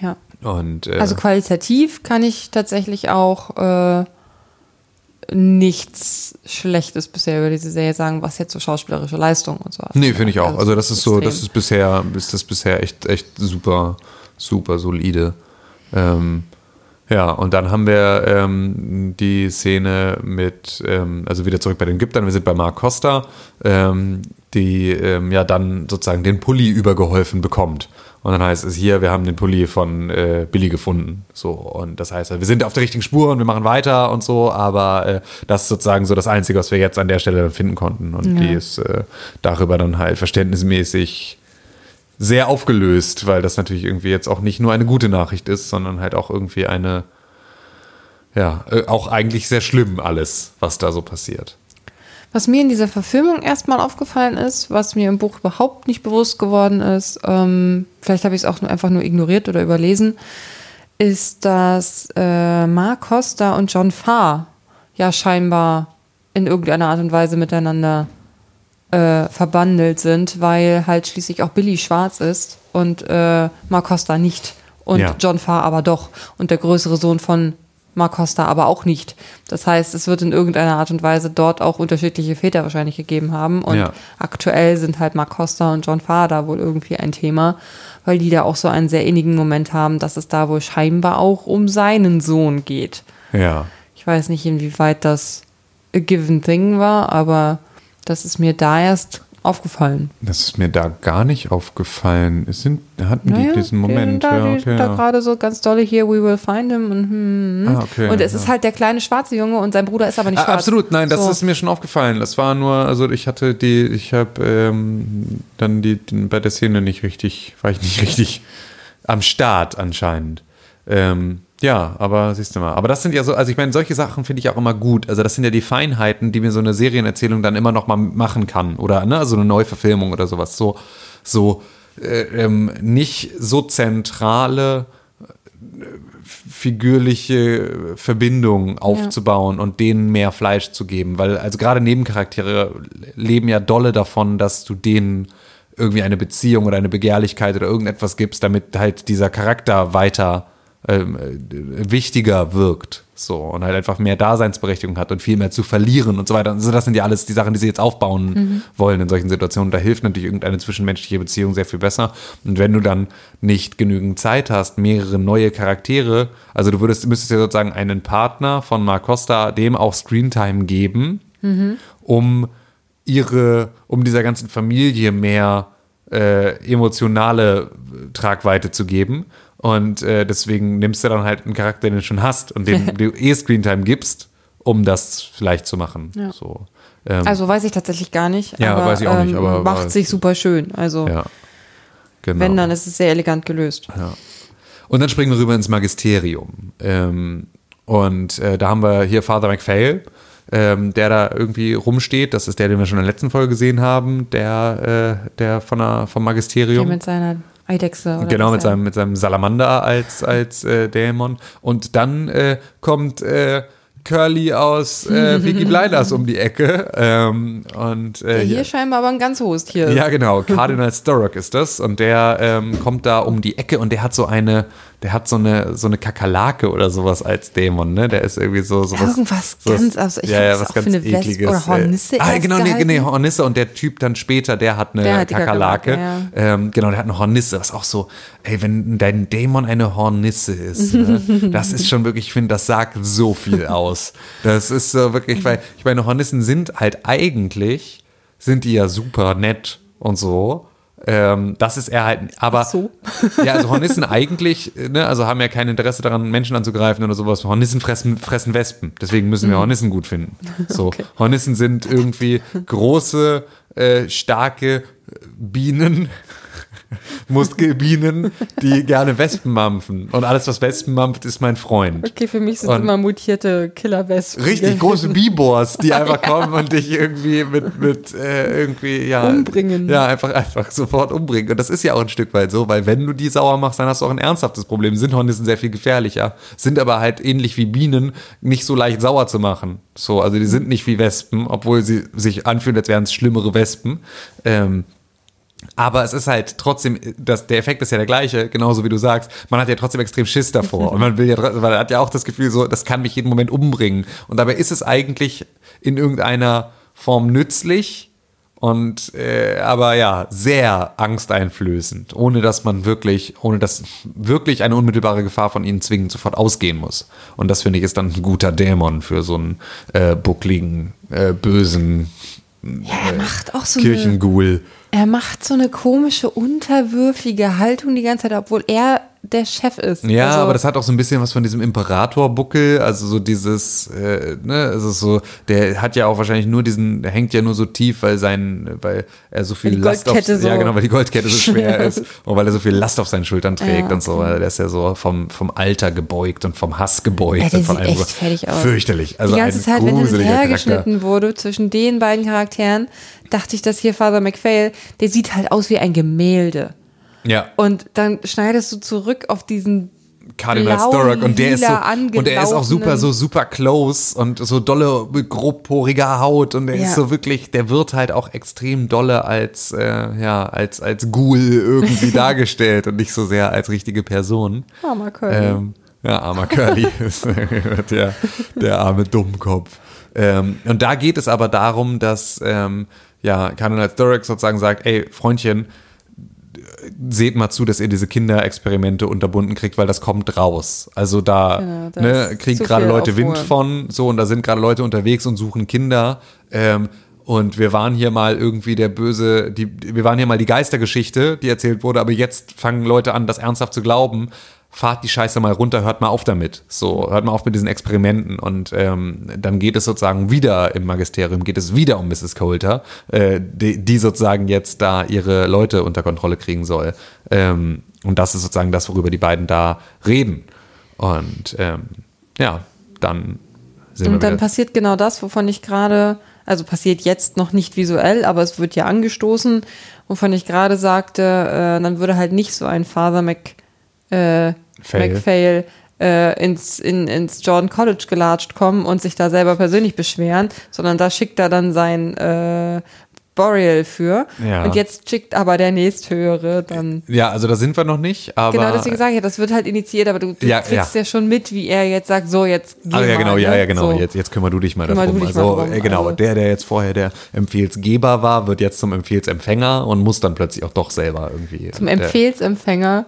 Ja. Und, äh, also qualitativ kann ich tatsächlich auch äh, nichts Schlechtes bisher über diese Serie sagen, was jetzt so schauspielerische Leistung und so. Nee, finde ich auch. Also das ist extrem. so, das ist bisher, ist das bisher echt, echt super, super solide. Ähm, ja, und dann haben wir ähm, die Szene mit, ähm, also wieder zurück bei den Ägyptern, wir sind bei Mark Costa. Ähm, die ähm, ja dann sozusagen den Pulli übergeholfen bekommt. Und dann heißt es hier, wir haben den Pulli von äh, Billy gefunden. So, und das heißt, wir sind auf der richtigen Spur und wir machen weiter und so, aber äh, das ist sozusagen so das Einzige, was wir jetzt an der Stelle finden konnten. Und Ja. die ist äh, darüber dann halt verständnismäßig sehr aufgelöst, weil das natürlich irgendwie jetzt auch nicht nur eine gute Nachricht ist, sondern halt auch irgendwie eine, ja, äh, auch eigentlich sehr schlimm alles, was da so passiert. Was mir in dieser Verfilmung erstmal aufgefallen ist, was mir im Buch überhaupt nicht bewusst geworden ist, ähm, vielleicht habe ich es auch einfach nur ignoriert oder überlesen, ist, dass äh, Mark Costa und John Farr ja scheinbar in irgendeiner Art und Weise miteinander äh, verbandelt sind, weil halt schließlich auch Billy schwarz ist und äh, Mark Costa nicht und Ja. John Farr aber doch und der größere Sohn von Mark Costa aber auch nicht. Das heißt, es wird in irgendeiner Art und Weise dort auch unterschiedliche Väter wahrscheinlich gegeben haben und Ja. aktuell sind halt Mark Costa und John da wohl irgendwie ein Thema, weil die da auch so einen sehr innigen Moment haben, dass es da wohl scheinbar auch um seinen Sohn geht. Ja. Ich weiß nicht, inwieweit das a given thing war, aber das ist mir da erst aufgefallen. Das ist mir da gar nicht aufgefallen. Es sind, hatten die Naja, diesen Moment. Da, ja, die okay, da ja. gerade so ganz dolle hier, we will find him. Und, hm, hm. Ah, okay, und es ja. ist halt der kleine schwarze Junge und sein Bruder ist aber nicht Ah, schwarz. absolut, nein, das So. ist mir schon aufgefallen. Das war nur, also ich hatte die, ich habe ähm, dann die, die bei der Szene nicht richtig, war ich nicht richtig am Start anscheinend. Ähm, ja, aber siehst du mal. Aber das sind ja so, also ich meine, solche Sachen finde ich auch immer gut. Also das sind ja die Feinheiten, die mir so eine Serienerzählung dann immer noch mal machen kann. Oder, ne, also eine Neuverfilmung oder sowas. So, so äh, ähm, nicht so zentrale figürliche Verbindungen aufzubauen und denen mehr Fleisch zu geben. Weil, also gerade Nebencharaktere leben ja dolle davon, dass du denen irgendwie eine Beziehung oder eine Begehrlichkeit oder irgendetwas gibst, damit halt dieser Charakter weiter ähm, äh, wichtiger wirkt. So, und halt einfach mehr Daseinsberechtigung hat und viel mehr zu verlieren und so weiter. Also das sind ja alles die Sachen, die sie jetzt aufbauen wollen in solchen Situationen. Da hilft natürlich irgendeine zwischenmenschliche Beziehung sehr viel besser. Und wenn du dann nicht genügend Zeit hast, mehrere neue Charaktere, also du würdest, müsstest ja sozusagen einen Partner von Mark Costa dem auch Screentime geben, um ihre, um dieser ganzen Familie mehr äh, emotionale Tragweite zu geben. Und äh, deswegen nimmst du dann halt einen Charakter, den du schon hast und dem du eh Screentime gibst, um das vielleicht zu machen. Ja. So, ähm, Also weiß ich tatsächlich gar nicht. Ja, aber, weiß ich auch nicht, ähm, aber war- macht sich super schön. Also ja. Genau. wenn, dann ist es sehr elegant gelöst. Und dann springen wir rüber ins Magisterium. Ähm, und äh, da haben wir hier Father McPhail, ähm, der da irgendwie rumsteht. Das ist der, den wir schon in der letzten Folge gesehen haben, der, äh, der von der, vom Magisterium. mit seiner Eidechse. Oder Genau, mit seinem, mit seinem Salamander als, als äh, Dämon. Und dann äh, kommt äh, Curly aus äh, Vicky Blinders um die Ecke. Ähm, und, äh, Der hier scheinbar aber ein ganz hohes Tier ist. ja, genau. Cardinal Storrock ist das. Und der ähm, kommt da um die Ecke und der hat so eine, der hat so eine, so eine Kakerlake oder sowas als Dämon, ne? Der ist irgendwie so, sowas. Irgendwas sowas- ganz- also ich ja, ja, was ganz für eine ekliges. oder Hornisse äh, Ah, erst genau, nee, nee, Hornisse und der Typ dann später, der hat eine Der hat Kakerlake. Kakerlake, ähm, genau, der hat eine Hornisse, was auch so, ey, wenn dein Dämon eine Hornisse ist, ne? das ist schon wirklich, ich finde, das sagt so viel aus. Das ist so wirklich, weil, ich meine, Hornissen sind halt eigentlich, sind die ja super nett und so. Ähm, das ist er halt, aber Ach so. ja, also Hornissen eigentlich, ne, also haben ja kein Interesse daran, Menschen anzugreifen oder sowas. Hornissen fressen, fressen Wespen. Deswegen müssen wir Hornissen gut finden. So, Okay. Hornissen sind irgendwie große, äh, starke Bienen, Muskelbienen, die gerne Wespen mampfen. Und alles, was Wespen mampft, ist mein Freund. Okay, für mich sind Und- es immer mutierte Killerwespen. Richtig große Bibors, die einfach kommen und dich irgendwie mit, mit äh, irgendwie, ja. Umbringen. Ja, einfach, einfach sofort umbringen. Und das ist ja auch ein Stück weit so, weil wenn du die sauer machst, dann hast du auch ein ernsthaftes Problem. Sind Hornissen sehr viel gefährlicher, sind aber halt ähnlich wie Bienen nicht so leicht sauer zu machen. So, also die sind nicht wie Wespen, obwohl sie sich anfühlen, als wären es schlimmere Wespen. Ähm, aber es ist halt trotzdem, das, der Effekt ist ja der gleiche, genauso wie du sagst. Man hat ja trotzdem extrem Schiss davor. Und man will ja, man hat ja auch das Gefühl, so, das kann mich jeden Moment umbringen. Und dabei ist es eigentlich in irgendeiner Form nützlich und äh, aber ja, sehr angsteinflößend, ohne dass man wirklich, ohne dass wirklich eine unmittelbare Gefahr von ihnen zwingend sofort ausgehen muss. Und das finde ich ist dann ein guter Dämon für so einen äh, buckligen, äh, bösen Ja, er macht auch so Äh, Kirchenghoul. Er macht so eine komische, unterwürfige Haltung die ganze Zeit, obwohl er der Chef ist. Ja, Also, aber das hat auch so ein bisschen was von diesem Imperatorbuckel, also so dieses, äh, ne, also so, der hat ja auch wahrscheinlich nur diesen, der hängt ja nur so tief, weil sein, weil er so viel Last auf, Goldkette so ja genau, weil die Goldkette so schwer ist und weil er so viel Last auf seinen Schultern trägt Ja, und so, weil der ist ja so vom, vom Alter gebeugt und vom Hass gebeugt Ja, und von sieht allem echt fertig aus. fürchterlich. Also die ganze ein Zeit, wenn hin und gruseliger her Charakter. geschnitten wurde zwischen den beiden Charakteren, dachte ich, dass hier Father McPhail, der sieht halt aus wie ein Gemälde. Ja. Und dann schneidest du zurück auf diesen Cardinal Sturrock und der ist so und er ist auch super so super close und so dolle grobporiger Haut und er Ja. ist so wirklich der wird halt auch extrem dolle als äh, ja als als Ghoul irgendwie dargestellt und nicht so sehr als richtige Person Armer Curly. ähm, ja armer Curly ist der der arme Dummkopf ähm, und da geht es aber darum dass ähm, ja Cardinal Sturrock sozusagen sagt ey Freundchen seht mal zu, dass ihr diese Kinderexperimente unterbunden kriegt, weil das kommt raus. Also da Genau, da ne, kriegen gerade Leute Wind von, so und da sind gerade Leute unterwegs und suchen Kinder. Ähm, und wir waren hier mal irgendwie der böse, die, wir waren hier mal die Geistergeschichte, die erzählt wurde, aber jetzt fangen Leute an, das ernsthaft zu glauben. Fahrt die Scheiße mal runter, hört mal auf damit. So, hört mal auf mit diesen Experimenten. Und ähm, dann geht es sozusagen wieder im Magisterium, geht es wieder um Mrs. Coulter, äh, die, die sozusagen jetzt da ihre Leute unter Kontrolle kriegen soll. Ähm, und das ist sozusagen das, worüber die beiden da reden. Und ähm, ja, dann sind wir Und dann wieder. passiert genau das, wovon ich gerade, also passiert jetzt noch nicht visuell, aber es wird ja angestoßen, wovon ich gerade sagte, äh, dann würde halt nicht so ein Father Mc, äh, Fail. McPhail äh, ins, in, ins Jordan College gelatscht kommen und sich da selber persönlich beschweren, sondern da schickt er dann sein äh, Boreal für. Ja. Und jetzt schickt aber der nächsthöhere dann. Ja, also da sind wir noch nicht, aber. Genau, deswegen sage ich ja, das wird halt initiiert, aber du, du Ja, kriegst ja. ja. schon mit, wie er jetzt sagt, so jetzt geh Ah, ja, mal, genau, ja, ne? ja, genau. So. Jetzt, jetzt kümmer du dich mal Kümmer darum. dich mal also, drum, äh, genau, also- der, der jetzt vorher der Empfehlsgeber war, wird jetzt zum Empfehlsempfänger und muss dann plötzlich auch doch selber irgendwie. Zum der- Empfehlsempfänger.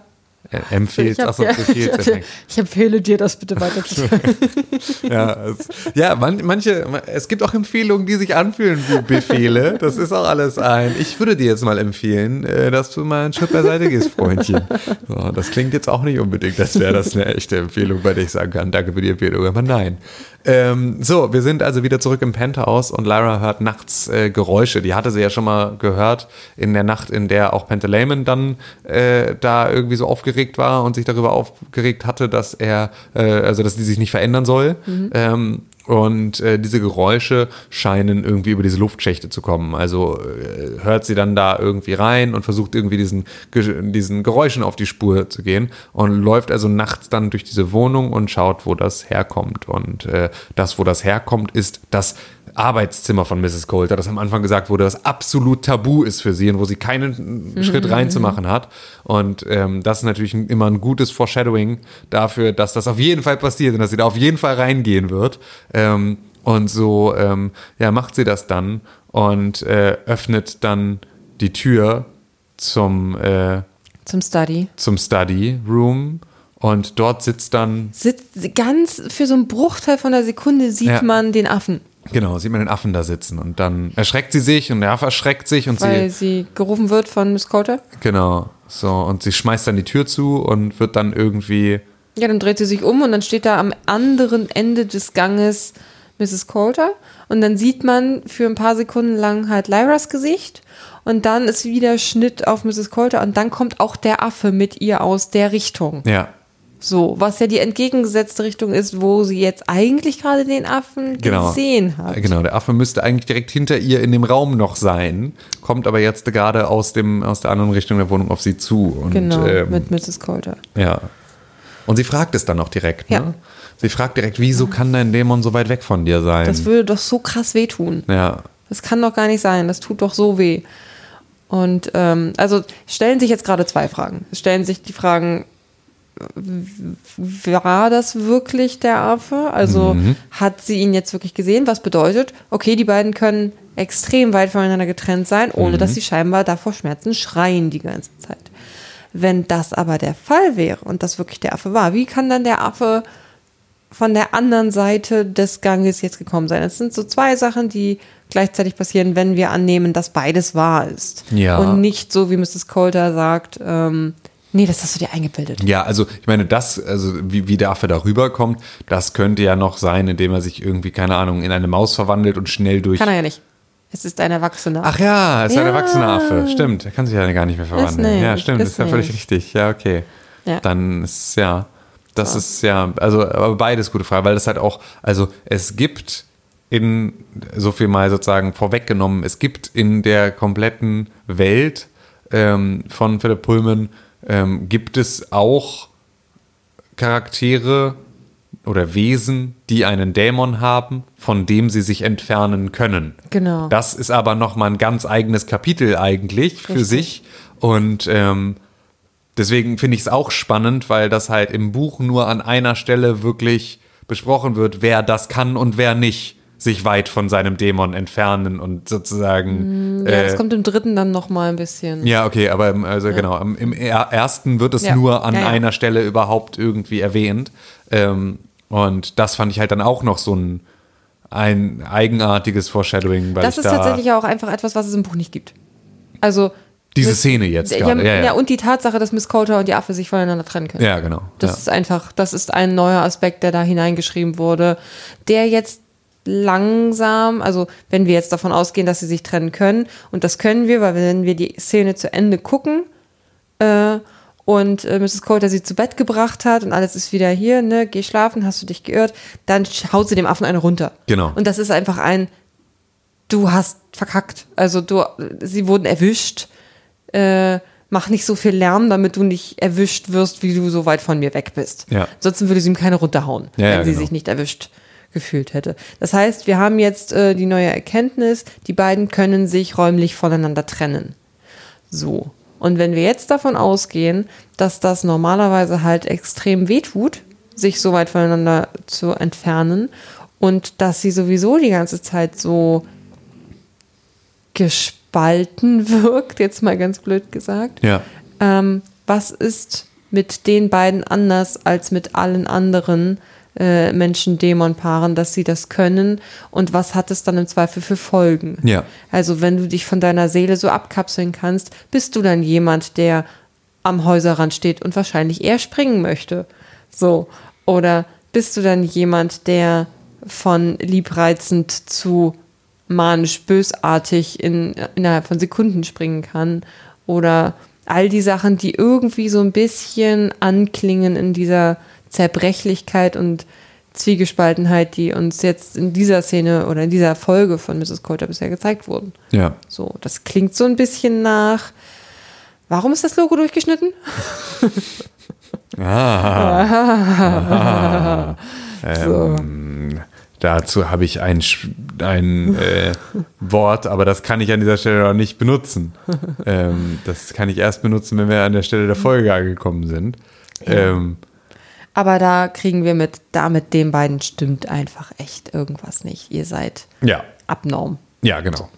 Äh, Empfehls, Ich, hab achso, dir- ich, hab ich empfehle dir, das bitte weiterzuteilen. Ja, es, ja man, manche, es gibt auch Empfehlungen, die sich anfühlen wie Befehle. Das ist auch alles ein. Ich würde dir jetzt mal empfehlen, äh, dass du mal einen Schritt beiseite gehst, Freundchen. So, das klingt jetzt auch nicht unbedingt, als wäre das eine echte Empfehlung, bei der ich sagen kann, danke für die Empfehlung, aber nein. Ähm, so, wir sind also wieder zurück im Penthouse und Lyra hört nachts äh, Geräusche. Die hatte sie ja schon mal gehört in der Nacht, in der auch Pantaleimon dann äh, da irgendwie so aufgeregt war und sich darüber aufgeregt hatte, dass er, äh, also dass die sich nicht verändern soll. Ähm, und äh, diese Geräusche scheinen irgendwie über diese Luftschächte zu kommen. Also äh, hört sie dann da irgendwie rein und versucht irgendwie diesen, diesen Geräuschen auf die Spur zu gehen und läuft also nachts dann durch diese Wohnung und schaut, wo das herkommt. Und äh, das, wo das herkommt, ist das Arbeitszimmer von Mrs. Coulter, das am Anfang gesagt wurde, das absolut tabu ist für sie und wo sie keinen Schritt reinzumachen hat. Und ähm, das ist natürlich immer ein gutes Foreshadowing dafür, dass das auf jeden Fall passiert und dass sie da auf jeden Fall reingehen wird. Ähm, und so ähm, ja, macht sie das dann und äh, öffnet dann die Tür zum, äh, Zum Study. zum Study Room und dort sitzt dann Sitzt ganz für so einen Bruchteil von der Sekunde sieht Ja. man den Affen, Genau, sieht man den Affen da sitzen und dann erschreckt sie sich und der Affe erschreckt sich und weil sie, sie gerufen wird von Miss Coulter. genau, so und sie schmeißt dann die Tür zu und wird dann irgendwie, Ja, dann dreht sie sich um und dann steht da am anderen Ende des Ganges Mrs. Coulter und dann sieht man für ein paar Sekunden lang halt Lyras Gesicht und dann ist wieder Schnitt auf Mrs. Coulter und dann kommt auch der Affe mit ihr aus der Richtung. ja, So, was ja die entgegengesetzte Richtung ist, wo sie jetzt eigentlich gerade den Affen genau, gesehen hat. genau, der Affe müsste eigentlich direkt hinter ihr in dem Raum noch sein, kommt aber jetzt gerade aus dem aus der anderen Richtung der Wohnung auf sie zu und Genau, ähm, mit Mrs. Coulter. ja. Und sie fragt es dann auch direkt, ne? Ja. Sie fragt direkt, wieso kann dein Dämon so weit weg von dir sein? Das würde doch so krass wehtun. ja, Das kann doch gar nicht sein. Das tut doch so weh. Und ähm, also stellen sich jetzt gerade zwei Fragen. Es stellen sich die Fragen, war das wirklich der Affe? Also hat sie ihn jetzt wirklich gesehen? Was bedeutet, okay, die beiden können extrem weit voneinander getrennt sein, ohne dass sie scheinbar davor Schmerzen schreien die ganze Zeit. Wenn das aber der Fall wäre und das wirklich der Affe war, wie kann dann der Affe von der anderen Seite des Ganges jetzt gekommen sein? Es sind so zwei Sachen, die gleichzeitig passieren, wenn wir annehmen, dass beides wahr ist. Ja. Und nicht so, wie Mrs. Coulter sagt, ähm, nee, das hast du dir eingebildet. Ja, also ich meine, das, also wie, wie dafür darüber kommt, das könnte ja noch sein, indem er sich irgendwie, keine Ahnung, in eine Maus verwandelt und schnell durch. Kann er ja nicht. Es ist ein Erwachsener. Ach ja, es ist ein Ja. erwachsener Affe. Stimmt, er kann sich ja gar nicht mehr verwandeln. ja, stimmt, das ist ja völlig richtig. Ja, okay. Ja. Dann ist ja, das ist ja, also aber beides gute Frage, weil das halt auch, also es gibt in, so viel mal sozusagen vorweggenommen, es gibt in der kompletten Welt ähm, von Philipp Pullman, ähm, gibt es auch Charaktere oder Wesen, die einen Dämon haben, von dem sie sich entfernen können. Genau. Das ist aber nochmal ein ganz eigenes Kapitel eigentlich für Richtig. sich. Und ähm, deswegen finde ich es auch spannend, weil das halt im Buch nur an einer Stelle wirklich besprochen wird, wer das kann und wer nicht sich weit von seinem Dämon entfernen und sozusagen. ja, äh, das kommt im dritten dann noch mal ein bisschen. ja, okay, aber im, also genau, im, im er- ersten wird es Ja. nur an Ja, ja. einer Stelle überhaupt irgendwie erwähnt. Ähm, und das fand ich halt dann auch noch so ein, ein eigenartiges Foreshadowing, weil das ist da tatsächlich auch einfach etwas, was es im Buch nicht gibt. Also diese mit- Szene jetzt ja, gerade. ja, und die Tatsache, dass Miss Coulter und die Affe sich voneinander trennen können. ja, genau. Das ja. ist einfach, das ist ein neuer Aspekt, der da hineingeschrieben wurde, der jetzt langsam, also wenn wir jetzt davon ausgehen, dass sie sich trennen können, und das können wir, weil wenn wir die Szene zu Ende gucken äh, und äh, Mrs. Coulter sie zu Bett gebracht hat und alles ist wieder hier, ne, geh schlafen, hast du dich geirrt, dann haut sie dem Affen eine runter. Genau. Und das ist einfach ein, du hast verkackt. Also du, sie wurden erwischt. Äh, mach nicht so viel Lärm, damit du nicht erwischt wirst, wie du so weit von mir weg bist. Ja. Ansonsten würde sie ihm keine runterhauen, Ja, ja, wenn sie genau. sich nicht erwischt gefühlt hätte. Das heißt, wir haben jetzt äh, die neue Erkenntnis, die beiden können sich räumlich voneinander trennen. So. Und wenn wir jetzt davon ausgehen, dass das normalerweise halt extrem wehtut, sich so weit voneinander zu entfernen und dass sie sowieso die ganze Zeit so gespalten wirkt, jetzt mal ganz blöd gesagt. ja. Ähm, was ist mit den beiden anders als mit allen anderen äh, Menschen-Dämon-Paaren, dass sie das können? Und was hat es dann im Zweifel für Folgen? Ja. Also, wenn du dich von deiner Seele so abkapseln kannst, bist du dann jemand, der am Häuserrand steht und wahrscheinlich eher springen möchte. So. Oder bist du dann jemand, der von liebreizend zu manisch bösartig in, innerhalb von Sekunden springen kann? Oder all die Sachen, die irgendwie so ein bisschen anklingen in dieser Zerbrechlichkeit und Zwiegespaltenheit, die uns jetzt in dieser Szene oder in dieser Folge von Mrs. Coulter bisher gezeigt wurden. Ja. So, das klingt so ein bisschen nach. Warum ist das Logo durchgeschnitten? Ah. So. Ähm, dazu habe ich ein, ein äh, Wort, aber das kann ich an dieser Stelle noch nicht benutzen. Ähm, das kann ich erst benutzen, wenn wir an der Stelle der Folge angekommen sind. Ähm, Aber da kriegen wir mit, da mit den beiden stimmt einfach echt irgendwas nicht. Ihr seid ja, abnorm. ja, genau.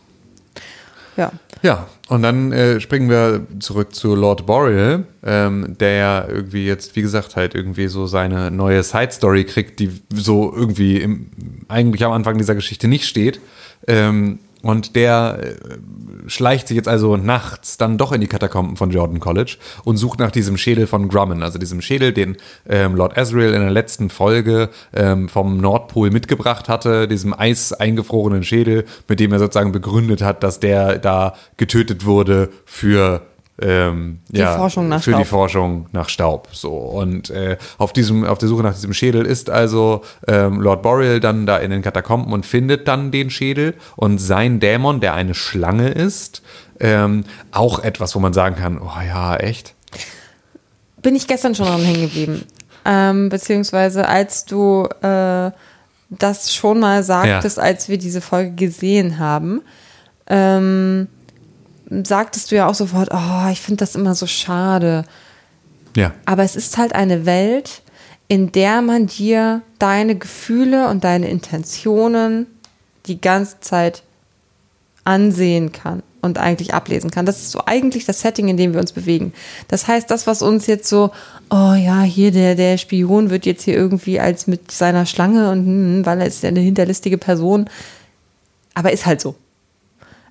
Ja. Ja, und dann äh, springen wir zurück zu Lord Boreal, ähm, der ja irgendwie jetzt, wie gesagt, halt irgendwie so seine neue Side-Story kriegt, die so irgendwie im, eigentlich am Anfang dieser Geschichte nicht steht. Ähm, und der äh, schleicht sich jetzt also nachts dann doch in die Katakomben von Jordan College und sucht nach diesem Schädel von Grumman, also diesem Schädel, den ähm, Lord Asriel in der letzten Folge ähm, vom Nordpol mitgebracht hatte, diesem eis eingefrorenen Schädel, mit dem er sozusagen begründet hat, dass der da getötet wurde für ähm, Die ja, Forschung nach für die Staub. Forschung nach Staub. So und äh, auf diesem auf der Suche nach diesem Schädel ist also ähm, Lord Boreal dann da in den Katakomben und findet dann den Schädel und sein Dämon, der eine Schlange ist, ähm, auch etwas, wo man sagen kann, oh ja, echt. Bin ich gestern schon dran hängen geblieben. Ähm, beziehungsweise als du äh, das schon mal sagtest, als wir diese Folge gesehen haben, ähm, sagtest du ja auch sofort, oh, ich finde das immer so schade. Ja, Aber es ist halt eine Welt, in der man dir deine Gefühle und deine Intentionen die ganze Zeit ansehen kann. und eigentlich ablesen kann. Das ist so eigentlich das Setting, in dem wir uns bewegen. Das heißt, das, was uns jetzt so, oh ja, hier der, der Spion wird jetzt hier irgendwie als mit seiner Schlange und hm, weil er ist ja eine hinterlistige Person, aber ist halt so.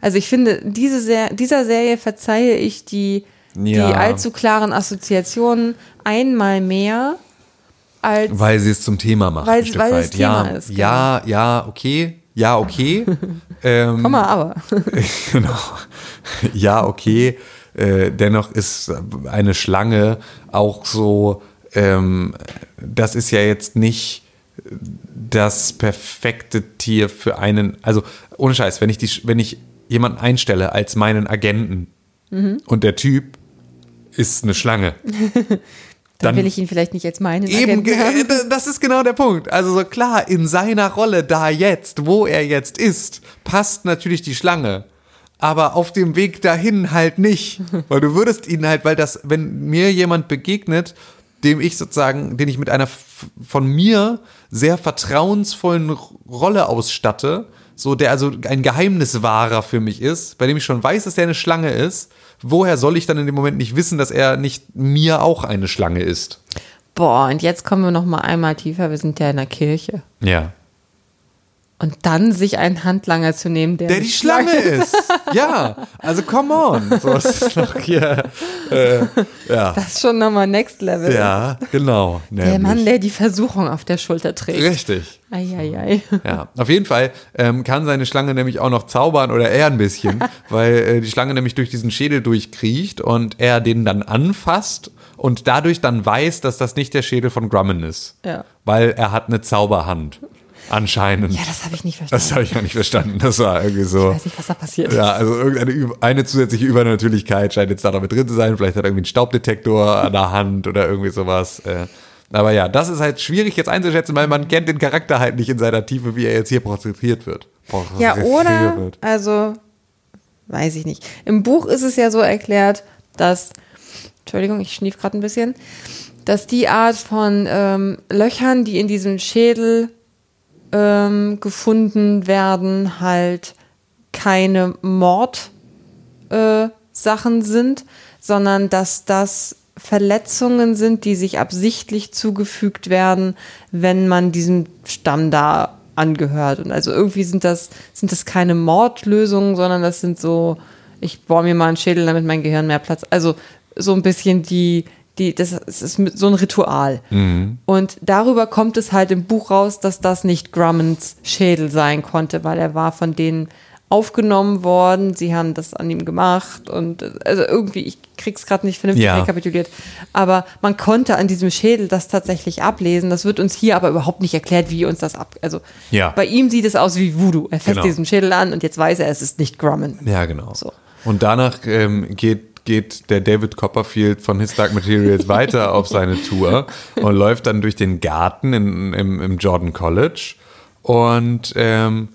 Also ich finde, diese Ser dieser Serie verzeihe ich die, Ja. die allzu klaren Assoziationen einmal mehr als Weil sie es zum Thema macht. Weil- weil es Thema ja, ist, genau. Ja, ja, okay. Ja, okay. ähm, Komma, aber. genau. Ja, okay. Äh, dennoch ist eine Schlange auch so, ähm, das ist ja jetzt nicht das perfekte Tier für einen, also ohne Scheiß, wenn ich, die, wenn ich jemanden einstelle als meinen Agenten Mhm. und der Typ ist eine Schlange, Dann, will ich ihn vielleicht nicht als meinen Eben, Agenten ge- haben. äh, das ist genau der Punkt. Also so klar, in seiner Rolle da jetzt, wo er jetzt ist, passt natürlich die Schlange. Aber auf dem Weg dahin halt nicht. Weil du würdest ihn halt, weil das, wenn mir jemand begegnet, dem ich sozusagen, den ich mit einer von mir sehr vertrauensvollen Rolle ausstatte, so der also ein Geheimniswahrer für mich ist, bei dem ich schon weiß, dass der eine Schlange ist, woher soll ich dann in dem Moment nicht wissen, dass er nicht mir auch eine Schlange ist? Boah, und jetzt kommen wir noch mal einmal tiefer. Wir sind ja in der Kirche. Ja. Und dann sich einen Handlanger zu nehmen, der, Der die Schlange ist. Ja, also come on. So ist noch hier. Äh, ja. Das ist schon nochmal Next Level. Ja, genau. Der nämlich. Mann, der die Versuchung auf der Schulter trägt. Richtig. Eieiei. Ja, auf jeden Fall ähm, kann seine Schlange nämlich auch noch zaubern oder er ein bisschen, weil äh, die Schlange nämlich durch diesen Schädel durchkriecht und er den dann anfasst und dadurch dann weiß, dass das nicht der Schädel von Grumman ist. Ja. Weil er hat eine Zauberhand. Anscheinend. Ja, das habe ich nicht verstanden. das habe ich gar nicht verstanden. Das war irgendwie so. ich weiß nicht, was da passiert Ja, also irgendeine eine zusätzliche Übernatürlichkeit scheint jetzt da noch mit drin zu sein. Vielleicht hat er irgendwie einen Staubdetektor an der Hand oder irgendwie sowas. äh. Aber ja, das ist halt schwierig jetzt einzuschätzen, weil man kennt den Charakter halt nicht in seiner Tiefe, wie er jetzt hier porträtiert wird. Ja, oder, wird. also, weiß ich nicht. Im Buch ist es ja so erklärt, dass, Entschuldigung, ich schnief gerade ein bisschen, dass die Art von ähm, Löchern, die in diesem Schädel ähm, gefunden werden, halt keine Mord äh, sind, sondern dass das Verletzungen sind, die sich absichtlich zugefügt werden, wenn man diesem Stamm da angehört. Und also irgendwie sind das, sind das keine Mordlösungen, sondern das sind so, ich bohre mir mal einen Schädel, damit mein Gehirn mehr Platz. Also so ein bisschen die, die, das ist so ein Ritual. Und darüber kommt es halt im Buch raus, dass das nicht Grummans Schädel sein konnte, weil er war von denen aufgenommen worden, sie haben das an ihm gemacht und also irgendwie, ich krieg's gerade nicht vernünftig Ja. rekapituliert, aber man konnte an diesem Schädel das tatsächlich ablesen. Das wird uns hier aber überhaupt nicht erklärt, wie uns das ab, also Ja. bei ihm sieht es aus wie Voodoo. Er fässt Genau. diesen Schädel an und jetzt weiß er, es ist nicht Grumman. Ja, genau. So. Und danach ähm, geht, geht der David Copperfield von His Dark Materials weiter auf seine Tour und läuft dann durch den Garten in, im, im Jordan College. Und ähm,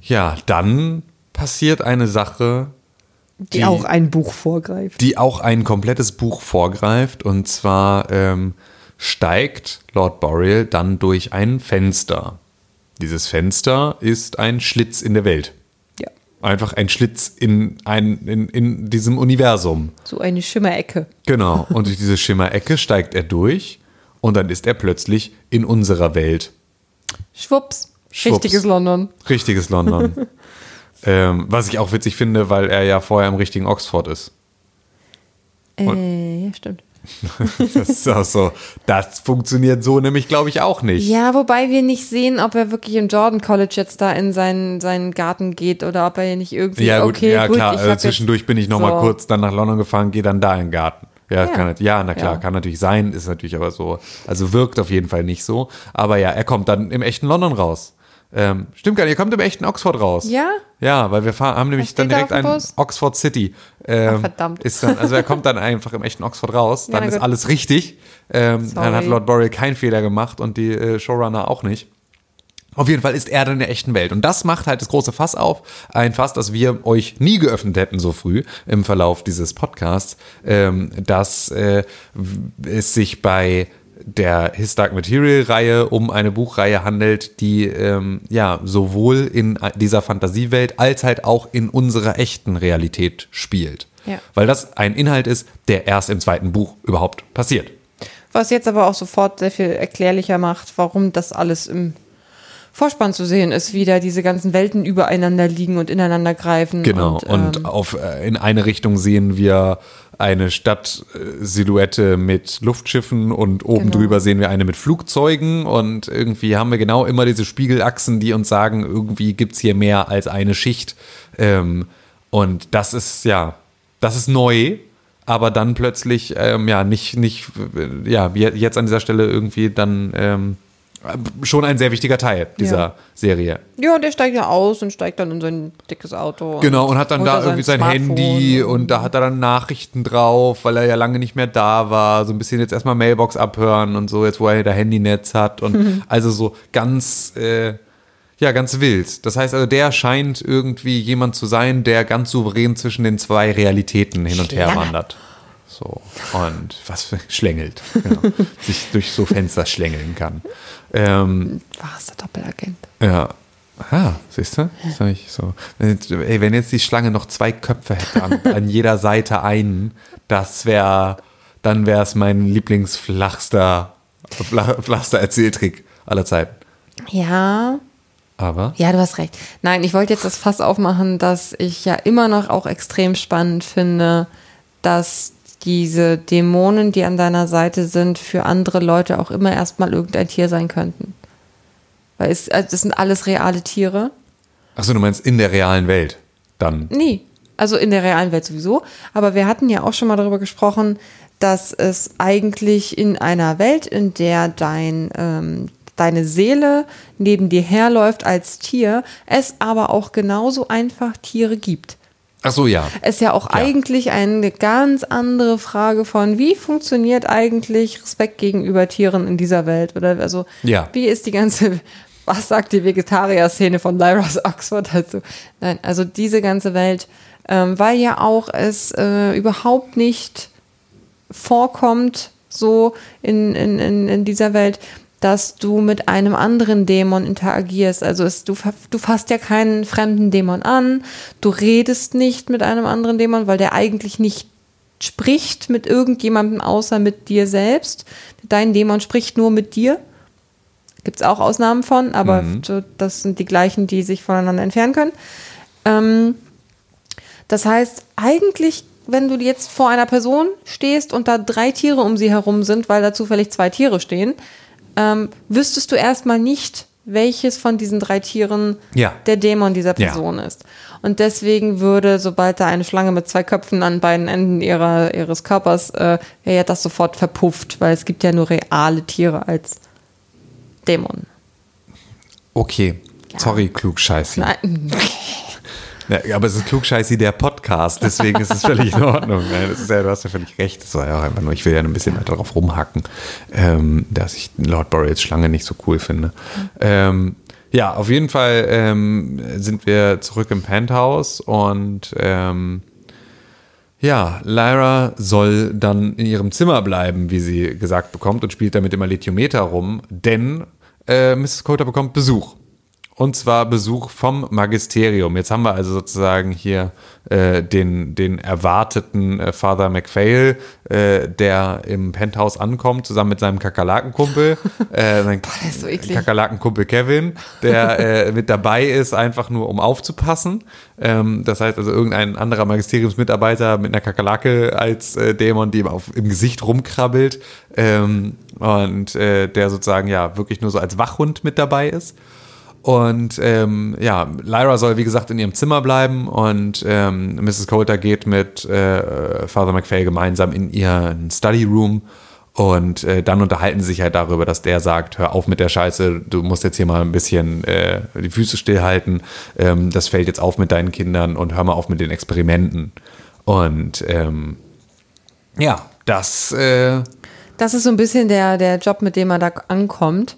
ja, dann passiert eine Sache, Die, auch ein Buch vorgreift. die auch ein komplettes Buch vorgreift. Und zwar ähm, steigt Lord Boreal dann durch ein Fenster. Dieses Fenster ist ein Schlitz in der Welt. Einfach ein Schlitz in, ein, in, in diesem Universum. So eine Schimmerecke. Genau. Und durch diese Schimmerecke steigt er durch und dann ist er plötzlich in unserer Welt. Schwupps. Schwupps. Richtiges London. Richtiges London. ähm, was ich auch witzig finde, weil er ja vorher im richtigen Oxford ist. Äh, ja, stimmt. Das ist auch so. Das funktioniert so nämlich, glaube ich, auch nicht. Ja, wobei wir nicht sehen, ob er wirklich im Jordan College jetzt da in seinen, seinen Garten geht oder ob er hier nicht irgendwie. Ja, gut, okay, ja gut, klar. Also zwischendurch bin ich noch mal so. kurz dann nach London gefahren, gehe dann da in den Garten. Ja, Ja. Kann, ja, na klar, Ja. kann natürlich sein, ist natürlich aber so. Also wirkt auf jeden Fall nicht so. Aber ja, er kommt dann im echten London raus. Ähm, stimmt gar nicht, er kommt im echten Oxford raus. Ja? Ja, weil wir fahren, haben nämlich dann direkt auf dem ein Bus? Oxford City. Ähm, Ach, verdammt. Ist dann, also er kommt dann einfach im echten Oxford raus, dann na ist gut. alles richtig. Ähm, dann hat. Lord Boreal keinen Fehler gemacht und die äh, Showrunner auch nicht. Auf jeden Fall ist er dann in der echten Welt. Und das macht halt das große Fass auf. Ein Fass, das wir euch nie geöffnet hätten so früh im Verlauf dieses Podcasts, ähm, dass äh, es sich bei der His Dark Material Reihe um eine Buchreihe handelt, die ähm, ja sowohl in dieser Fantasiewelt als halt auch in unserer echten Realität spielt. Ja. Weil das ein Inhalt ist, der erst im zweiten Buch überhaupt passiert. Was jetzt aber auch sofort sehr viel erklärlicher macht, warum das alles im Vorspann zu sehen ist, wie da diese ganzen Welten übereinander liegen und ineinander greifen. Genau, und, und ähm, auf, äh, in eine Richtung sehen wir eine Stadtsilhouette mit Luftschiffen und oben Genau. drüber sehen wir eine mit Flugzeugen und irgendwie haben wir genau immer diese Spiegelachsen, die uns sagen, irgendwie gibt es hier mehr als eine Schicht. Ähm, und das ist ja, das ist neu, aber dann plötzlich ähm, ja nicht, nicht, äh, ja, je- jetzt an dieser Stelle irgendwie dann ähm, schon ein sehr wichtiger Teil dieser Ja. Serie. ja, und der steigt ja aus und steigt dann in sein dickes Auto. Genau, und hat dann da irgendwie sein Smartphone Handy und da hat er dann Nachrichten drauf, weil er ja lange nicht mehr da war. So ein bisschen jetzt erstmal Mailbox abhören und so, jetzt wo er da Handynetz hat. Und also so ganz, äh, ja, ganz wild. Das heißt also, der scheint irgendwie jemand zu sein, der ganz souverän zwischen den zwei Realitäten hin und her wandert. So, und was für schlängelt. Genau. Sich durch so Fenster schlängeln kann. Ähm, War es der Doppelagent? ja. Ah, siehst du? Ist doch nicht so. Wenn jetzt, ey, wenn jetzt die Schlange noch zwei Köpfe hätte, an, an jeder Seite einen, das wäre, dann wäre es mein Lieblingsflachster, flach, flachster Erzähltrick aller Zeiten. Ja, Aber, ja, du hast recht. Nein, ich wollte jetzt das Fass aufmachen, dass ich ja immer noch auch extrem spannend finde, dass diese Dämonen, die an deiner Seite sind, für andere Leute auch immer erstmal irgendein Tier sein könnten. Weil es, also das sind alles reale Tiere. achso, du meinst in der realen Welt dann. Nee, also in der realen Welt sowieso. Aber wir hatten ja auch schon mal darüber gesprochen, dass es eigentlich in einer Welt, in der dein, ähm, deine Seele neben dir herläuft als Tier, es aber auch genauso einfach Tiere gibt. Achso, ja. Es ist ja auch Ja. eigentlich eine ganz andere Frage von, wie funktioniert eigentlich Respekt gegenüber Tieren in dieser Welt? Oder also, Ja. wie ist die ganze, was sagt die Vegetarier-Szene von Lyra's Oxford dazu? Nein, also diese ganze Welt, ähm, weil ja auch es äh, überhaupt nicht vorkommt, so in, in, in, in dieser Welt, dass du mit einem anderen Dämon interagierst. Also es, du, du fasst ja keinen fremden Dämon an, du redest nicht mit einem anderen Dämon, weil der eigentlich nicht spricht mit irgendjemandem außer mit dir selbst. Dein Dämon spricht nur mit dir. Gibt es auch Ausnahmen von, aber so, das sind die gleichen, die sich voneinander entfernen können. Ähm, das heißt, eigentlich, wenn du jetzt vor einer Person stehst und da drei Tiere um sie herum sind, weil da zufällig zwei Tiere stehen, ähm, wüsstest du erstmal nicht, welches von diesen drei Tieren Ja. der Dämon dieser Ja. Person ist. Und deswegen würde, sobald da eine Schlange mit zwei Köpfen an beiden Enden ihrer, ihres Körpers, äh, ja das sofort verpufft, weil es gibt ja nur reale Tiere als Dämon. Okay. Sorry, Klugscheißi. Nein, Ja, aber es ist Klugscheißi der Podcast, deswegen ist es völlig in Ordnung. Ja, du hast ja völlig recht. Das war ja auch einfach nur, ich will ja ein bisschen weiter drauf rumhacken, ähm, dass ich Lord Boreals Schlange nicht so cool finde. Ähm, ja, auf jeden Fall ähm, sind wir zurück im Penthouse und ähm, ja, Lyra soll dann in ihrem Zimmer bleiben, wie sie gesagt bekommt, und spielt damit immer Litiometer rum, denn äh, Mrs. Coulter bekommt Besuch. Und zwar Besuch vom Magisterium. Jetzt haben wir also sozusagen hier äh, den, den erwarteten äh, Father McPhail, äh, der im Penthouse ankommt, zusammen mit seinem Kakerlakenkumpel. äh, sein so. Kakerlakenkumpel Kevin, der äh, mit dabei ist, einfach nur um aufzupassen. Ähm, das heißt also irgendein anderer Magisteriumsmitarbeiter mit einer Kakerlake als äh, Dämon, die ihm auf, im Gesicht rumkrabbelt. Ähm, und äh, der sozusagen ja wirklich nur so als Wachhund mit dabei ist. Und ähm, ja, Lyra soll wie gesagt in ihrem Zimmer bleiben und ähm, Mrs. Coulter geht mit äh, Father McPhail gemeinsam in ihren Study Room und äh, dann unterhalten sie sich halt darüber, dass der sagt, hör auf mit der Scheiße, du musst jetzt hier mal ein bisschen äh, die Füße stillhalten, ähm, das fällt jetzt auf mit deinen Kindern und hör mal auf mit den Experimenten. Und ähm, ja, das äh, Das ist so ein bisschen der, der Job, mit dem er da ankommt.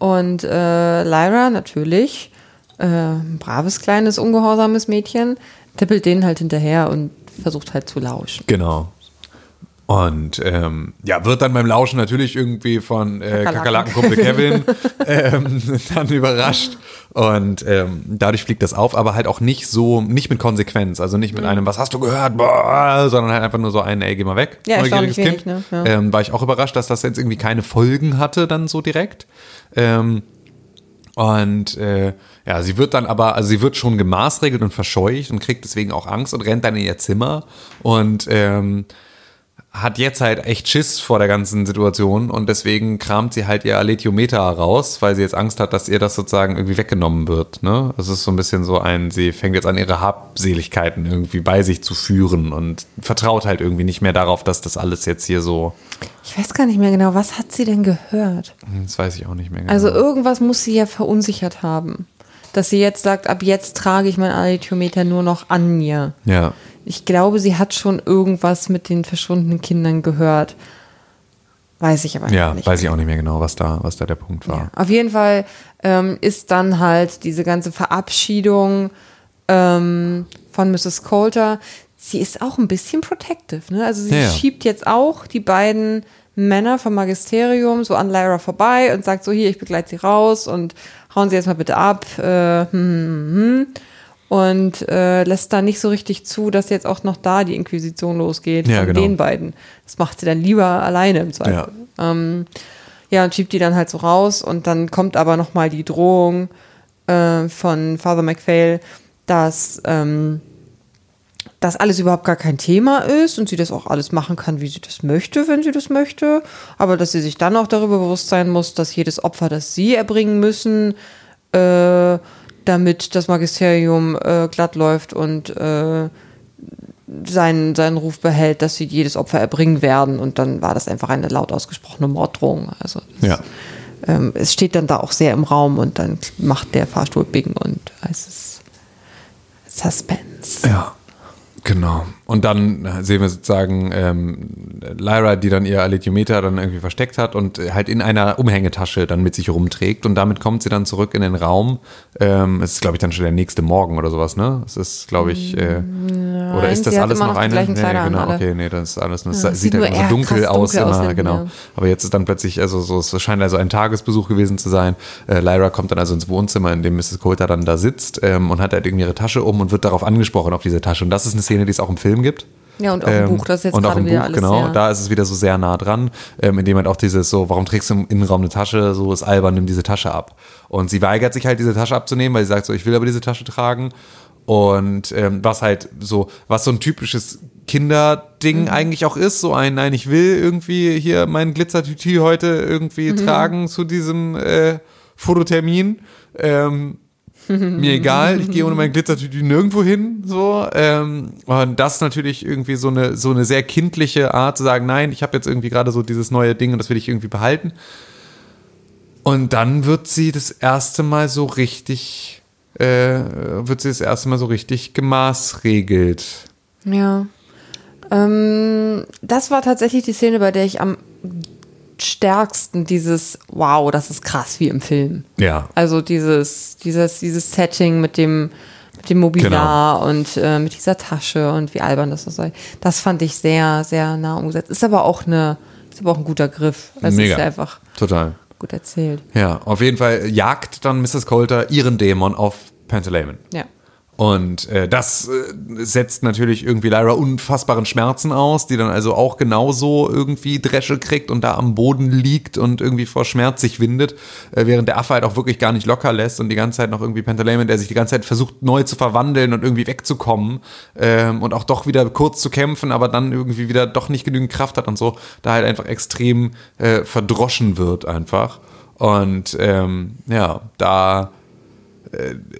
Und äh, Lyra natürlich, äh, ein braves, kleines, ungehorsames Mädchen, tippelt denen halt hinterher und versucht halt zu lauschen. Genau. Und ähm, ja, wird dann beim Lauschen natürlich irgendwie von äh, Kakerlaken. Kakerlakenkumpel Kevin ähm, dann überrascht. Und ähm, dadurch fliegt das auf, aber halt auch nicht so, nicht mit Konsequenz. Also nicht mit Mhm. einem, was hast du gehört, Boah, sondern halt einfach nur so ein, ey, geh mal weg. Ja, neugieriges erstaunlich wenig, ne? Ja. Ähm, war ich auch überrascht, dass das jetzt irgendwie keine Folgen hatte, dann so direkt. Ähm, und äh, ja, sie wird dann aber, also sie wird schon gemaßregelt und verscheucht und kriegt deswegen auch Angst und rennt dann in ihr Zimmer und ähm, hat jetzt halt echt Schiss vor der ganzen Situation und deswegen kramt sie halt ihr Aletiometer raus, weil sie jetzt Angst hat, dass ihr das sozusagen irgendwie weggenommen wird. Ne? Das ist so ein bisschen so ein, sie fängt jetzt an, ihre Habseligkeiten irgendwie bei sich zu führen und vertraut halt irgendwie nicht mehr darauf, dass das alles jetzt hier so, Ich weiß gar nicht mehr genau, was hat sie denn gehört? das weiß ich auch nicht mehr genau. Also irgendwas muss sie ja verunsichert haben. Dass sie jetzt sagt, ab jetzt trage ich mein Alethiometer nur noch an mir. ja. Ich glaube, sie hat schon irgendwas mit den verschwundenen Kindern gehört. Weiß ich aber Ja, nicht. weiß ich auch nicht mehr genau, was da, was da der Punkt war. Ja, auf jeden Fall ähm, ist dann halt diese ganze Verabschiedung ähm, von Mrs. Coulter. Sie ist auch ein bisschen protective. Ne? Also sie Ja, ja. schiebt jetzt auch die beiden Männer vom Magisterium so an Lyra vorbei und sagt so, hier, ich begleite sie raus und hauen sie jetzt mal bitte ab. Äh, hm, hm, hm. Und äh, lässt da nicht so richtig zu, dass jetzt auch noch da die Inquisition losgeht Ja, von genau. den beiden. Das macht sie dann lieber alleine im Zweifel. Ähm, ja, und schiebt die dann halt so raus und dann kommt aber nochmal die Drohung äh, von Father McPhail, dass ähm, das alles überhaupt gar kein Thema ist und sie das auch alles machen kann, wie sie das möchte, wenn sie das möchte, aber dass sie sich dann auch darüber bewusst sein muss, dass jedes Opfer, das sie erbringen müssen, äh, damit das Magisterium äh, glatt läuft und äh, seinen, seinen Ruf behält, dass sie jedes Opfer erbringen werden. Und dann war das einfach eine laut ausgesprochene Morddrohung. Also das, Ja. ähm, es steht dann da auch sehr im Raum und dann macht der Fahrstuhl Bing und es ist Suspense. Ja, genau. Und dann sehen wir sozusagen ähm, Lyra, die dann ihr Alethiometer dann irgendwie versteckt hat und halt in einer Umhängetasche dann mit sich rumträgt. Und damit kommt sie dann zurück in den Raum. Ähm, es ist, glaube ich, dann schon der nächste Morgen oder sowas, ne? Es ist, glaube ich, äh, oder ist das alles noch noch eine? an, genau, okay, nee, das ist alles nur, es Ja, sieht sieht halt so dunkel aus dunkel immer, genau. ja. Aber jetzt ist dann plötzlich, also so, es scheint also ein Tagesbesuch gewesen zu sein. Äh, Lyra kommt dann also ins Wohnzimmer, in dem Mrs. Coulter dann da sitzt ähm, und hat halt irgendwie ihre Tasche um und wird darauf angesprochen auf diese Tasche. Und das ist eine Szene, die es auch im Film gibt. Ja, und auch im Buch, das ist jetzt und auch gerade im wieder Buch, alles genau. sehr- Da ist es wieder so sehr nah dran, ähm, indem halt auch dieses so, warum trägst du im Innenraum eine Tasche? So ist albern, nimm diese Tasche ab. Und sie weigert sich halt, diese Tasche abzunehmen, weil sie sagt so, ich will aber diese Tasche tragen. Und ähm, was halt so, was so ein typisches Kinderding Mhm. eigentlich auch ist, so ein, nein, ich will irgendwie hier mein Glitzertütü heute irgendwie Mhm. tragen zu diesem äh, Fototermin. Ähm, mir egal, ich gehe ohne mein Glitzertütü nirgendwo hin, so. Ähm, und das ist natürlich irgendwie so eine, so eine sehr kindliche Art zu sagen, nein, ich habe jetzt irgendwie gerade so dieses neue Ding und das will ich irgendwie behalten. Und dann wird sie das erste Mal so richtig, äh, wird sie das erste Mal so richtig gemaßregelt. Ja. Ähm, das war tatsächlich die Szene, bei der ich am stärksten dieses Wow, das ist krass wie im Film. Ja. Also dieses, dieses, dieses Setting mit dem, mit dem Mobiliar und äh, mit dieser Tasche und wie albern das so sei. Das fand ich sehr, sehr nah umgesetzt. Ist aber auch eine, ist aber auch ein guter Griff. Also Mega. ist einfach Total. gut erzählt. Ja, auf jeden Fall jagt dann Mrs. Coulter ihren Dämon auf Pantaleon. Ja. Und äh, das äh, setzt natürlich irgendwie Lyra unfassbaren Schmerzen aus, die dann also auch genauso irgendwie Dresche kriegt und da am Boden liegt und irgendwie vor Schmerz sich windet, äh, während der Affe halt auch wirklich gar nicht locker lässt und die ganze Zeit noch irgendwie Pantaleon, der sich die ganze Zeit versucht neu zu verwandeln und irgendwie wegzukommen ähm, und auch doch wieder kurz zu kämpfen, aber dann irgendwie wieder doch nicht genügend Kraft hat und so, da halt einfach extrem äh, verdroschen wird einfach. Und ähm, ja, da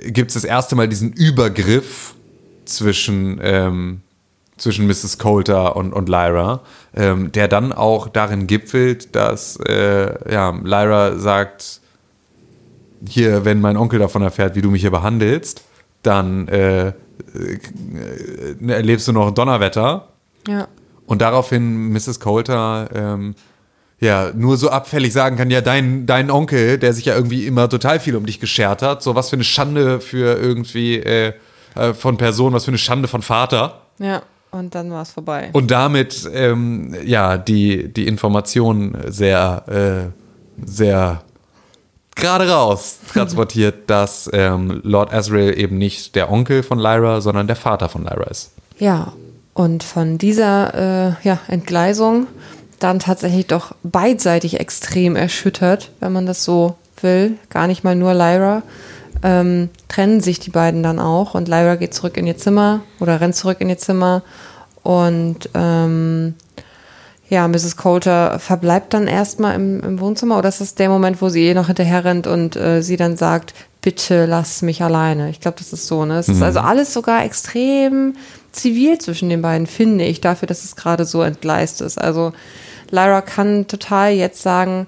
gibt es das erste Mal diesen Übergriff zwischen, ähm, zwischen Mrs. Coulter und, und Lyra, ähm, der dann auch darin gipfelt, dass äh, ja, Lyra sagt, hier, wenn mein Onkel davon erfährt, wie du mich hier behandelst, dann äh, äh, erlebst du noch Donnerwetter. Ja. Und daraufhin Mrs. Coulter ähm, ja nur so abfällig sagen kann, ja, dein, dein Onkel, der sich ja irgendwie immer total viel um dich geschert hat, so was für eine Schande für irgendwie äh, äh, von Person, was für eine Schande von Vater. Ja. Und dann war es vorbei. Und damit, ähm, ja, die, die Information sehr, äh, sehr gerade raus transportiert, dass ähm, Lord Asriel eben nicht der Onkel von Lyra, sondern der Vater von Lyra ist. Ja, und von dieser äh, ja, Entgleisung dann tatsächlich doch beidseitig extrem erschüttert, wenn man das so will. Gar nicht mal nur Lyra. Ähm, trennen sich die beiden dann auch und Lyra geht zurück in ihr Zimmer oder rennt zurück in ihr Zimmer und ähm, ja, Mrs. Coulter verbleibt dann erstmal im, im Wohnzimmer oder ist das der Moment, wo sie ihr noch hinterher rennt und äh, sie dann sagt, bitte lass mich alleine. Ich glaube, das ist so, ne? Es mhm. ist also alles sogar extrem zivil zwischen den beiden, finde ich, dafür, dass es gerade so entgleist ist. Also Lyra kann total jetzt sagen,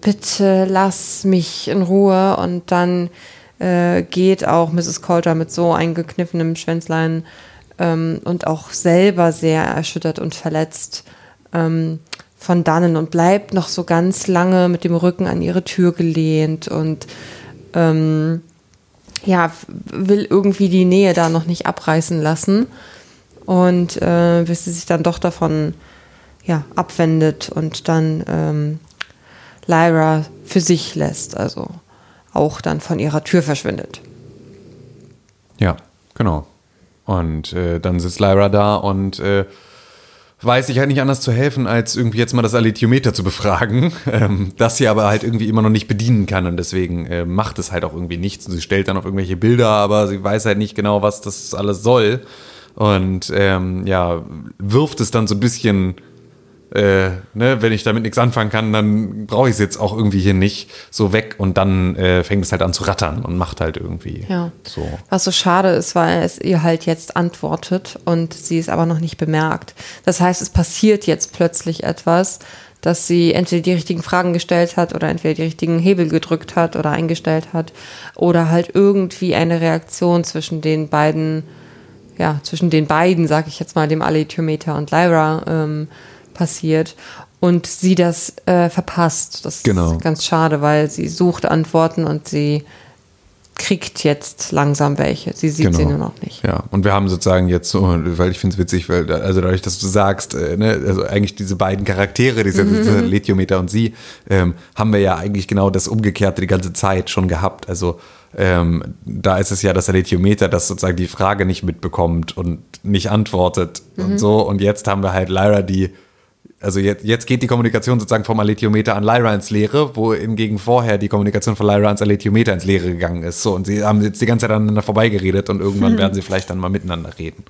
bitte lass mich in Ruhe und dann äh, geht auch Mrs. Coulter mit so eingekniffenem Schwänzlein ähm, und auch selber sehr erschüttert und verletzt ähm, von dannen und bleibt noch so ganz lange mit dem Rücken an ihre Tür gelehnt und ähm, ja, will irgendwie die Nähe da noch nicht abreißen lassen und äh, bis sie sich dann doch davon ja, abwendet und dann ähm, Lyra für sich lässt, also auch dann von ihrer Tür verschwindet. Ja, genau. Und äh, dann sitzt Lyra da und äh, weiß sich halt nicht anders zu helfen, als irgendwie jetzt mal das Alethiometer zu befragen, ähm, das sie aber halt irgendwie immer noch nicht bedienen kann und deswegen äh, macht es halt auch irgendwie nichts. Und sie stellt dann auf irgendwelche Bilder, aber sie weiß halt nicht genau, was das alles soll. Und ähm, ja, wirft es dann so ein bisschen äh, ne, wenn ich damit nichts anfangen kann, dann brauche ich es jetzt auch irgendwie hier nicht so weg und dann äh, fängt es halt an zu rattern und macht halt irgendwie ja. so. Was so schade ist, weil es ihr halt jetzt antwortet und sie es aber noch nicht bemerkt. Das heißt, es passiert jetzt plötzlich etwas, dass sie entweder die richtigen Fragen gestellt hat oder entweder die richtigen Hebel gedrückt hat oder eingestellt hat oder halt irgendwie eine Reaktion zwischen den beiden, ja, zwischen den beiden, sag ich jetzt mal, dem Alethiometer und Lyra, ähm, passiert und sie das äh, verpasst. Das genau. ist ganz schade, weil sie sucht Antworten und sie kriegt jetzt langsam welche. Sie sieht genau. sie nur noch nicht. Ja, und wir haben sozusagen jetzt so, weil ich finde es witzig, weil also dadurch, dass du sagst, äh, ne, also eigentlich diese beiden Charaktere, diese, mhm. Lethiometer und sie, ähm, haben wir ja eigentlich genau das Umgekehrte die ganze Zeit schon gehabt. Also ähm, da ist es ja, dass der Lethiometer das sozusagen die Frage nicht mitbekommt und nicht antwortet mhm. und so. Und jetzt haben wir halt Lyra, die also jetzt, jetzt geht die Kommunikation sozusagen vom Alethiometer an Lyra ins Leere, wo hingegen vorher die Kommunikation von Lyra ans Alethiometer ins Leere gegangen ist. So, und sie haben jetzt die ganze Zeit aneinander vorbeigeredet und irgendwann hm. werden sie vielleicht dann mal miteinander reden.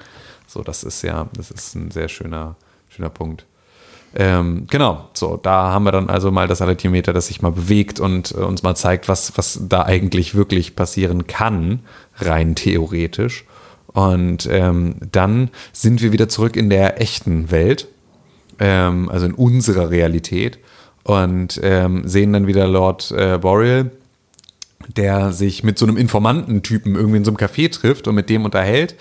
So, das ist ja, das ist ein sehr schöner, schöner Punkt. Ähm, genau, so, da haben wir dann also mal das Alethiometer, das sich mal bewegt und äh, uns mal zeigt, was, was da eigentlich wirklich passieren kann, rein theoretisch. Und ähm, dann sind wir wieder zurück in der echten Welt ähm, also in unserer Realität, und ähm, sehen dann wieder Lord äh, Boreal, der sich mit so einem Informantentypen irgendwie in so einem Café trifft und mit dem unterhält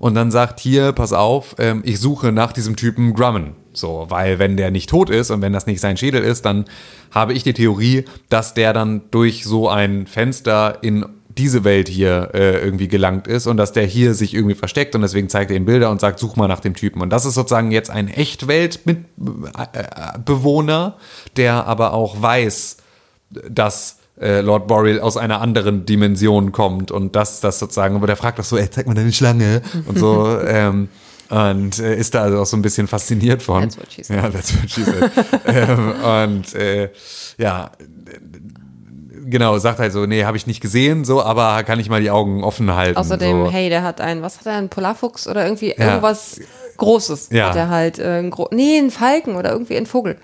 und dann sagt, hier, pass auf, ähm, ich suche nach diesem Typen Grumman. So, weil wenn der nicht tot ist und wenn das nicht sein Schädel ist, dann habe ich die Theorie, dass der dann durch so ein Fenster in diese Welt hier äh, irgendwie gelangt ist und dass der hier sich irgendwie versteckt und deswegen zeigt er ihm Bilder und sagt, such mal nach dem Typen. Und das ist sozusagen jetzt ein Echtweltbewohner, der aber auch weiß, dass äh, Lord Boreal aus einer anderen Dimension kommt und dass das sozusagen, aber der fragt doch so, ey, zeig mal deine Schlange und so. ähm, und äh, ist da also auch so ein bisschen fasziniert von. That's what she said. Ja, that's what she said. ähm, und äh, ja, genau, sagt halt so, nee, habe ich nicht gesehen, so, aber kann ich mal die Augen offen halten. Außerdem, so. hey, der hat einen, was hat er, einen Polarfuchs oder irgendwie ja. irgendwas Großes ja. hat er halt, äh, ein nee, einen Falken oder irgendwie einen Vogel.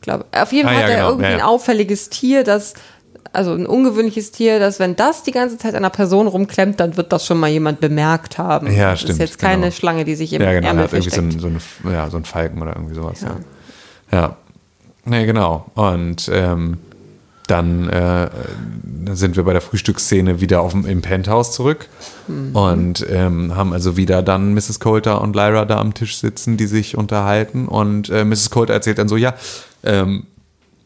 Glaube. Auf jeden ah, Fall ah, ja, hat er genau. irgendwie ein auffälliges Tier, das also ein ungewöhnliches Tier, dass wenn das die ganze Zeit einer Person rumklemmt, dann wird das schon mal jemand bemerkt haben. Ja, stimmt. Das ist jetzt keine genau. Schlange, die sich im ja, genau, Ärmel hat irgendwie so ein, so, eine, ja, so ein Falken oder irgendwie sowas. Ja, ja. ja. Nee, genau. Und ähm, dann äh, sind wir bei der Frühstücksszene wieder auf dem, im Penthouse zurück mhm. und ähm, haben also wieder dann Mrs. Coulter und Lyra da am Tisch sitzen, die sich unterhalten. Und äh, Mrs. Coulter erzählt dann so: Ja, ähm,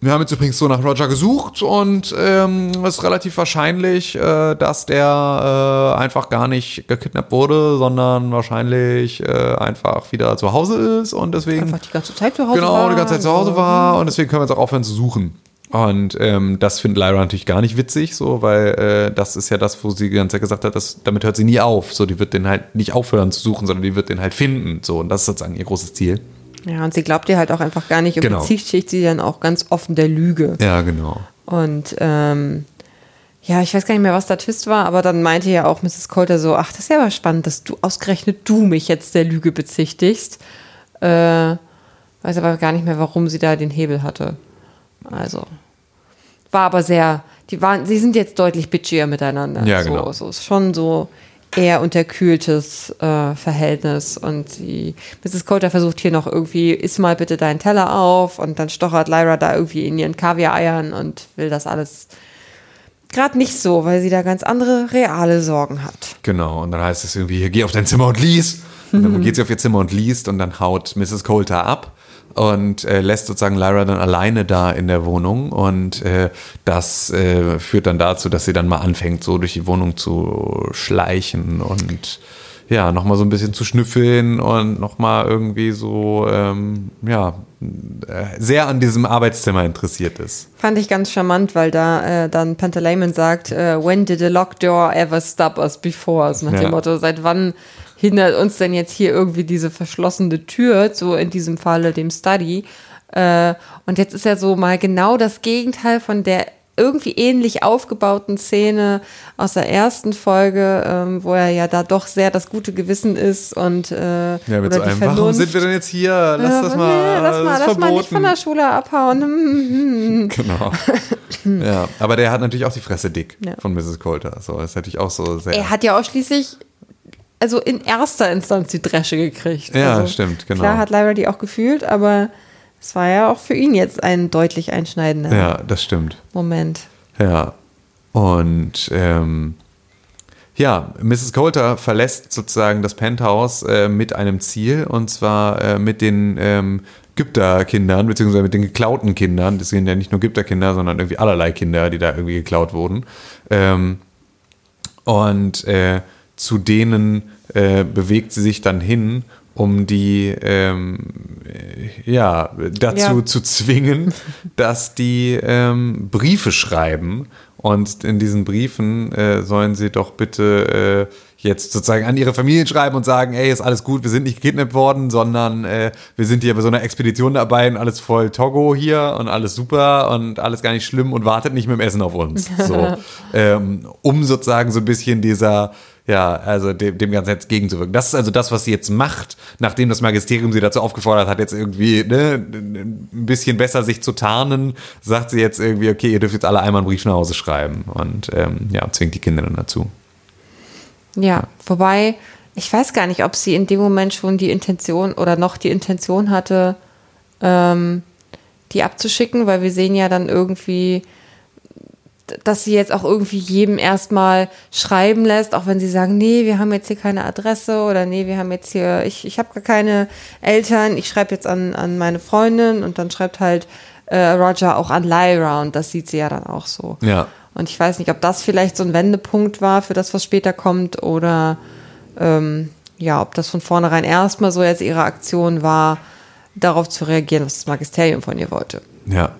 wir haben jetzt übrigens so nach Roger gesucht und ähm, es ist relativ wahrscheinlich, äh, dass der äh, einfach gar nicht gekidnappt wurde, sondern wahrscheinlich äh, einfach wieder zu Hause ist und deswegen. Einfach die ganze Zeit zu Hause genau, war. die ganze Zeit zu Hause war und deswegen können wir jetzt auch aufhören zu suchen. Und ähm, das findet Lyra natürlich gar nicht witzig, so, weil äh, das ist ja das, wo sie die ganze Zeit gesagt hat, dass, damit hört sie nie auf. So, die wird den halt nicht aufhören zu suchen, sondern die wird den halt finden. So, und das ist sozusagen ihr großes Ziel. Ja, und sie glaubt ihr halt auch einfach gar nicht und Genau. bezichtigt sie dann auch ganz offen der Lüge. Ja, genau. Und ähm, ja, ich weiß gar nicht mehr, was der Twist war, aber dann meinte ja auch Mrs. Coulter so, ach, das ist ja aber spannend, dass du ausgerechnet du mich jetzt der Lüge bezichtigst. Äh, weiß aber gar nicht mehr, warum sie da den Hebel hatte. Also war aber sehr, die waren, sie sind jetzt deutlich bitchier miteinander. Ja, so, genau. So ist schon so eher unterkühltes äh, Verhältnis und die Mrs. Coulter versucht hier noch irgendwie, iss mal bitte deinen Teller auf und dann stochert Lyra da irgendwie in ihren Kaviar-Eiern und will das alles gerade nicht so, weil sie da ganz andere reale Sorgen hat. Genau, und dann heißt es irgendwie, hier, geh auf dein Zimmer und lies. Und dann geht sie auf ihr Zimmer und liest und dann haut Mrs. Coulter ab und äh, lässt sozusagen Lyra dann alleine da in der Wohnung und äh, das äh, führt dann dazu, dass sie dann mal anfängt, so durch die Wohnung zu schleichen und ja, nochmal so ein bisschen zu schnüffeln und nochmal irgendwie so, ähm, ja, äh, sehr an diesem Arbeitszimmer interessiert ist. Fand ich ganz charmant, weil da äh, dann Pantaleimon sagt, äh, when did a locked door ever stop us before? So nach Ja. dem Motto, seit wann hindert uns denn jetzt hier irgendwie diese verschlossene Tür, so in diesem Falle dem Study. Äh, und jetzt ist ja so mal genau das Gegenteil von der irgendwie ähnlich aufgebauten Szene aus der ersten Folge, ähm, wo er ja da doch sehr das gute Gewissen ist und äh, Ja, mit so einem, warum Vernunft. sind wir denn jetzt hier? Lass Ja, das nee, mal, lass mal, lass mal nicht von der Schule abhauen. Genau. ja, aber der hat natürlich auch die Fresse dick Ja. von Mrs. Coulter. So, das ist natürlich auch so sehr. Er hat ja auch schließlich, also in erster Instanz die Dresche gekriegt. Ja, also, stimmt, genau. Klar hat die auch gefühlt, aber es war ja auch für ihn jetzt ein deutlich einschneidender ja, das stimmt. Moment. Ja. Und ähm, ja, Mrs. Coulter verlässt sozusagen das Penthouse äh, mit einem Ziel und zwar äh, mit den ähm, Gypter-Kindern, beziehungsweise mit den geklauten Kindern. Das sind ja nicht nur Gypter-Kinder, sondern irgendwie allerlei Kinder, die da irgendwie geklaut wurden. Ähm, und äh, zu denen äh, bewegt sie sich dann hin, um die ähm, äh, ja dazu Ja. zu zwingen, dass die ähm, Briefe schreiben. Und in diesen Briefen äh, sollen sie doch bitte äh, jetzt sozusagen an ihre Familien schreiben und sagen, ey, ist alles gut, wir sind nicht gekidnappt worden, sondern äh, wir sind hier bei so einer Expedition dabei und alles voll Togo hier und alles super und alles gar nicht schlimm und wartet nicht mit dem Essen auf uns. So, ähm, um sozusagen so ein bisschen dieser ja, also dem, dem Ganzen jetzt gegenzuwirken. Das ist also das, was sie jetzt macht, nachdem das Magisterium sie dazu aufgefordert hat, jetzt irgendwie ne, ein bisschen besser sich zu tarnen, sagt sie jetzt irgendwie, okay, ihr dürft jetzt alle einmal einen Brief nach Hause schreiben und ähm, ja, zwingt die Kinder dann dazu. Ja, wobei, ich weiß gar nicht, ob sie in dem Moment schon die Intention oder noch die Intention hatte, ähm, die abzuschicken, weil wir sehen ja dann irgendwie, dass sie jetzt auch irgendwie jedem erstmal schreiben lässt, auch wenn sie sagen, nee, wir haben jetzt hier keine Adresse oder nee, wir haben jetzt hier, ich, ich habe gar keine Eltern, ich schreibe jetzt an, an meine Freundin und dann schreibt halt äh, Roger auch an Lyra und das sieht sie ja dann auch so. Ja. Und ich weiß nicht, ob das vielleicht so ein Wendepunkt war für das, was später kommt, oder ähm, ja, ob das von vornherein erstmal so jetzt ihre Aktion war, darauf zu reagieren, was das Magisterium von ihr wollte. Ja.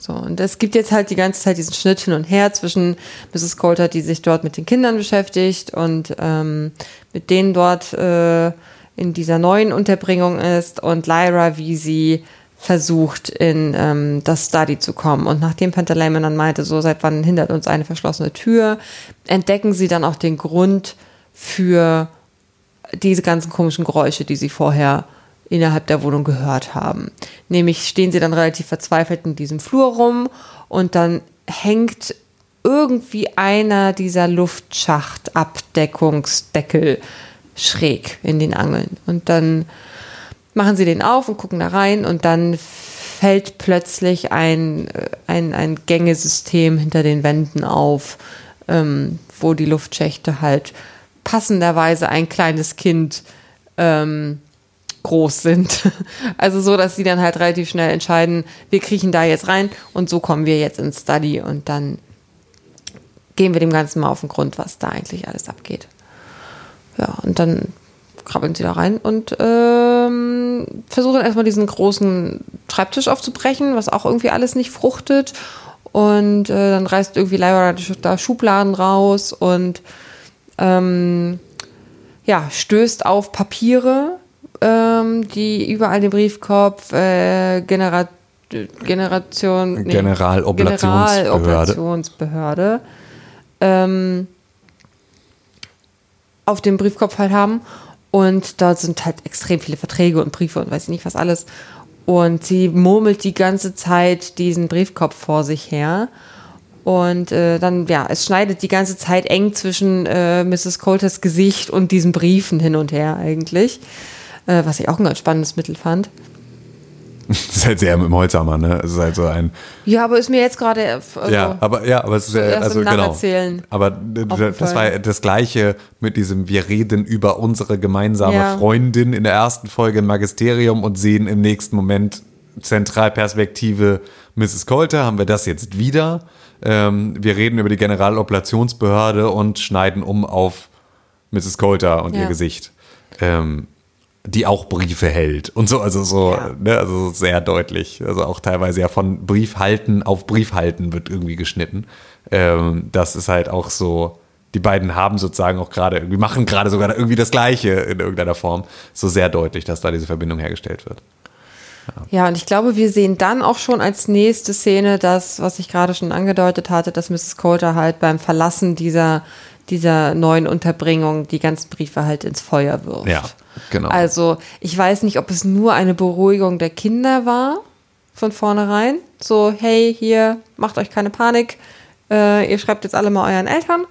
So, und es gibt jetzt halt die ganze Zeit diesen Schnitt hin und her zwischen Mrs. Coulter, die sich dort mit den Kindern beschäftigt und ähm, mit denen dort äh, in dieser neuen Unterbringung ist und Lyra, wie sie versucht, in ähm, das Study zu kommen. Und nachdem Pantaleimon dann meinte, so seit wann hindert uns eine verschlossene Tür, entdecken sie dann auch den Grund für diese ganzen komischen Geräusche, die sie vorher innerhalb der Wohnung gehört haben. Nämlich stehen sie dann relativ verzweifelt in diesem Flur rum und dann hängt irgendwie einer dieser Luftschacht-Abdeckungsdeckel schräg in den Angeln. Und dann machen sie den auf und gucken da rein und dann fällt plötzlich ein, äh, ein, ein Gängesystem hinter den Wänden auf, ähm, wo die Luftschächte halt passenderweise ein kleines Kind ähm, groß sind. Also so, dass sie dann halt relativ schnell entscheiden, wir kriechen da jetzt rein und so kommen wir jetzt ins Study und dann gehen wir dem Ganzen mal auf den Grund, was da eigentlich alles abgeht. Ja, und dann krabbeln sie da rein und ähm, versuchen erstmal diesen großen Schreibtisch aufzubrechen, was auch irgendwie alles nicht fruchtet. Und äh, dann reißt irgendwie Lyra da Schubladen raus und ähm, ja, stößt auf Papiere, ähm, die überall den Briefkopf äh, Genera Generation nee, Generaloperationsbehörde, Generaloperationsbehörde ähm, auf dem Briefkopf halt haben. Und da sind halt extrem viele Verträge und Briefe und weiß ich nicht was alles. Und sie murmelt die ganze Zeit diesen Briefkopf vor sich her. Und äh, dann, ja, es schneidet die ganze Zeit eng zwischen äh, Mrs. Coulters Gesicht und diesen Briefen hin und her eigentlich. Äh, was ich auch ein ganz spannendes Mittel fand. Das ist halt sehr mit dem Holzhammer, ne? Es ist halt so ein. Ja, aber ist mir jetzt gerade. Äh, also ja, aber ja, aber es ist ja, also genau. Aber das war das Gleiche mit diesem, wir reden über unsere gemeinsame ja. Freundin in der ersten Folge im Magisterium und sehen im nächsten Moment Zentralperspektive Mrs. Coulter, haben wir das jetzt wieder. Ähm, wir reden über die Generaloperationsbehörde und schneiden um auf Mrs. Coulter und ja. ihr Gesicht. Ähm, die auch Briefe hält und so, also so, ja. ne, also sehr deutlich. Also auch teilweise ja von Briefhalten auf Briefhalten wird irgendwie geschnitten. Ähm, das ist halt auch so, die beiden haben sozusagen auch gerade irgendwie, machen gerade sogar irgendwie das Gleiche in irgendeiner Form. So sehr deutlich, dass da diese Verbindung hergestellt wird. Ja. ja, und ich glaube, wir sehen dann auch schon als nächste Szene das, was ich gerade schon angedeutet hatte, dass Mrs. Coulter halt beim Verlassen dieser, dieser neuen Unterbringung die ganzen Briefe halt ins Feuer wirft. Ja. Genau. Also ich weiß nicht, ob es nur eine Beruhigung der Kinder war von vornherein. So, hey, hier, macht euch keine Panik. Äh, ihr schreibt jetzt alle mal euren Eltern.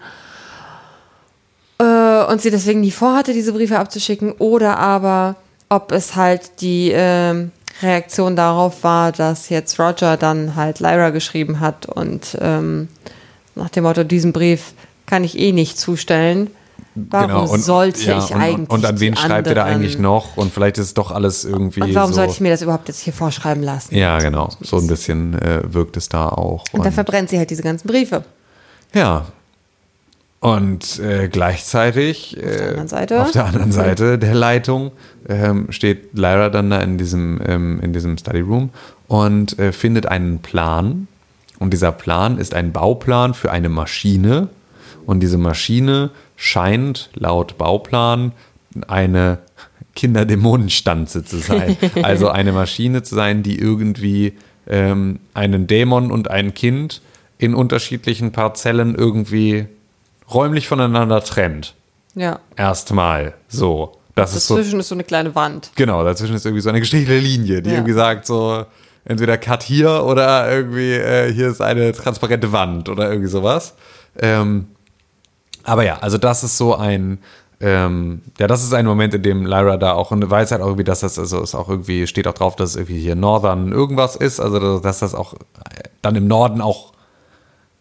Äh, und sie deswegen nie vorhatte, diese Briefe abzuschicken. Oder aber, ob es halt die äh, Reaktion darauf war, dass jetzt Roger dann halt Lyra geschrieben hat und ähm, nach dem Motto, diesen Brief kann ich eh nicht zustellen. Warum genau. und, sollte ja, ich und, eigentlich? Und an wen schreibt er da eigentlich noch? Und vielleicht ist es doch alles irgendwie. Und warum so sollte ich mir das überhaupt jetzt hier vorschreiben lassen? Ja, genau. So ein bisschen äh, wirkt es da auch. Und, und dann verbrennt sie halt diese ganzen Briefe. Ja. Und äh, gleichzeitig auf der, anderen Seite, auf der anderen Seite der Leitung ähm, steht Lyra dann da in diesem, ähm, in diesem Study Room und äh, findet einen Plan. Und dieser Plan ist ein Bauplan für eine Maschine. Und diese Maschine scheint laut Bauplan eine Kinderdämonenstanze zu sein. also eine Maschine zu sein, die irgendwie ähm, einen Dämon und ein Kind in unterschiedlichen Parzellen irgendwie räumlich voneinander trennt. Ja. Erstmal so. Das dazwischen ist so, ist so eine kleine Wand. Genau, dazwischen ist irgendwie so eine gestrichelte Linie, die ja. irgendwie sagt so, entweder Cut hier oder irgendwie äh, hier ist eine transparente Wand oder irgendwie sowas. Ähm, aber ja, also das ist so ein, ähm, ja, das ist ein Moment, in dem Lyra da auch und weiß halt auch irgendwie, dass das, also ist auch irgendwie, steht auch drauf, dass es irgendwie hier Northern irgendwas ist, also dass das auch dann im Norden auch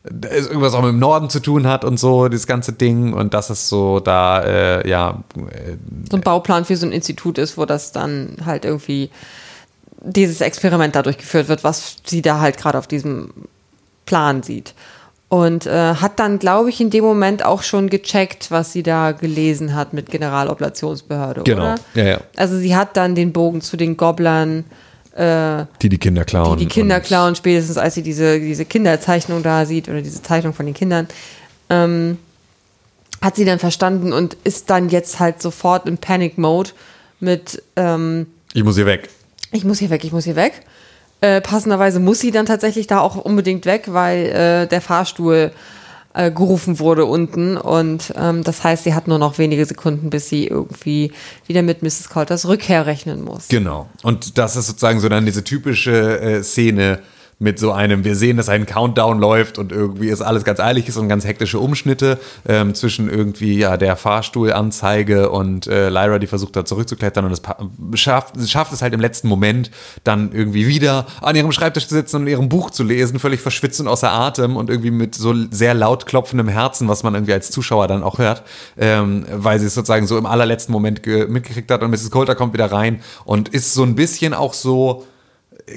irgendwas auch mit dem Norden zu tun hat und so, das ganze Ding und dass es so da, äh, ja. Äh, so ein Bauplan für so ein Institut ist, wo das dann halt irgendwie dieses Experiment da durchgeführt wird, was sie da halt gerade auf diesem Plan sieht. Und äh, hat dann, glaube ich, in dem Moment auch schon gecheckt, was sie da gelesen hat mit Generaloblationsbehörde. Genau. Oder? Ja, ja. Also sie hat dann den Bogen zu den Gobblern. Äh, die die Kinder klauen. Die die Kinder klauen, spätestens als sie diese, diese Kinderzeichnung da sieht oder diese Zeichnung von den Kindern. Ähm, hat sie dann verstanden und ist dann jetzt halt sofort im Panic-Mode mit ähm, Ich muss hier weg. Ich muss hier weg, ich muss hier weg. Äh, passenderweise muss sie dann tatsächlich da auch unbedingt weg, weil äh, der Fahrstuhl äh, gerufen wurde unten. Und ähm, das heißt, sie hat nur noch wenige Sekunden, bis sie irgendwie wieder mit Mrs. Colters Rückkehr rechnen muss. Genau. Und das ist sozusagen so dann diese typische äh, Szene mit so einem, wir sehen, dass ein Countdown läuft und irgendwie ist alles ganz eilig ist und ganz hektische Umschnitte ähm, zwischen irgendwie ja der Fahrstuhlanzeige und äh, Lyra, die versucht da zurückzuklettern und es schafft, schafft es halt im letzten Moment dann irgendwie wieder an ihrem Schreibtisch zu sitzen und ihrem Buch zu lesen, völlig verschwitzt und außer Atem und irgendwie mit so sehr laut klopfendem Herzen, was man irgendwie als Zuschauer dann auch hört, ähm, weil sie es sozusagen so im allerletzten Moment mitgekriegt hat und Mrs. Coulter kommt wieder rein und ist so ein bisschen auch so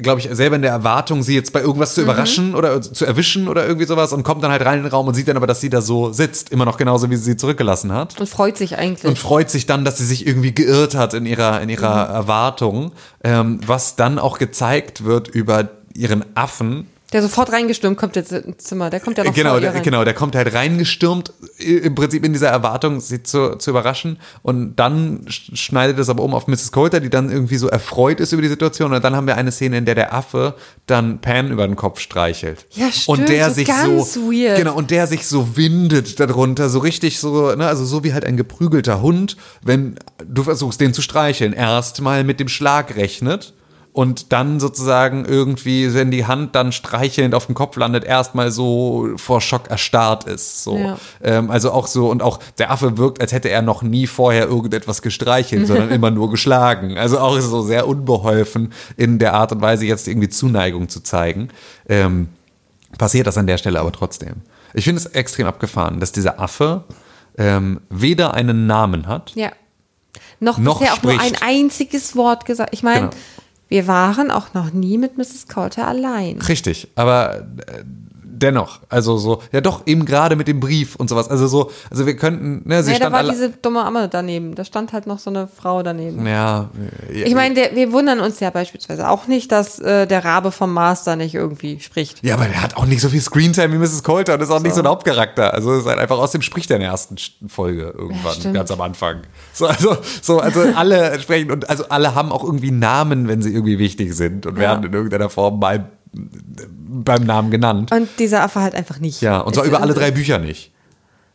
glaube ich, selber in der Erwartung, sie jetzt bei irgendwas zu mhm. überraschen oder zu erwischen oder irgendwie sowas und kommt dann halt rein in den Raum und sieht dann aber, dass sie da so sitzt, immer noch genauso, wie sie sie zurückgelassen hat. Und freut sich eigentlich. Und freut sich dann, dass sie sich irgendwie geirrt hat in ihrer, in ihrer mhm. Erwartung, ähm, was dann auch gezeigt wird über ihren Affen, der sofort reingestürmt kommt jetzt ins Zimmer. Der kommt ja noch genau, vor der, genau, der kommt halt reingestürmt, im Prinzip in dieser Erwartung, sie zu, zu überraschen. Und dann schneidet es aber um auf Mrs. Coulter, die dann irgendwie so erfreut ist über die Situation. Und dann haben wir eine Szene, in der der Affe dann Pan über den Kopf streichelt. Ja, stimmt. Und der sich ganz so, weird. genau, und der sich so windet darunter, so richtig so, ne, also so wie halt ein geprügelter Hund, wenn du versuchst, den zu streicheln, erstmal mit dem Schlag rechnet und dann sozusagen irgendwie, wenn die Hand dann streichelnd auf dem Kopf landet, erstmal so vor Schock erstarrt ist. So. Ja. Ähm, also auch so, und auch der Affe wirkt, als hätte er noch nie vorher irgendetwas gestreichelt, sondern immer nur geschlagen. Also auch so sehr unbeholfen in der Art und Weise, jetzt irgendwie Zuneigung zu zeigen. Ähm, passiert das an der Stelle aber trotzdem. Ich finde es extrem abgefahren, dass dieser Affe ähm, weder einen Namen hat. Ja. Noch, noch bisher auch nur ein einziges Wort gesagt. Ich meine, genau. Wir waren auch noch nie mit Mrs. Coulter allein. Richtig, aber äh, dennoch, also so, ja doch, eben gerade mit dem Brief und sowas. Also so, also wir könnten, ne, sie ja, stand da war diese dumme Amme daneben. Da stand halt noch so eine Frau daneben. Ja. ja ich meine, wir wundern uns ja beispielsweise auch nicht, dass äh, der Rabe vom Master nicht irgendwie spricht. Ja, aber der hat auch nicht so viel Screentime wie Mrs. Coulter und ist auch so. nicht so ein Hauptcharakter. Also ist halt einfach aus dem spricht er in der ersten Folge irgendwann, ja, ganz am Anfang. So, also, so, also alle sprechen und also alle haben auch irgendwie Namen, wenn sie irgendwie wichtig sind und werden in irgendeiner Form mal beim Namen genannt. Und dieser Affe halt einfach nicht. Ja, und zwar über alle drei Bücher nicht.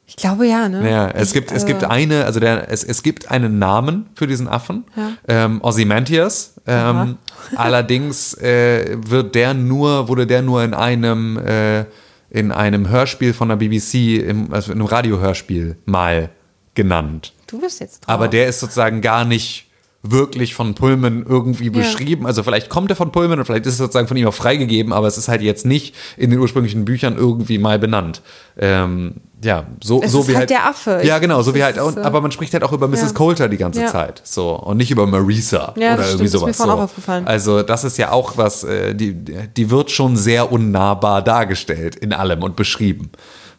Ich glaube ja, ne? Ja, es gibt, es gibt eine, also der, es, es gibt einen Namen für diesen Affen, ja. ähm, Ozymantias. Ähm, allerdings äh, wird der nur, wurde der nur in einem, äh, in einem Hörspiel von der BBC, im, also in einem Radiohörspiel mal genannt. Du bist jetzt drauf. Aber der ist sozusagen gar nicht wirklich von Pullman irgendwie beschrieben. Ja. Also vielleicht kommt er von Pullman und vielleicht ist es sozusagen von ihm auch freigegeben, aber es ist halt jetzt nicht in den ursprünglichen Büchern irgendwie mal benannt. Ähm, ja, so, es so ist wie halt, halt der Affe. Ja, genau, so wie halt, und, aber man spricht halt auch über Mrs. Ja. Coulter die ganze ja. Zeit, so und nicht über Marisa ja, oder irgendwie stimmt, sowas. Das ist mir so. Also das ist ja auch was, äh, die, die wird schon sehr unnahbar dargestellt in allem und beschrieben.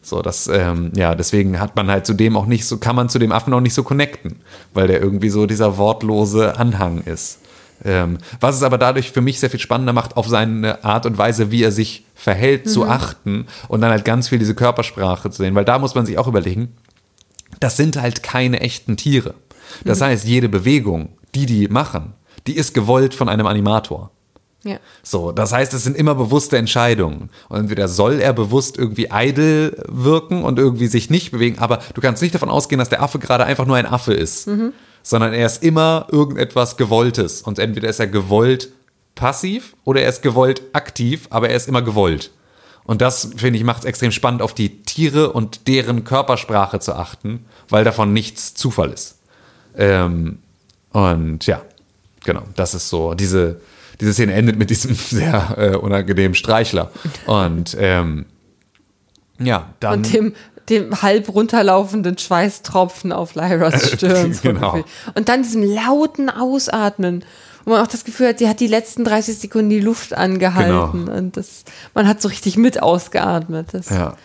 So, das, ähm, ja, deswegen hat man halt zu dem auch nicht so, kann man zu dem Affen auch nicht so connecten, weil der irgendwie so dieser wortlose Anhang ist. Ähm, was es aber dadurch für mich sehr viel spannender macht, auf seine Art und Weise, wie er sich verhält, mhm. zu achten und dann halt ganz viel diese Körpersprache zu sehen, weil da muss man sich auch überlegen, das sind halt keine echten Tiere. Das mhm. heißt, jede Bewegung, die die machen, die ist gewollt von einem Animator. Ja. So, das heißt, es sind immer bewusste Entscheidungen. Und entweder soll er bewusst irgendwie eitel wirken und irgendwie sich nicht bewegen, aber du kannst nicht davon ausgehen, dass der Affe gerade einfach nur ein Affe ist, mhm. sondern er ist immer irgendetwas Gewolltes. Und entweder ist er gewollt passiv oder er ist gewollt aktiv, aber er ist immer gewollt. Und das, finde ich, macht es extrem spannend, auf die Tiere und deren Körpersprache zu achten, weil davon nichts Zufall ist. Ähm, und ja, genau, das ist so diese diese Szene endet mit diesem sehr äh, unangenehmen Streichler. Und ähm, ja, dann. Und dem, dem halb runterlaufenden Schweißtropfen auf Lyras Stirn. genau. Und dann diesem lauten Ausatmen, wo man auch das Gefühl hat, sie hat die letzten 30 Sekunden die Luft angehalten. Genau. Und das, man hat so richtig mit ausgeatmet. Das ja.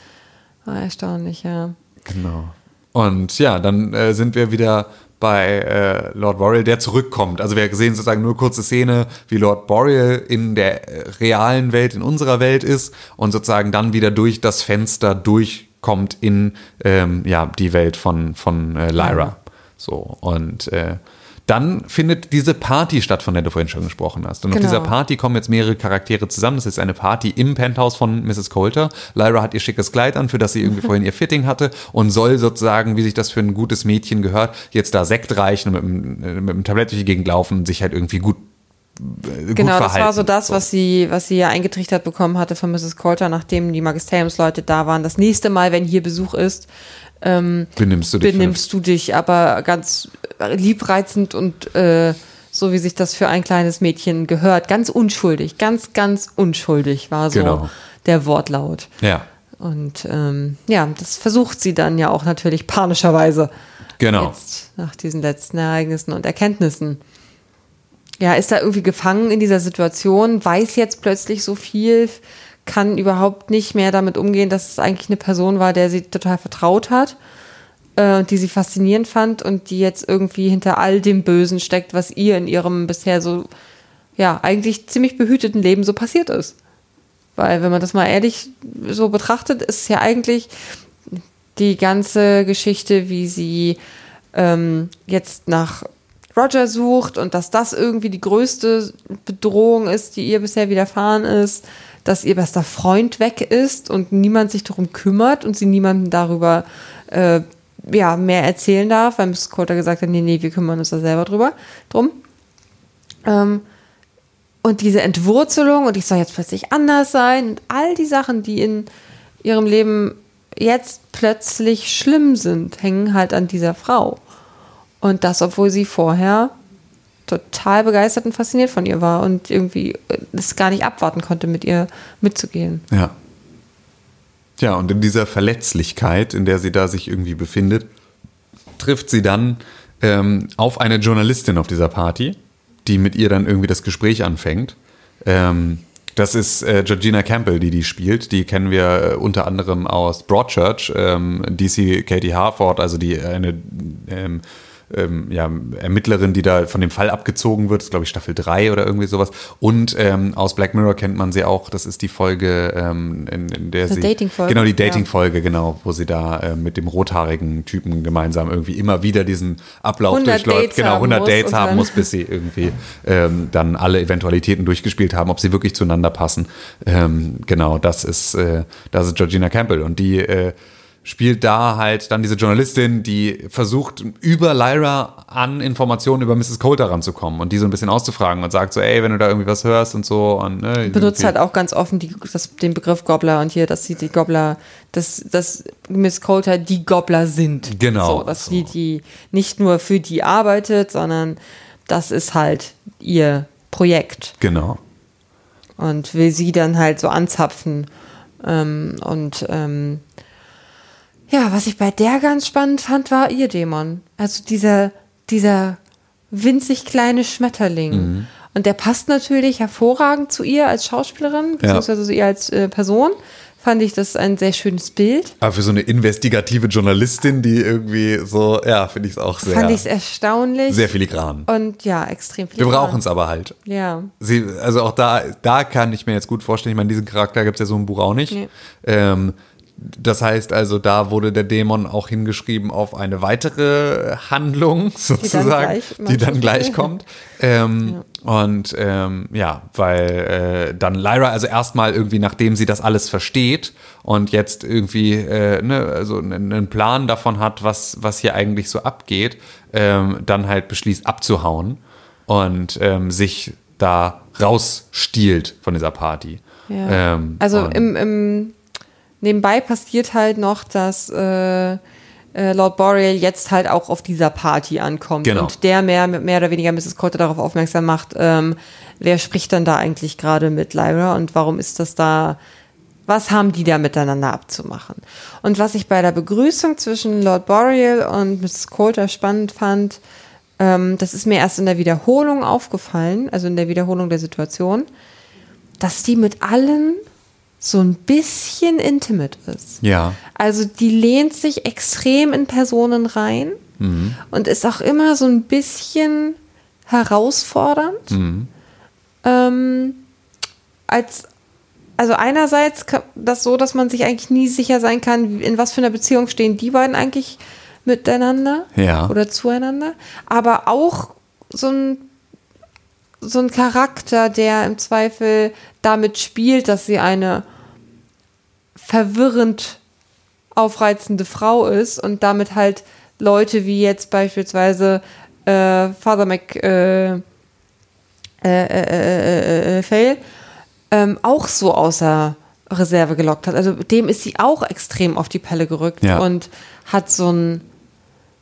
war erstaunlich, ja. Genau. Und ja, dann äh, sind wir wieder bei äh, Lord Boreal, der zurückkommt. Also wir sehen sozusagen nur kurze Szene, wie Lord Boreal in der äh, realen Welt, in unserer Welt ist und sozusagen dann wieder durch das Fenster durchkommt in ähm, ja, die Welt von, von äh, Lyra. So, und äh, dann findet diese Party statt, von der du vorhin schon gesprochen hast. Und genau. auf dieser Party kommen jetzt mehrere Charaktere zusammen. Das ist eine Party im Penthouse von Mrs. Coulter. Lyra hat ihr schickes Kleid an, für das sie irgendwie vorhin ihr Fitting hatte und soll sozusagen, wie sich das für ein gutes Mädchen gehört, jetzt da Sekt reichen und mit, einem, mit einem Tablett durch die Gegend laufen und sich halt irgendwie gut gut Genau, verhalten. das war so das, was sie, was sie ja eingetrichtert bekommen hatte von Mrs. Coulter, nachdem die Magisteriumsleute da waren. Das nächste Mal, wenn hier Besuch ist, ähm, Benimmst du dich benimmst du dich aber ganz liebreizend und äh, so wie sich das für ein kleines Mädchen gehört. Ganz unschuldig, ganz, ganz unschuldig war so Genau. der Wortlaut. Ja, Und ähm, ja, das versucht sie dann ja auch natürlich panischerweise genau. jetzt nach diesen letzten Ereignissen und Erkenntnissen. Ja, ist da irgendwie gefangen in dieser Situation, weiß jetzt plötzlich so viel, kann überhaupt nicht mehr damit umgehen, dass es eigentlich eine Person war, der sie total vertraut hat äh, und die sie faszinierend fand und die jetzt irgendwie hinter all dem Bösen steckt, was ihr in ihrem bisher so, ja, eigentlich ziemlich behüteten Leben so passiert ist. Weil, wenn man das mal ehrlich so betrachtet, ist ja eigentlich die ganze Geschichte, wie sie ähm, jetzt nach Roger sucht und dass das irgendwie die größte Bedrohung ist, die ihr bisher widerfahren ist, dass ihr bester Freund weg ist und niemand sich darum kümmert und sie niemandem darüber äh, ja, mehr erzählen darf, weil Mrs. Coulter gesagt hat, nee, nee, wir kümmern uns da selber drüber, drum. Ähm, und diese Entwurzelung und ich soll jetzt plötzlich anders sein und all die Sachen, die in ihrem Leben jetzt plötzlich schlimm sind, hängen halt an dieser Frau. Und das, obwohl sie vorher total begeistert und fasziniert von ihr war und irgendwie es gar nicht abwarten konnte, mit ihr mitzugehen. Ja. Ja, und in dieser Verletzlichkeit, in der sie da sich irgendwie befindet, trifft sie dann ähm, auf eine Journalistin auf dieser Party, die mit ihr dann irgendwie das Gespräch anfängt. Ähm, das ist äh, Georgina Campbell, die die spielt. Die kennen wir äh, unter anderem aus Broadchurch, ähm, DC Katie Harford, also die eine ähm, ähm, ja, Ermittlerin, die da von dem Fall abgezogen wird, ist glaube ich Staffel 3 oder irgendwie sowas. Und ähm, aus Black Mirror kennt man sie auch, das ist die Folge, ähm, in, in der Die sie. Dating-Folge, Genau, die ja. Dating-Folge, genau, wo sie da äh, mit dem rothaarigen Typen gemeinsam irgendwie immer wieder diesen Ablauf 100 durchläuft. Dates genau, haben 100 muss Dates haben muss, bis sie irgendwie ähm, dann alle Eventualitäten durchgespielt haben, ob sie wirklich zueinander passen. Ähm, genau, das ist, äh, das ist Georgina Campbell und die äh, spielt da halt dann diese Journalistin, die versucht, über Lyra an Informationen über Mrs. Coulter ranzukommen und die so ein bisschen auszufragen und sagt so, ey, wenn du da irgendwie was hörst und so. Und, ne, Benutzt irgendwie- halt auch ganz offen die, das, den Begriff Gobbler und hier, dass sie die Gobbler, dass, dass Miss Coulter die Gobbler sind. Genau, So, dass so. sie die nicht nur für die arbeitet, sondern das ist halt ihr Projekt. Genau. und will sie dann halt so anzapfen. Ähm, und ähm, ja, was ich bei der ganz spannend fand, war ihr Dämon. Also dieser, dieser winzig kleine Schmetterling. Mhm. Und der passt natürlich hervorragend zu ihr als Schauspielerin, beziehungsweise zu ihr als äh, Person. Fand ich das ein sehr schönes Bild. Aber für so eine investigative Journalistin, die irgendwie so, ja, finde ich es auch sehr, Fand ich es erstaunlich. sehr filigran. Und ja, extrem viel. Wir brauchen es aber halt. Ja. Sie, also auch da, da kann ich mir jetzt gut vorstellen, ich meine, diesen Charakter gibt es ja so im Buch auch nicht. Nee. Ähm, das heißt also, da wurde der Dämon auch hingeschrieben auf eine weitere Handlung, sozusagen, gleich- die dann gleich kommt. Ähm, Und ähm, ja, weil äh, dann Lyra, also erstmal irgendwie, nachdem sie das alles versteht und jetzt irgendwie äh, ne, also einen Plan davon hat, was, was hier eigentlich so abgeht, ähm, dann halt beschließt abzuhauen und ähm, sich da rausstiehlt von dieser Party. Ja. Ähm, also im, im nebenbei passiert halt noch, dass äh, äh, Lord Boreal jetzt halt auch auf dieser Party ankommt Genau. und der mehr, mehr oder weniger Mrs. Coulter darauf aufmerksam macht, ähm, wer spricht dann da eigentlich gerade mit Lyra und warum ist das da, was haben die da miteinander abzumachen? Und was ich bei der Begrüßung zwischen Lord Boreal und Mrs. Coulter spannend fand, ähm, das ist mir erst in der Wiederholung aufgefallen, also in der Wiederholung der Situation, dass die mit allen so ein bisschen intimate ist. ja. Also die lehnt sich extrem in Personen rein und ist auch immer so ein bisschen herausfordernd. Ähm, als, also einerseits das so, dass man sich eigentlich nie sicher sein kann, in was für einer Beziehung stehen die beiden eigentlich miteinander Ja. oder zueinander. Aber auch so ein so ein Charakter, der im Zweifel damit spielt, dass sie eine verwirrend aufreizende Frau ist und damit halt Leute wie jetzt beispielsweise äh, Father Mc, äh, äh, äh, äh, Fail, ähm, auch so außer Reserve gelockt hat. Also dem ist sie auch extrem auf die Pelle gerückt Ja. und hat so ein,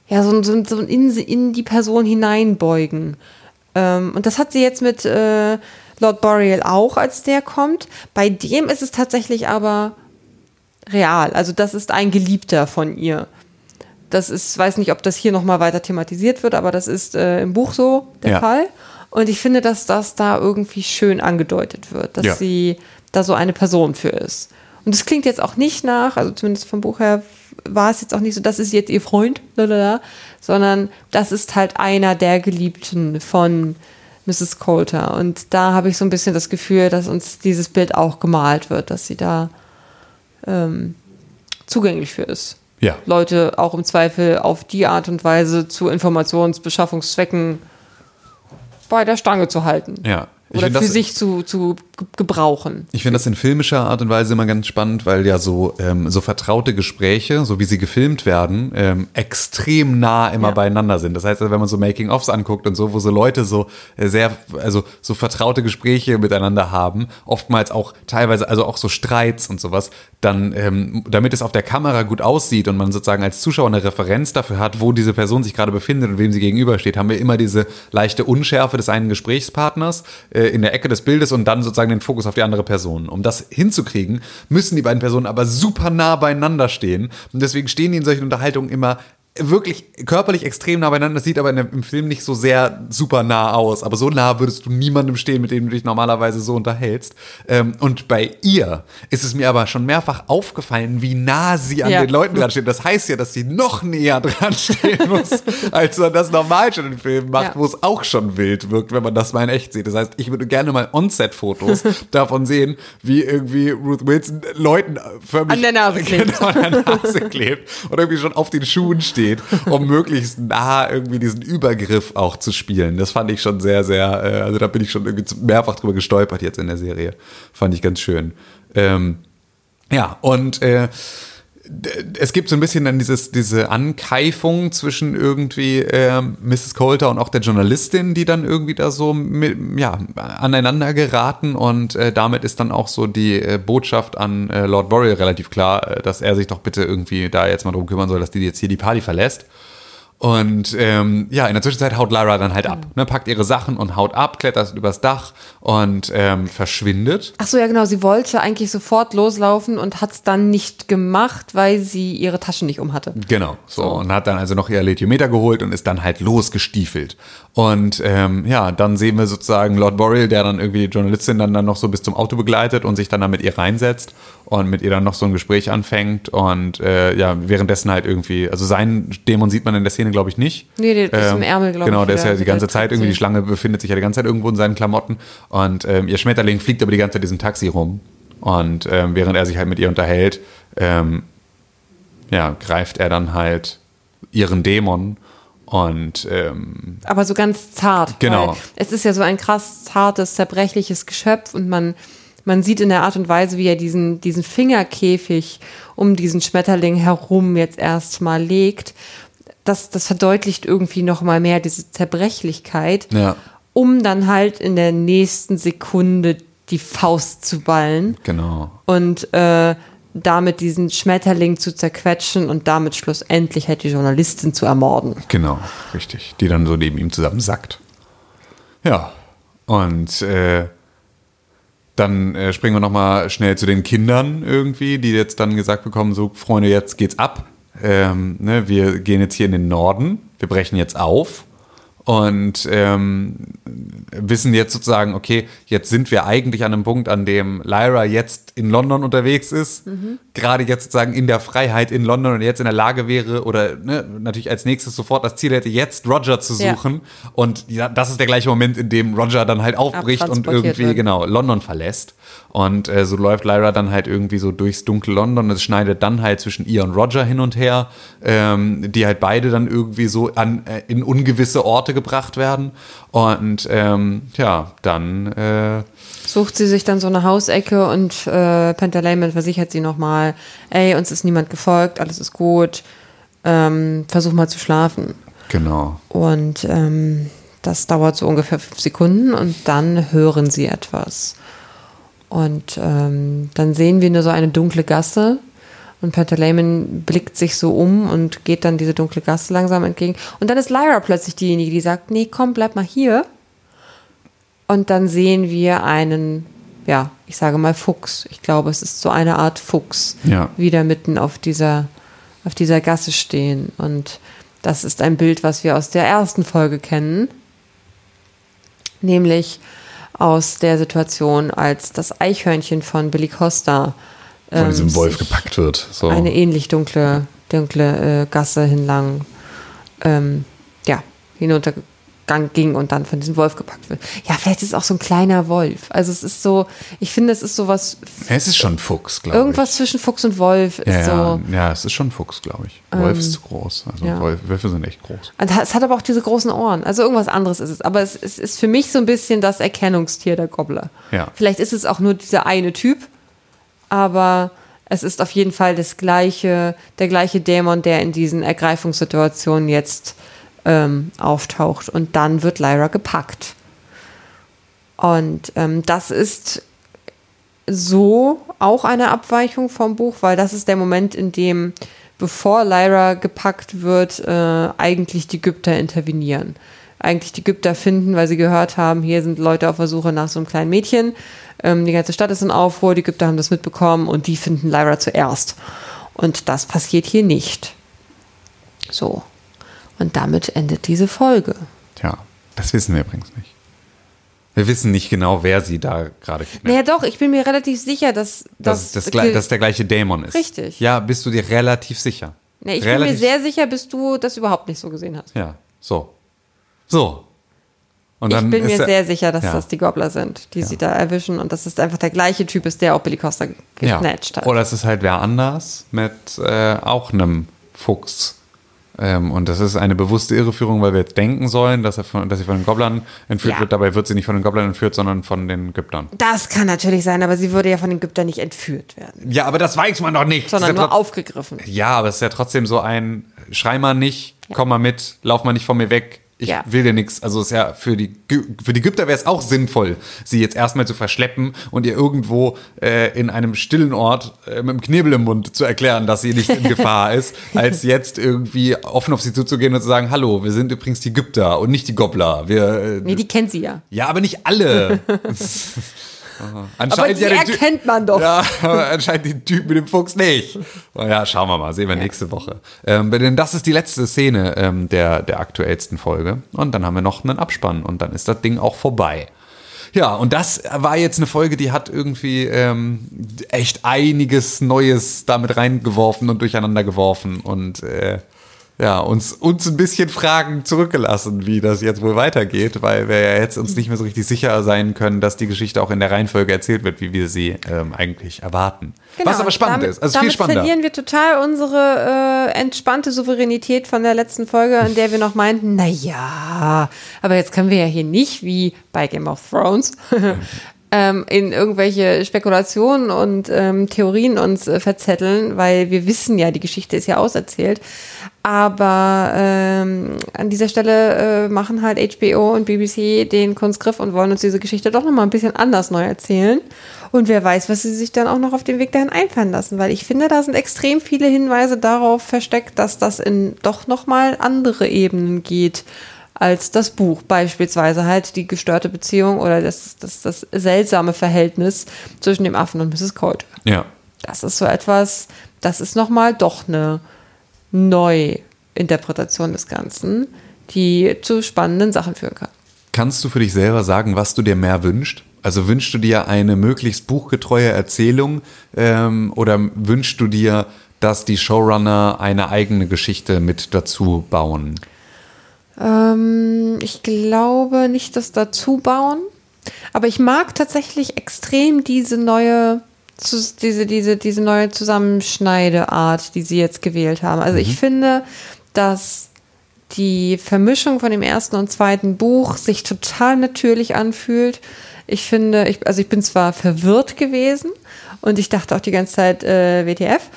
ja, so ein, so ein, so ein in, in die Person hineinbeugen. Ähm, und das hat sie jetzt mit äh, Lord Boreal auch, als der kommt. Bei dem ist es tatsächlich aber real. Also das ist ein Geliebter von ihr. Das ist, weiß nicht, ob das hier nochmal weiter thematisiert wird, aber das ist äh, im Buch so der Ja. Fall. Und ich finde, dass das da irgendwie schön angedeutet wird, dass Ja. sie da so eine Person für ist. Und es klingt jetzt auch nicht nach, also zumindest vom Buch her war es jetzt auch nicht so, das ist jetzt ihr Freund, lalala, sondern das ist halt einer der Geliebten von Mrs. Coulter. Und da habe ich so ein bisschen das Gefühl, dass uns dieses Bild auch gemalt wird, dass sie da ähm, zugänglich für ist. Ja. Leute auch im Zweifel auf die Art und Weise zu Informationsbeschaffungszwecken bei der Stange zu halten. Ja. Ich Oder für das- sich zu, zu gebrauchen. Ich finde das in filmischer Art und Weise immer ganz spannend, weil ja so, ähm, so vertraute Gespräche, so wie sie gefilmt werden, ähm, extrem nah immer Ja. beieinander sind. Das heißt, wenn man so Making-ofs anguckt und so, wo so Leute so äh, sehr, also so vertraute Gespräche miteinander haben, oftmals auch teilweise, also auch so Streits und sowas, dann, ähm, damit es auf der Kamera gut aussieht und man sozusagen als Zuschauer eine Referenz dafür hat, wo diese Person sich gerade befindet und wem sie gegenübersteht, haben wir immer diese leichte Unschärfe des einen Gesprächspartners äh, in der Ecke des Bildes und dann sozusagen den Fokus auf die andere Person. Um das hinzukriegen, müssen die beiden Personen aber super nah beieinander stehen. Und deswegen stehen die in solchen Unterhaltungen immer wirklich körperlich extrem nah beieinander. Das sieht aber in dem, im Film nicht so sehr super nah aus. Aber so nah würdest du niemandem stehen, mit dem du dich normalerweise so unterhältst. Ähm, und bei ihr ist es mir aber schon mehrfach aufgefallen, wie nah sie an Ja. den Leuten dran steht. Das heißt ja, dass sie noch näher dran stehen muss, als man das normal schon in Filmen macht, Ja. wo es auch schon wild wirkt, wenn man das mal in echt sieht. Das heißt, ich würde gerne mal On-Set-Fotos davon sehen, wie irgendwie Ruth Wilson Leuten förmlich An der Nase klebt. Genau, an der Nase klebt und irgendwie schon auf den Schuhen steht, um möglichst nah irgendwie diesen Übergriff auch zu spielen. Das fand ich schon sehr, sehr, äh, also da bin ich schon irgendwie mehrfach drüber gestolpert jetzt in der Serie. Fand ich ganz schön. Ähm, ja, und äh, es gibt so ein bisschen dann dieses, diese Ankeifung zwischen irgendwie ähm, Mrs. Coulter und auch der Journalistin, die dann irgendwie da so mit, ja, aneinander geraten und äh, damit ist dann auch so die äh, Botschaft an äh, Lord Boreal relativ klar, äh, dass er sich doch bitte irgendwie da jetzt mal drum kümmern soll, dass die jetzt hier die Party verlässt. Und ähm, ja, in der Zwischenzeit haut Lyra dann halt ab, ne, packt ihre Sachen und haut ab, klettert übers Dach und ähm, verschwindet. Ach so, ja genau, sie wollte eigentlich sofort loslaufen und hat es dann nicht gemacht, weil sie ihre Taschen nicht um hatte. Genau, so. Und hat dann also noch ihr Letiometer geholt und ist dann halt losgestiefelt. Und ähm, ja, dann sehen wir sozusagen Lord Boreal, der dann irgendwie die Journalistin dann, dann noch so bis zum Auto begleitet und sich dann da mit ihr reinsetzt und mit ihr dann noch so ein Gespräch anfängt. Und äh, ja, währenddessen halt irgendwie, also seinen Dämon sieht man in der Szene, glaube ich, nicht. Nee, der ist im Ärmel, glaub Genau, ich, der ist ja die ganze Zeit irgendwie, die. Schlange befindet sich ja die ganze Zeit irgendwo in seinen Klamotten. Und ähm, ihr Schmetterling fliegt aber die ganze Zeit diesem Taxi rum. Und ähm, während er sich halt mit ihr unterhält, ähm, ja, greift er dann halt ihren Dämon und ähm, Aber so ganz zart. Genau. Es ist ja so ein krass zartes, zerbrechliches Geschöpf und man, man sieht in der Art und Weise, wie er diesen, diesen Fingerkäfig um diesen Schmetterling herum jetzt erstmal legt. Das, das verdeutlicht irgendwie nochmal mehr diese Zerbrechlichkeit, Ja. um dann halt in der nächsten Sekunde die Faust zu ballen genau. und äh, damit diesen Schmetterling zu zerquetschen und damit schlussendlich halt die Journalistin zu ermorden. Genau, richtig. Die dann so neben ihm zusammen sackt. Ja. Und äh, dann äh, springen wir nochmal schnell zu den Kindern irgendwie, die jetzt dann gesagt bekommen, so Freunde, jetzt geht's ab. Ähm, ne, wir gehen jetzt hier in den Norden, wir brechen jetzt auf und ähm, wissen jetzt sozusagen, okay, jetzt sind wir eigentlich an einem Punkt, an dem Lyra jetzt in London unterwegs ist, gerade jetzt sozusagen in der Freiheit in London und jetzt in der Lage wäre oder ne, natürlich als nächstes sofort das Ziel hätte, jetzt Roger zu Ja. suchen. Und ja, das ist der gleiche Moment, in dem Roger dann halt aufbricht und irgendwie, wird. genau, London verlässt. Und äh, so läuft Lyra dann halt irgendwie so durchs dunkle London. Es schneidet dann halt zwischen ihr und Roger hin und her, ähm, die halt beide dann irgendwie so an, äh, in ungewisse Orte gebracht werden. Und ähm, ja, dann äh, sucht sie sich dann so eine Hausecke und äh, Pentalayman versichert sie nochmal, ey, uns ist niemand gefolgt, alles ist gut, ähm, versuch mal zu schlafen. genau. Und ähm, das dauert so ungefähr fünf Sekunden und dann hören sie etwas. Und ähm, dann sehen wir nur so eine dunkle Gasse und Pantaleimon blickt sich so um und geht dann diese dunkle Gasse langsam entgegen. Und dann ist Lyra plötzlich diejenige, die sagt, nee, komm, bleib mal hier. Und dann sehen wir einen, ja, ich sage mal Fuchs. Ich glaube, es ist so eine Art Fuchs, Ja. wieder mitten auf dieser, auf dieser Gasse stehen. Und das ist ein Bild, was wir aus der ersten Folge kennen. Nämlich aus der Situation, als das Eichhörnchen von Billy Costa Von ähm, diesem Wolf sich gepackt wird. So. eine ähnlich dunkle, dunkle äh, Gasse hinlang ähm, ja, hinuntergegangen ging und dann von diesem Wolf gepackt wird. Ja, vielleicht ist es auch so ein kleiner Wolf. Also es ist so, ich finde, es ist sowas, es ist schon ein Fuchs, glaube ich. irgendwas zwischen Fuchs und Wolf ist Ja, so. ja, es ist schon Fuchs, glaube ich. Wolf ist zu groß. Also ja. Wolf, Wölfe sind echt groß. Und es hat aber auch diese großen Ohren. Also irgendwas anderes ist es. Aber es, es ist für mich so ein bisschen das Erkennungstier der Gobbler. Ja. Vielleicht ist es auch nur dieser eine Typ, aber es ist auf jeden Fall das gleiche, der gleiche Dämon, der in diesen Ergreifungssituationen jetzt ähm, auftaucht. Und dann wird Lyra gepackt. Und ähm, das ist so auch eine Abweichung vom Buch, weil das ist der Moment, in dem, bevor Lyra gepackt wird, äh, eigentlich die Gypter intervenieren. Eigentlich die Gypter finden, weil sie gehört haben, hier sind Leute auf der Suche nach so einem kleinen Mädchen. Ähm, die ganze Stadt ist in Aufruhr, die Gypter haben das mitbekommen und die finden Lyra zuerst. Und das passiert hier nicht. So. Und damit endet diese Folge. Tja, das wissen wir übrigens nicht. Wir wissen nicht genau, wer sie da gerade kidnappt. Naja, doch, ich bin mir relativ sicher, dass dass, das, gle- dass der gleiche Dämon ist. Richtig. Ja, bist du dir relativ sicher? Nee, ich bin mir relativ, sehr sicher, bis du das überhaupt nicht so gesehen hast. Ja, so. So. Und Ich bin mir er- sehr sicher, dass ja. das die Gobbler sind, die sie da erwischen und dass es einfach der gleiche Typ ist, der auch Billy Costa ja. gesnatcht hat. Oder es ist halt wer anders mit äh, auch einem Fuchs. Ähm, und das ist eine bewusste Irreführung, weil wir jetzt denken sollen, dass, er von, dass sie von den Gobblern entführt Ja. wird. Dabei wird sie nicht von den Gobblern entführt, sondern von den Gyptern. Das kann natürlich sein, aber sie würde ja von den Gyptern nicht entführt werden, Ja, aber das weiß man doch nicht. sondern ja nur aufgegriffen. Ja, aber es ist ja trotzdem so ein, schrei mal nicht, komm mal mit, lauf mal nicht von mir weg. Ich Ja. will dir nichts. Also es ist ja für die, für die Ägypter wäre es auch sinnvoll, sie jetzt erstmal zu verschleppen und ihr irgendwo äh, in einem stillen Ort äh, mit dem Knebel im Mund zu erklären, dass sie nicht in Gefahr ist, als jetzt irgendwie offen auf sie zuzugehen und zu sagen, hallo, wir sind übrigens die Ägypter und nicht die Gobbler. Wir, äh, Nee, die kennt sie ja. ja, aber nicht alle. Aha. Aber Anscheinend die ja erkennt man doch. ja, anscheinend den Typ mit dem Fuchs nicht. Naja, schauen wir mal, sehen wir nächste Woche. Ähm, denn das ist die letzte Szene ähm, der, der aktuellsten Folge. Und dann haben wir noch einen Abspann und dann ist das Ding auch vorbei. Ja, und das war jetzt eine Folge, die hat irgendwie ähm, echt einiges Neues damit reingeworfen und durcheinander geworfen und äh, ja, uns, uns ein bisschen Fragen zurückgelassen, wie das jetzt wohl weitergeht, weil wir ja jetzt uns nicht mehr so richtig sicher sein können, dass die Geschichte auch in der Reihenfolge erzählt wird, wie wir sie ähm, eigentlich erwarten. Was aber spannend damit, ist, also damit viel spannender. verlieren wir total unsere äh, entspannte Souveränität von der letzten Folge, in der wir noch meinten, na ja, aber jetzt können wir ja hier nicht wie bei Game of Thrones ähm, in irgendwelche Spekulationen und ähm, Theorien uns äh, verzetteln, weil wir wissen ja, die Geschichte ist ja auserzählt. Aber ähm, an dieser Stelle äh, machen halt HBO und BBC den Kunstgriff und wollen uns diese Geschichte doch nochmal ein bisschen anders neu erzählen. Und wer weiß, was sie sich dann auch noch auf dem Weg dahin einfallen lassen, weil ich finde, da sind extrem viele Hinweise darauf versteckt, dass das in doch nochmal andere Ebenen geht als das Buch. Beispielsweise halt die gestörte Beziehung oder das, das, das seltsame Verhältnis zwischen dem Affen und Mrs. Colt. Ja. Das ist so etwas, das ist nochmal doch eine Neuinterpretation des Ganzen, die zu spannenden Sachen führen kann. Kannst du für dich selber sagen, was du dir mehr wünschst? Also wünschst du dir eine möglichst buchgetreue Erzählung ähm, oder wünschst du dir, dass die Showrunner eine eigene Geschichte mit dazu bauen? Ähm, ich glaube nicht das dazu bauen, aber ich mag tatsächlich extrem diese neue, diese, diese, diese neue Zusammenschneideart, die sie jetzt gewählt haben. Also ich finde, dass die Vermischung von dem ersten und zweiten Buch sich total natürlich anfühlt. Ich finde, ich, also ich bin zwar verwirrt gewesen und ich dachte auch die ganze Zeit äh, WTF,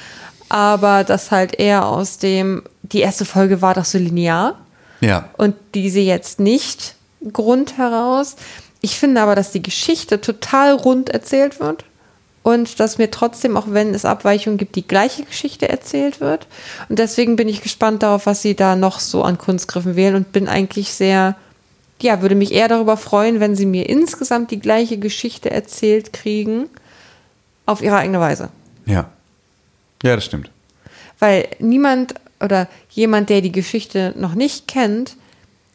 aber das halt eher aus dem, die erste Folge war doch so linear Ja. und diese jetzt nicht Grund heraus. Ich finde aber, dass die Geschichte total rund erzählt wird und dass mir trotzdem, auch wenn es Abweichungen gibt, die gleiche Geschichte erzählt wird. Und deswegen bin ich gespannt darauf, was sie da noch so an Kunstgriffen wählen und bin eigentlich sehr, ja, würde mich eher darüber freuen, wenn sie mir insgesamt die gleiche Geschichte erzählt kriegen, auf ihre eigene Weise. Ja. Ja, das stimmt. Weil niemand oder jemand, der die Geschichte noch nicht kennt,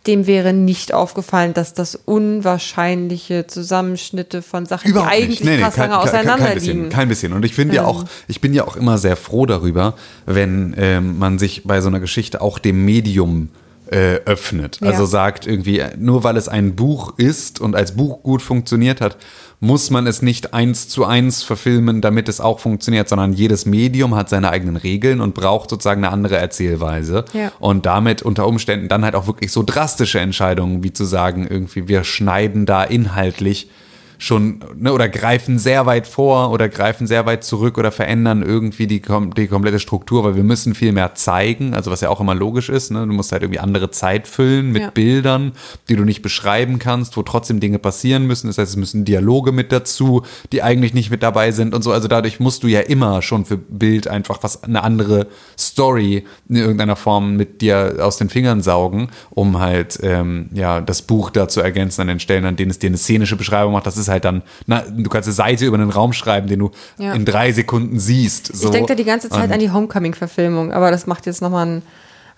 dem wäre nicht aufgefallen, dass das unwahrscheinliche Zusammenschnitte von Sachen, Überhaupt die eigentlich Nee, nee, fast lange kein, kein, auseinander bisschen, liegen. kein bisschen. Und ich finde ja auch, ich bin ja auch immer sehr froh darüber, wenn ähm, man sich bei so einer Geschichte auch dem Medium äh, öffnet. Ja. Also sagt irgendwie, nur weil es ein Buch ist und als Buch gut funktioniert hat, muss man es nicht eins zu eins verfilmen, damit es auch funktioniert, sondern jedes Medium hat seine eigenen Regeln und braucht sozusagen eine andere Erzählweise. Ja. Und damit unter Umständen dann halt auch wirklich so drastische Entscheidungen, wie zu sagen, irgendwie, wir schneiden da inhaltlich schon ne, oder greifen sehr weit vor oder greifen sehr weit zurück oder verändern irgendwie die, kom die komplette Struktur, weil wir müssen viel mehr zeigen, also was ja auch immer logisch ist, ne? du musst halt irgendwie andere Zeit füllen mit Ja. Bildern, die du nicht beschreiben kannst, wo trotzdem Dinge passieren müssen, das heißt, es müssen Dialoge mit dazu, die eigentlich nicht mit dabei sind und so, also dadurch musst du ja immer schon für Bild einfach was, eine andere Story in irgendeiner Form mit dir aus den Fingern saugen, um halt ähm, ja das Buch da zu ergänzen an den Stellen, an denen es dir eine szenische Beschreibung macht. Das ist halt dann, na, du kannst eine Seite über einen Raum schreiben, den du Ja. in drei Sekunden siehst. So. Ich denke da die ganze Zeit Und- an die Homecoming-Verfilmung, aber das macht jetzt nochmal ein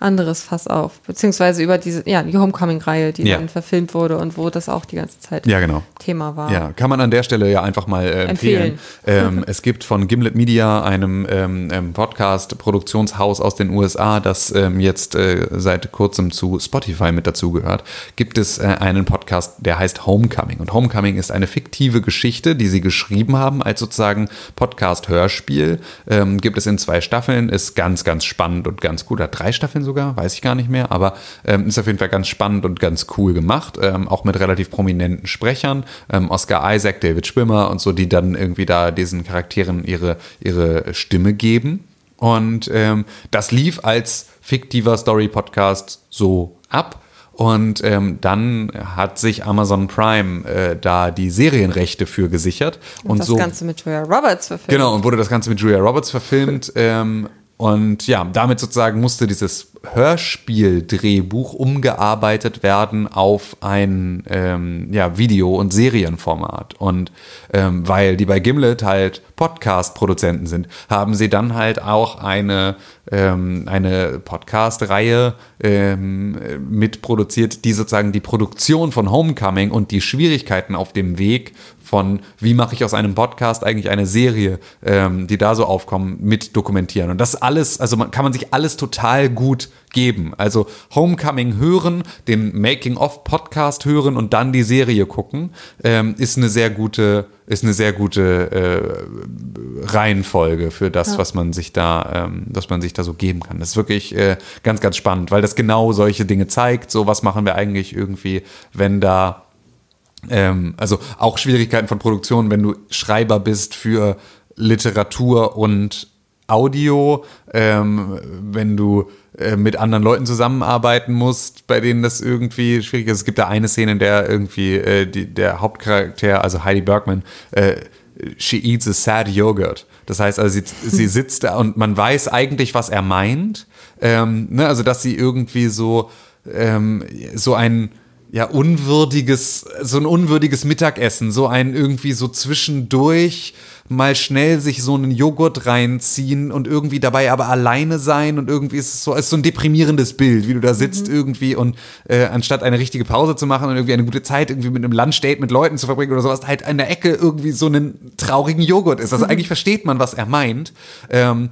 anderes Fass auf. Beziehungsweise über diese, ja, die Homecoming-Reihe, die Ja. dann verfilmt wurde und wo das auch die ganze Zeit Ja, genau. Thema war. Ja, kann man an der Stelle ja einfach mal äh, empfehlen. Ähm, es gibt von Gimlet Media, einem ähm, ähm, Podcast-Produktionshaus aus den USA, das ähm, jetzt äh, seit kurzem zu Spotify mit dazugehört, gibt es äh, einen Podcast, der heißt Homecoming. Und Homecoming ist eine fiktive Geschichte, die sie geschrieben haben als sozusagen Podcast-Hörspiel. Ähm, gibt es in zwei Staffeln, ist ganz, ganz spannend und ganz gut. Hat drei Staffeln sogar, weiß ich gar nicht mehr, aber ähm, ist auf jeden Fall ganz spannend und ganz cool gemacht. Ähm, auch mit relativ prominenten Sprechern. Ähm, Oscar Isaac, David Schwimmer und so, die dann irgendwie da diesen Charakteren ihre, ihre Stimme geben. Und ähm, das lief als fiktiver Story-Podcast so ab. Und ähm, dann hat sich Amazon Prime äh, da die Serienrechte für gesichert. Und, Und das so Ganze mit Julia Roberts verfilmt. Genau, und wurde das Ganze mit Julia Roberts verfilmt. ähm, und ja, damit sozusagen musste dieses Hörspiel-Drehbuch umgearbeitet werden auf ein ähm, ja, Video- und Serienformat. Und ähm, weil die bei Gimlet halt Podcast-Produzenten sind, haben sie dann halt auch eine, ähm, eine Podcast-Reihe ähm, mitproduziert, die sozusagen die Produktion von Homecoming und die Schwierigkeiten auf dem Weg von, wie mache ich aus einem Podcast eigentlich eine Serie, ähm, die da so aufkommen, mit dokumentieren. Und das alles, also man, kann man sich alles total gut geben. Also Homecoming hören, den Making-of-Podcast hören und dann die Serie gucken, ähm, ist eine sehr gute, ist eine sehr gute äh, Reihenfolge für das, was man sich da, ähm, was man sich da so geben kann. Das ist wirklich äh, ganz, ganz spannend, weil das genau solche Dinge zeigt. So, was machen wir eigentlich irgendwie, wenn da ähm, also auch Schwierigkeiten von Produktion, wenn du Schreiber bist für Literatur und Audio, ähm, wenn du äh, mit anderen Leuten zusammenarbeiten musst, bei denen das irgendwie schwierig ist. Es gibt da eine Szene, in der irgendwie äh, die, der Hauptcharakter, also Heidi Bergman, äh, she eats a sad yogurt. Das heißt also, sie, sie sitzt da und man weiß eigentlich, was er meint. Ähm, ne? Also, dass sie irgendwie so, ähm, so ein ja, unwürdiges, so ein unwürdiges Mittagessen, so ein irgendwie so zwischendurch mal schnell sich so einen Joghurt reinziehen und irgendwie dabei aber alleine sein und irgendwie ist es so, ist so ein deprimierendes Bild, wie du da sitzt irgendwie und äh, anstatt eine richtige Pause zu machen und irgendwie eine gute Zeit irgendwie mit einem Lunchdate mit Leuten zu verbringen oder sowas, halt an der Ecke irgendwie so einen traurigen Joghurt ist. Also eigentlich versteht man, was er meint. Ähm,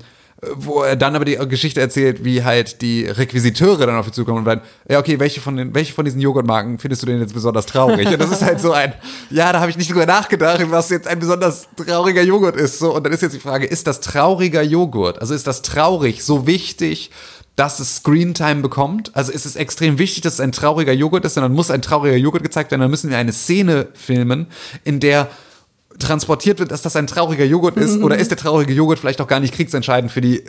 wo er dann aber die Geschichte erzählt, wie halt die Requisiteure dann auf ihn zukommen und sagen, ja, okay, welche von, den, welche von diesen Joghurtmarken findest du denn jetzt besonders traurig? Und das ist halt so ein, ja, da habe ich nicht drüber nachgedacht, was jetzt ein besonders trauriger Joghurt ist. So, und dann ist jetzt die Frage, ist das trauriger Joghurt? Also ist das traurig so wichtig, dass es Screentime bekommt? Also ist es extrem wichtig, dass es ein trauriger Joghurt ist, und dann muss ein trauriger Joghurt gezeigt werden, dann müssen wir eine Szene filmen, in der transportiert wird, dass das ein trauriger Joghurt ist oder ist der traurige Joghurt vielleicht auch gar nicht kriegsentscheidend für die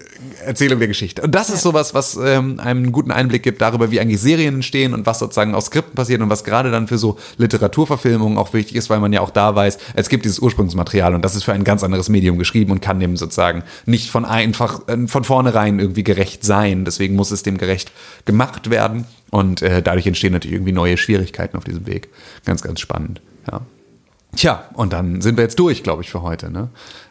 Erzählung der Geschichte. Und das ist sowas, was ähm, einem einen guten Einblick gibt darüber, wie eigentlich Serien entstehen und was sozusagen aus Skripten passiert und was gerade dann für so Literaturverfilmungen auch wichtig ist, weil man ja auch da weiß, es gibt dieses Ursprungsmaterial und das ist für ein ganz anderes Medium geschrieben und kann dem sozusagen nicht von einfach äh, von vornherein irgendwie gerecht sein. Deswegen muss es dem gerecht gemacht werden und äh, dadurch entstehen natürlich irgendwie neue Schwierigkeiten auf diesem Weg. Ganz, ganz spannend. Ja. Tja, und dann sind wir jetzt durch, glaube ich, für heute. Ne?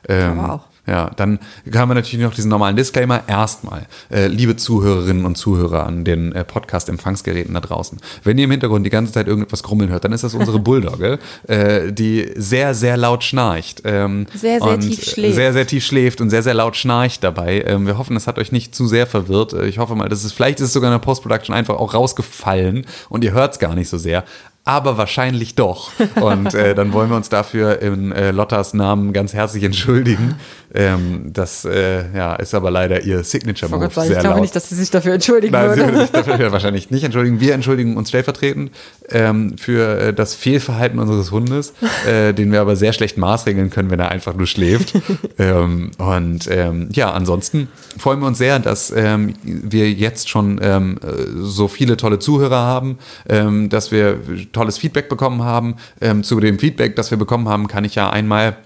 Ähm, Aber auch. Ja, dann haben wir natürlich noch diesen normalen Disclaimer. Erstmal, äh, liebe Zuhörerinnen und Zuhörer an den äh, Podcast-Empfangsgeräten da draußen. Wenn ihr im Hintergrund die ganze Zeit irgendetwas grummeln hört, dann ist das unsere Bulldogge, äh, die sehr, sehr laut schnarcht. Ähm, Sehr, sehr und tief schläft. Sehr, sehr tief schläft und sehr, sehr laut schnarcht dabei. Ähm, wir hoffen, es hat euch nicht zu sehr verwirrt. Äh, Ich hoffe mal, dass es vielleicht ist es sogar in der Post-Production einfach auch rausgefallen und ihr hört es gar nicht so sehr. Aber wahrscheinlich doch. Und äh, dann wollen wir uns dafür in äh, Lottas Namen ganz herzlich entschuldigen. Ähm, das äh, ja, ist aber leider ihr Oh Gott, Signature-Move. weil Sehr ich glaube laut. nicht, dass sie sich dafür entschuldigen Nein, sie würde. würde sich dafür wahrscheinlich nicht entschuldigen. Wir entschuldigen uns stellvertretend ähm, für äh, das Fehlverhalten unseres Hundes, äh, den wir aber sehr schlecht maßregeln können, wenn er einfach nur schläft. ähm, und ähm, ja, ansonsten freuen wir uns sehr, dass ähm, wir jetzt schon ähm, äh, so viele tolle Zuhörer haben, dass wir tolles Feedback bekommen haben. Zu dem Feedback, das wir bekommen haben, kann ich ja einmal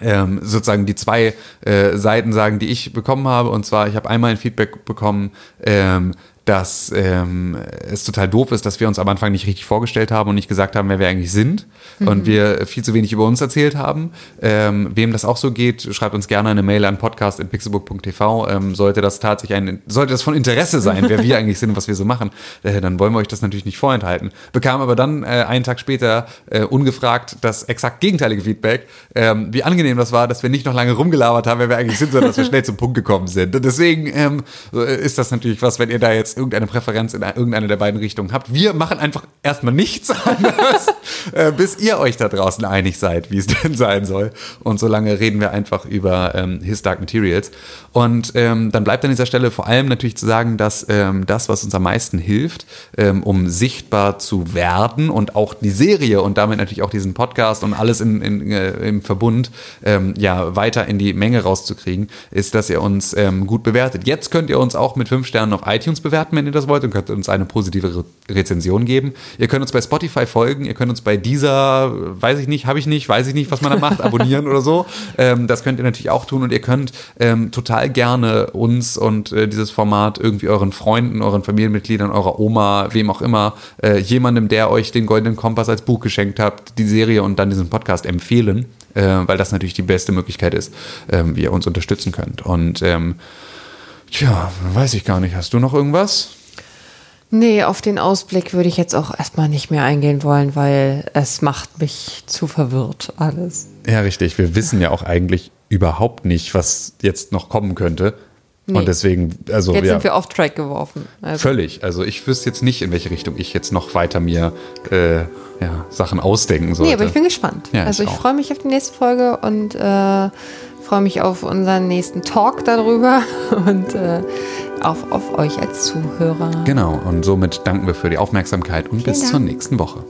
ähm, sozusagen die zwei äh, Seiten sagen, die ich bekommen habe. Und zwar, ich habe einmal ein Feedback bekommen, ähm, dass ähm, es total doof ist, dass wir uns am Anfang nicht richtig vorgestellt haben und nicht gesagt haben, wer wir eigentlich sind und wir viel zu wenig über uns erzählt haben. Ähm, wem das auch so geht, schreibt uns gerne eine Mail an podcast.pixelbook.tv. Ähm, sollte das tatsächlich ein, sollte das von Interesse sein, wer wir eigentlich sind und was wir so machen, äh, dann wollen wir euch das natürlich nicht vorenthalten. Bekam aber dann äh, einen Tag später äh, ungefragt das exakt gegenteilige Feedback, ähm, wie angenehm das war, dass wir nicht noch lange rumgelabert haben, wer wir eigentlich sind, sondern dass wir schnell zum Punkt gekommen sind. Und deswegen ähm, äh, ist das natürlich was, wenn ihr da jetzt irgendeine Präferenz in irgendeine der beiden Richtungen habt. Wir machen einfach erstmal nichts anderes, äh, bis ihr euch da draußen einig seid, wie es denn sein soll. Und solange reden wir einfach über ähm, His Dark Materials. Und ähm, dann bleibt an dieser Stelle vor allem natürlich zu sagen, dass ähm, das, was uns am meisten hilft, ähm, um sichtbar zu werden und auch die Serie und damit natürlich auch diesen Podcast und alles in, in, äh, im Verbund ähm, ja weiter in die Menge rauszukriegen, ist, dass ihr uns ähm, gut bewertet. Jetzt könnt ihr uns auch mit fünf Sternen auf iTunes bewerten, wenn ihr das wollt, und könnt uns eine positive Re Rezension geben. Ihr könnt uns bei Spotify folgen, ihr könnt uns bei dieser, weiß ich nicht, habe ich nicht, weiß ich nicht, was man da macht, abonnieren oder so. Ähm, das könnt ihr natürlich auch tun und ihr könnt ähm, total gerne uns und äh, dieses Format irgendwie euren Freunden, euren Familienmitgliedern, eurer Oma, wem auch immer, äh, jemandem, der euch den Goldenen Kompass als Buch geschenkt habt, die Serie und dann diesen Podcast empfehlen, äh, weil das natürlich die beste Möglichkeit ist, ähm, wie ihr uns unterstützen könnt. Und ähm, tja, weiß ich gar nicht. Hast du noch irgendwas? Nee, auf den Ausblick würde ich jetzt auch erstmal nicht mehr eingehen wollen, weil es macht mich zu verwirrt alles. Ja, richtig. Wir wissen ja auch eigentlich überhaupt nicht, was jetzt noch kommen könnte. Nee. Und deswegen, also Jetzt ja, sind wir off track geworfen. Also, völlig. Also ich wüsste jetzt nicht, in welche Richtung ich jetzt noch weiter mir äh, ja, Sachen ausdenken sollte. nee, aber ich bin gespannt. Ja, also ich ich freue mich auf die nächste Folge und äh, freue mich auf unseren nächsten Talk darüber und äh, auf, auf euch als Zuhörer. Genau, und somit danken wir für die Aufmerksamkeit und bis Dank. zur nächsten Woche.